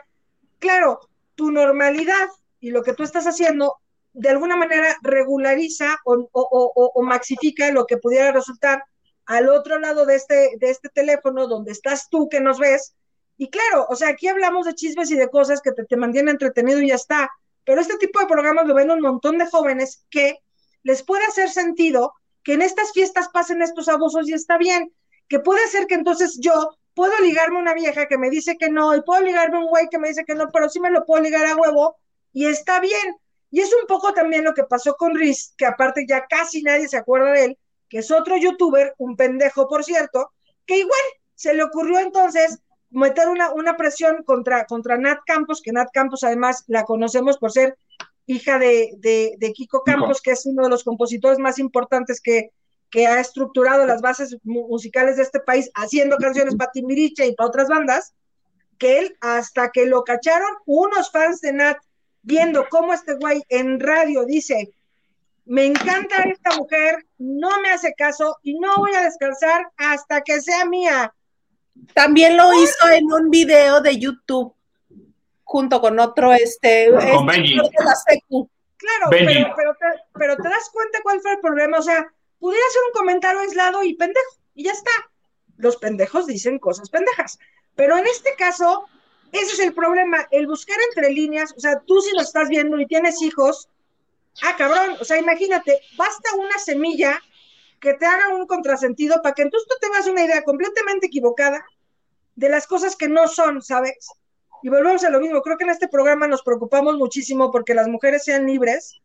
claro, tu normalidad y lo que tú estás haciendo, de alguna manera regulariza o, o, o, o maxifica lo que pudiera resultar al otro lado de este, de este teléfono, donde estás tú que nos ves, y claro, o sea, aquí hablamos de chismes y de cosas que te, te mantienen entretenido y ya está, pero este tipo de programas lo ven un montón de jóvenes que les puede hacer sentido que en estas fiestas pasen estos abusos y está bien, que puede ser que entonces yo puedo ligarme a una vieja que me dice que no, y puedo ligarme a un güey que me dice que no, pero sí me lo puedo ligar a huevo y está bien. Y es un poco también lo que pasó con Riz, que aparte ya casi nadie se acuerda de él, que es otro youtuber, un pendejo por cierto, que igual se le ocurrió entonces meter una, una presión contra, contra Nat Campos, que Nat Campos además la conocemos por ser hija de, de, Kiko Campos, que es uno de los compositores más importantes que, que ha estructurado las bases musicales de este país, haciendo canciones para Timbiriche y para otras bandas, que él, hasta que lo cacharon, unos fans de Nat, viendo cómo este güey en radio dice, me encanta esta mujer, no me hace caso y no voy a descansar hasta que sea mía. También lo hizo en un video de YouTube junto con otro, este, con este, Claro, pero, pero, te, pero te das cuenta cuál fue el problema. O sea, pudiera ser un comentario aislado y pendejo, y ya está. Los pendejos dicen cosas pendejas. Pero en este caso, ese es el problema, el buscar entre líneas, o sea, tú si lo estás viendo y tienes hijos, ah, cabrón, o sea, imagínate, basta una semilla que te haga un contrasentido para que entonces tú tengas una idea completamente equivocada de las cosas que no son, ¿sabes? Y volvemos a lo mismo, creo que en este programa nos preocupamos muchísimo porque las mujeres sean libres,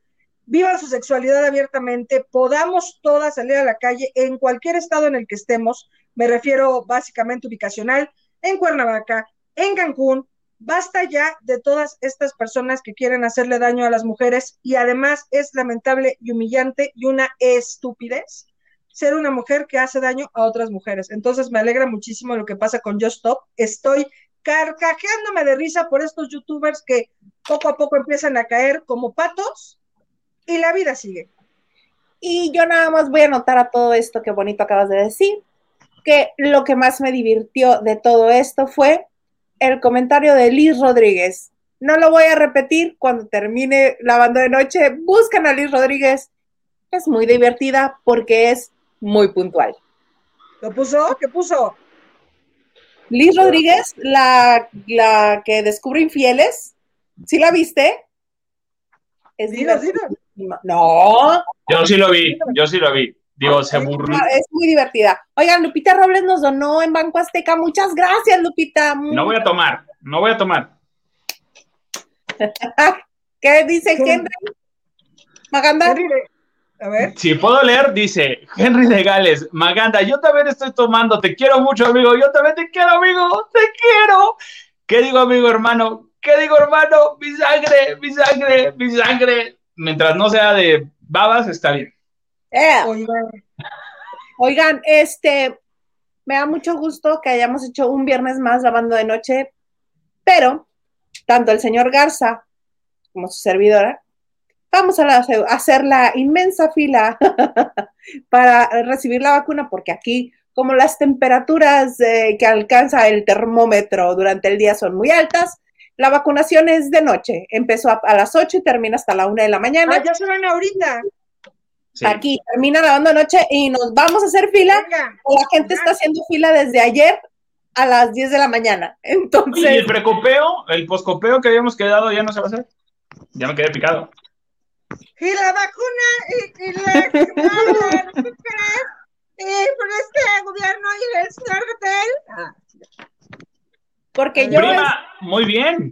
vivan su sexualidad abiertamente, podamos todas salir a la calle en cualquier estado en el que estemos, me refiero básicamente ubicacional, en Cuernavaca, en Cancún, basta ya de todas estas personas que quieren hacerle daño a las mujeres y además es lamentable y humillante y una estupidez ser una mujer que hace daño a otras mujeres. Entonces me alegra muchísimo lo que pasa con Just Stop. Estoy carcajeándome de risa por estos youtubers que poco a poco empiezan a caer como patos y la vida sigue. Y yo nada más voy a anotar a todo esto que bonito acabas de decir que lo que más me divirtió de todo esto fue el comentario de Liz Rodríguez. No lo voy a repetir cuando termine la banda de noche. Buscan a Liz Rodríguez. Es muy divertida porque es muy puntual. ¿Lo puso? ¿Qué puso? Liz Rodríguez, la, la que descubre infieles. ¿Sí la viste? Es No. Yo sí lo vi, yo sí lo vi. Digo, se burló. Es muy divertida. Oigan, Lupita Robles nos donó en Banco Azteca. Muchas gracias, Lupita. No voy a tomar, no voy a tomar. ¿Qué dice Henry? Maganda. A ver. Si puedo leer, dice Henry de Gales, Maganda, yo también estoy tomando, te quiero mucho, amigo, yo también te quiero, amigo, te quiero. ¿Qué digo, amigo, hermano? ¿Qué digo, hermano? Mi sangre, mi sangre, mi sangre. Mientras no sea de babas, está bien. Eh. Oigan. este, me da mucho gusto que hayamos hecho un viernes más lavando de noche, pero tanto el señor Garza como su servidora, vamos a, hacer la inmensa fila para recibir la vacuna, porque aquí, como las temperaturas eh, que alcanza el termómetro durante el día son muy altas, la vacunación es de noche. Empezó a, las 8 y termina hasta la 1 de la mañana. Ah, ya se van ahorita. Aquí termina la banda noche y nos vamos a hacer fila. la gente está haciendo fila desde ayer a las 10 de la mañana. Entonces. ¿Y el precopeo, el poscopeo que habíamos quedado ya no se va a hacer? Ya me quedé picado. Y la vacuna y, la y por este gobierno y el señor Gatel. Porque yo. muy bien.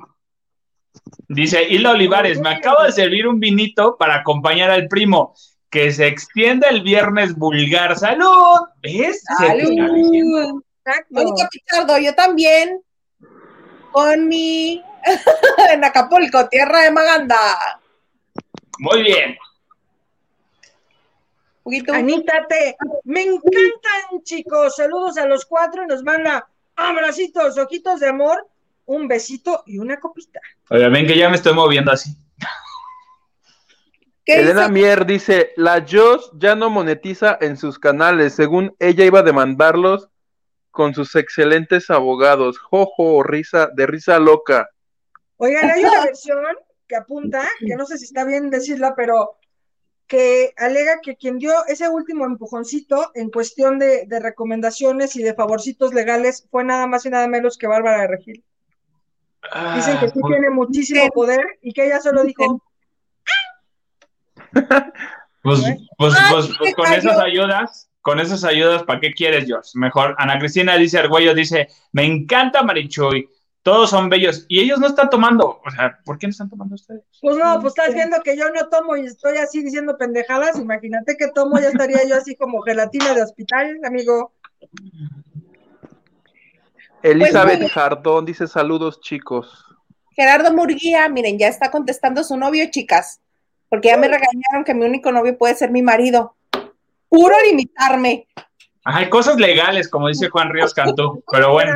Dice Hilda Olivares, me acabo de servir un vinito para acompañar al primo que se extienda el viernes vulgar. ¡Salud! ¿Ves? ¡Salud! Mónica Pichardo, yo también. Con mi. en Acapulco, tierra de Maganda. Muy bien. Anita, te, me encantan, chicos. Saludos a los cuatro y nos manda abracitos, ojitos de amor, un besito y una copita. Oye, ven que ya me estoy moviendo así. Elena Mier dice, la Joss ya no monetiza en sus canales, según ella iba a demandarlos con sus excelentes abogados. Jojo, risa, de risa loca. Oigan, hay una versión que apunta, que no sé si está bien decirla, pero que alega que quien dio ese último empujoncito en cuestión de, recomendaciones y de favorcitos legales fue nada más y nada menos que Bárbara de Regil. Dicen que sí ah, tiene muchísimo poder y que ella solo dijo, pues, pues, pues, pues, con esas ayudas, con esas ayudas, ¿para qué quieres, George? Mejor, Ana Cristina dice, Argüello dice, me encanta Marichoy, todos son bellos, y ellos no están tomando, o sea, ¿por qué no están tomando ustedes? Pues no, pues estás viendo que yo no tomo y estoy así diciendo pendejadas, imagínate que tomo, ya estaría yo así como gelatina de hospital, amigo. Elizabeth Jardón dice saludos chicos. Gerardo Murguía, miren, ya está contestando su novio, chicas, porque ya me regañaron que mi único novio puede ser mi marido. Puro limitarme. Hay cosas legales, como dice Juan Ríos Cantú, pero bueno.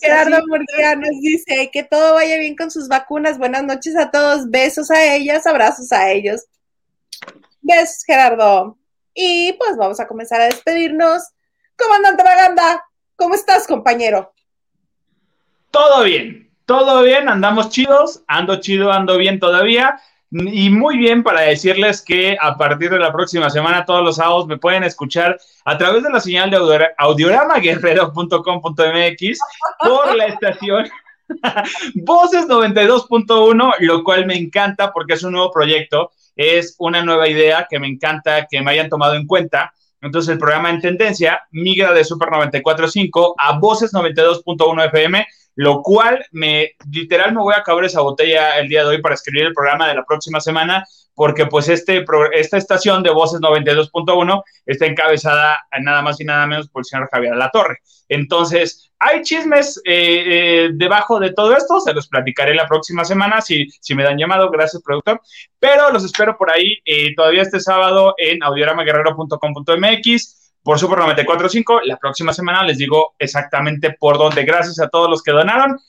Gerardo Murguía nos dice que todo vaya bien con sus vacunas. Buenas noches a todos, besos a ellas, abrazos a ellos. Besos, Gerardo. Y pues vamos a comenzar a despedirnos. Comandante Maganda, ¿cómo estás, compañero? Todo bien, todo bien, andamos chidos, ando chido, ando bien todavía. Y muy bien para decirles que a partir de la próxima semana, todos los sábados me pueden escuchar a través de la señal de audioramaguerrero.com.mx por la estación Voces 92.1, lo cual me encanta porque es un nuevo proyecto, es una nueva idea que me encanta que me hayan tomado en cuenta. Entonces el programa en tendencia migra de Super 94.5 a Voces 92.1 FM lo cual me literal me voy a acabar esa botella el día de hoy para escribir el programa de la próxima semana, porque pues este, esta estación de Voces 92.1 está encabezada nada más y nada menos por el señor Javier La Torre. Entonces, hay chismes eh, eh, debajo de todo esto, se los platicaré la próxima semana si, si me dan llamado, gracias productor, pero los espero por ahí eh, todavía este sábado en audioramaguerrero.com.mx por Super 94.5. La próxima semana les digo exactamente por dónde. Gracias a todos los que donaron.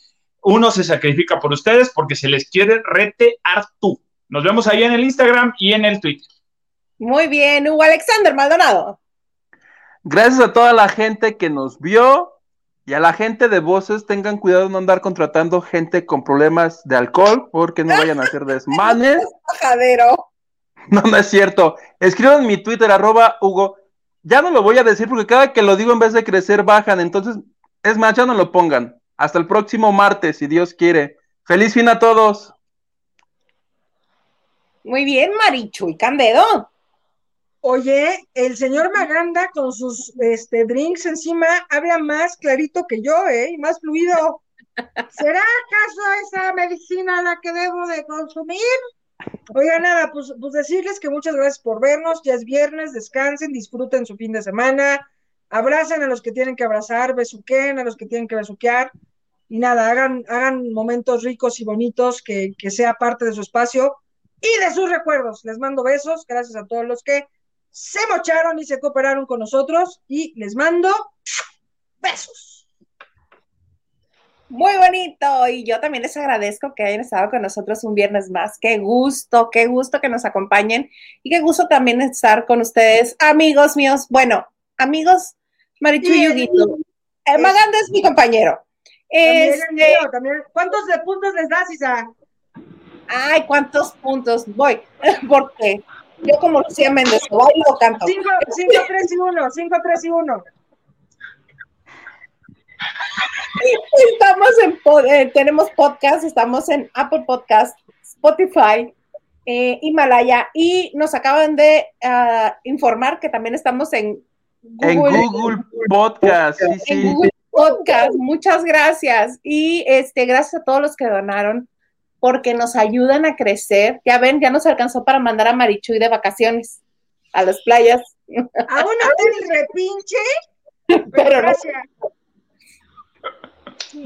Uno se sacrifica por ustedes porque se les quiere retear tú. Nos vemos ahí en el Instagram y en el Twitter. Muy bien, Hugo Alexander Maldonado. Gracias a toda la gente que nos vio y a la gente de voces. Tengan cuidado de no andar contratando gente con problemas de alcohol porque no vayan a hacer desmanes. No, no es cierto. Escriban en mi Twitter, arroba Hugo ya no lo voy a decir porque cada que lo digo en vez de crecer bajan. Entonces, es más, ya no lo pongan. Hasta el próximo martes, si Dios quiere. Feliz fin a todos. Muy bien, Marichu y Candedo. Oye, el señor Maganda con sus este, drinks encima habla más clarito que yo, ¿eh? Más fluido. ¿Será acaso esa medicina la que debo de consumir? Oiga, nada, pues, pues decirles que muchas gracias por vernos, ya es viernes, descansen, disfruten su fin de semana, abracen a los que tienen que abrazar, besuquen a los que tienen que besuquear, y nada, hagan, hagan momentos ricos y bonitos que, que sea parte de su espacio y de sus recuerdos. Les mando besos, gracias a todos los que se mocharon y se cooperaron con nosotros, y les mando besos. Muy bonito. Y yo también les agradezco que hayan estado con nosotros un viernes más. Qué gusto, qué gusto que nos acompañen y qué gusto también estar con ustedes, amigos míos. Bueno, amigos, Marichu y Huguito. Eh, Maganda es mi compañero. Este... ¿Cuántos de puntos les das, Isa? Ay, ¿cuántos puntos? Voy, porque yo como Lucía Méndez, bailo, canto. 5, 3 y 1, 5, 3 y 1. Estamos en, eh, tenemos podcast, estamos en Apple Podcast, Spotify, eh, Himalaya y nos acaban de ah, informar que también estamos en Google, en Google Podcast. Google Podcast, muchas gracias. Y este, gracias a todos los que donaron porque nos ayudan a crecer. Ya ven, ya nos alcanzó para mandar a Marichuy de vacaciones a las playas. A un hotel repinche, pero, gracias.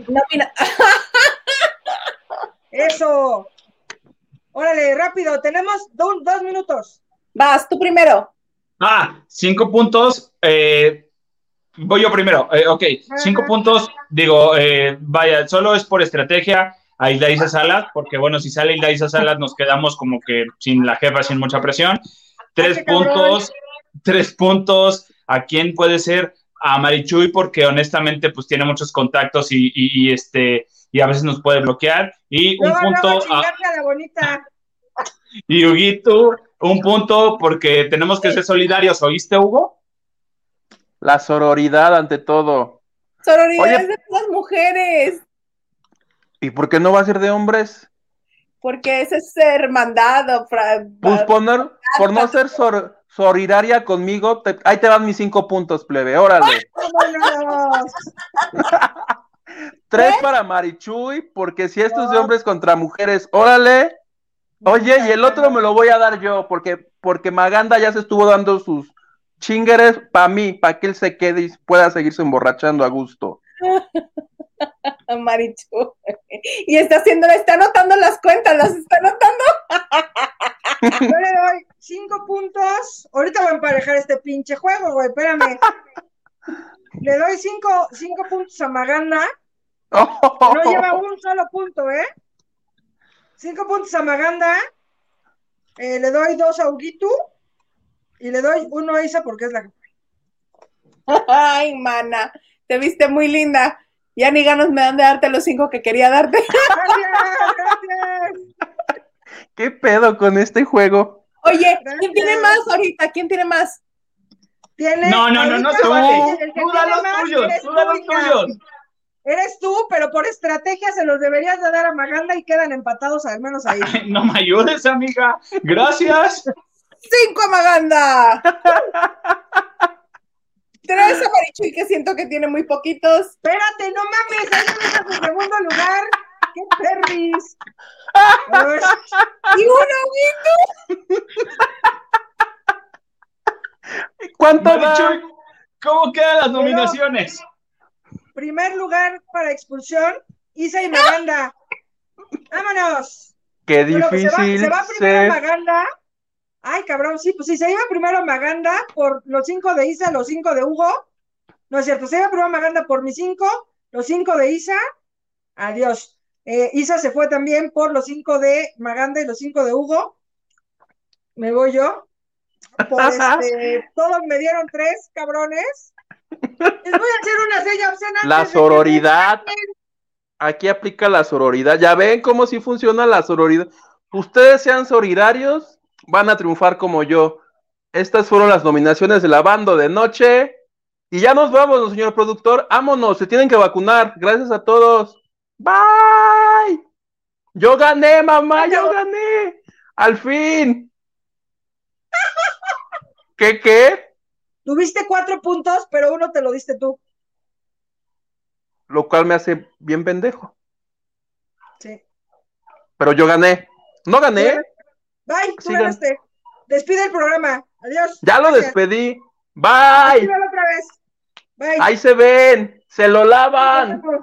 No, mira. Eso. Órale, rápido, tenemos dos minutos. Vas, tú primero. Ah, cinco puntos. Eh, voy yo primero. Eh, ok, cinco puntos. Digo, eh, vaya, solo es por estrategia a Hilda Salas, porque bueno, si sale Hilda Salas nos quedamos como que sin la jefa, sin mucha presión. Tres puntos, tres puntos. ¿A quién puede ser? a Marichuy porque honestamente pues tiene muchos contactos y, este y a veces nos puede bloquear y un punto a, la bonita. y Huguito un punto porque tenemos que ser solidarios ¿oíste Hugo? La sororidad ante todo sororidad es de las mujeres ¿y por qué no va a ser de hombres? porque ese es hermandad pues poner, por no ser sor solidaria conmigo, ahí te van mis cinco puntos, plebe, órale. Tres para Marichuy, porque si esto es de hombres contra mujeres, órale. Oye, y el otro me lo voy a dar yo, porque, porque Maganda ya se estuvo dando sus chingueres para mí, para que él se quede y pueda seguirse emborrachando a gusto. Marichu. Y está haciendo, está anotando las cuentas, las está anotando. Yo le doy cinco puntos. Ahorita voy a emparejar este pinche juego, güey, espérame. Le doy cinco, cinco puntos a Maganda. No lleva un solo punto, ¿eh? Cinco puntos a Maganda. Eh, le doy dos a Huguito. Y le doy uno a Isa porque es la que. Ay, mana, te viste muy linda. Ya ni ganas me dan de darte los cinco que quería darte. Gracias, gracias. ¿Qué pedo con este juego? Oye, Gracias. ¿quién tiene más ahorita? ¿Quién tiene más? Tiene, No, no, no, no que Tú da los más tuyos, tú da tú, los tuyos. Eres tú, pero por estrategia se los deberías de dar a Maganda y quedan empatados al menos ahí. No me ayudes, amiga. Gracias. ¡Cinco a Maganda! Tres a Marichuy, que siento que tiene muy poquitos. Espérate, no mames, ahí en segundo lugar. ¡Qué perris! Y uno, ¿Cuánto da? Marichuy, ¿cómo quedan las nominaciones? primer lugar para expulsión, Isa y Maganda. ¡Vámonos! Qué difícil se va, se va primero ser. Maganda. Ay, cabrón, sí, pues sí, se iba primero Maganda por los cinco de Isa, los cinco de Hugo. No es cierto, se iba primero Maganda por mis cinco, los cinco de Isa. Adiós. Eh, Isa se fue también por los cinco de Maganda y los cinco de Hugo. Me voy yo. Por este, todos me dieron tres, cabrones. Les voy a hacer una seña obscena. La sororidad. Aquí aplica la sororidad. Ya ven cómo sí funciona la sororidad. Ustedes sean solidarios, van a triunfar como yo. Estas fueron las nominaciones de la banda de noche. Y ya nos vamos, señor productor. Vámonos, se tienen que vacunar. Gracias a todos. Bye. Yo gané, mamá, yo gané. Al fin. ¿Qué qué? Tuviste cuatro puntos, pero uno te lo diste tú. Lo cual me hace bien pendejo. Sí. Pero yo gané. No gané. Bye, tú ganaste. Despide el programa. Adiós. Ya lo Gracias. despedí. Bye. Otra vez. Bye. Ahí se ven. Se lo lavan.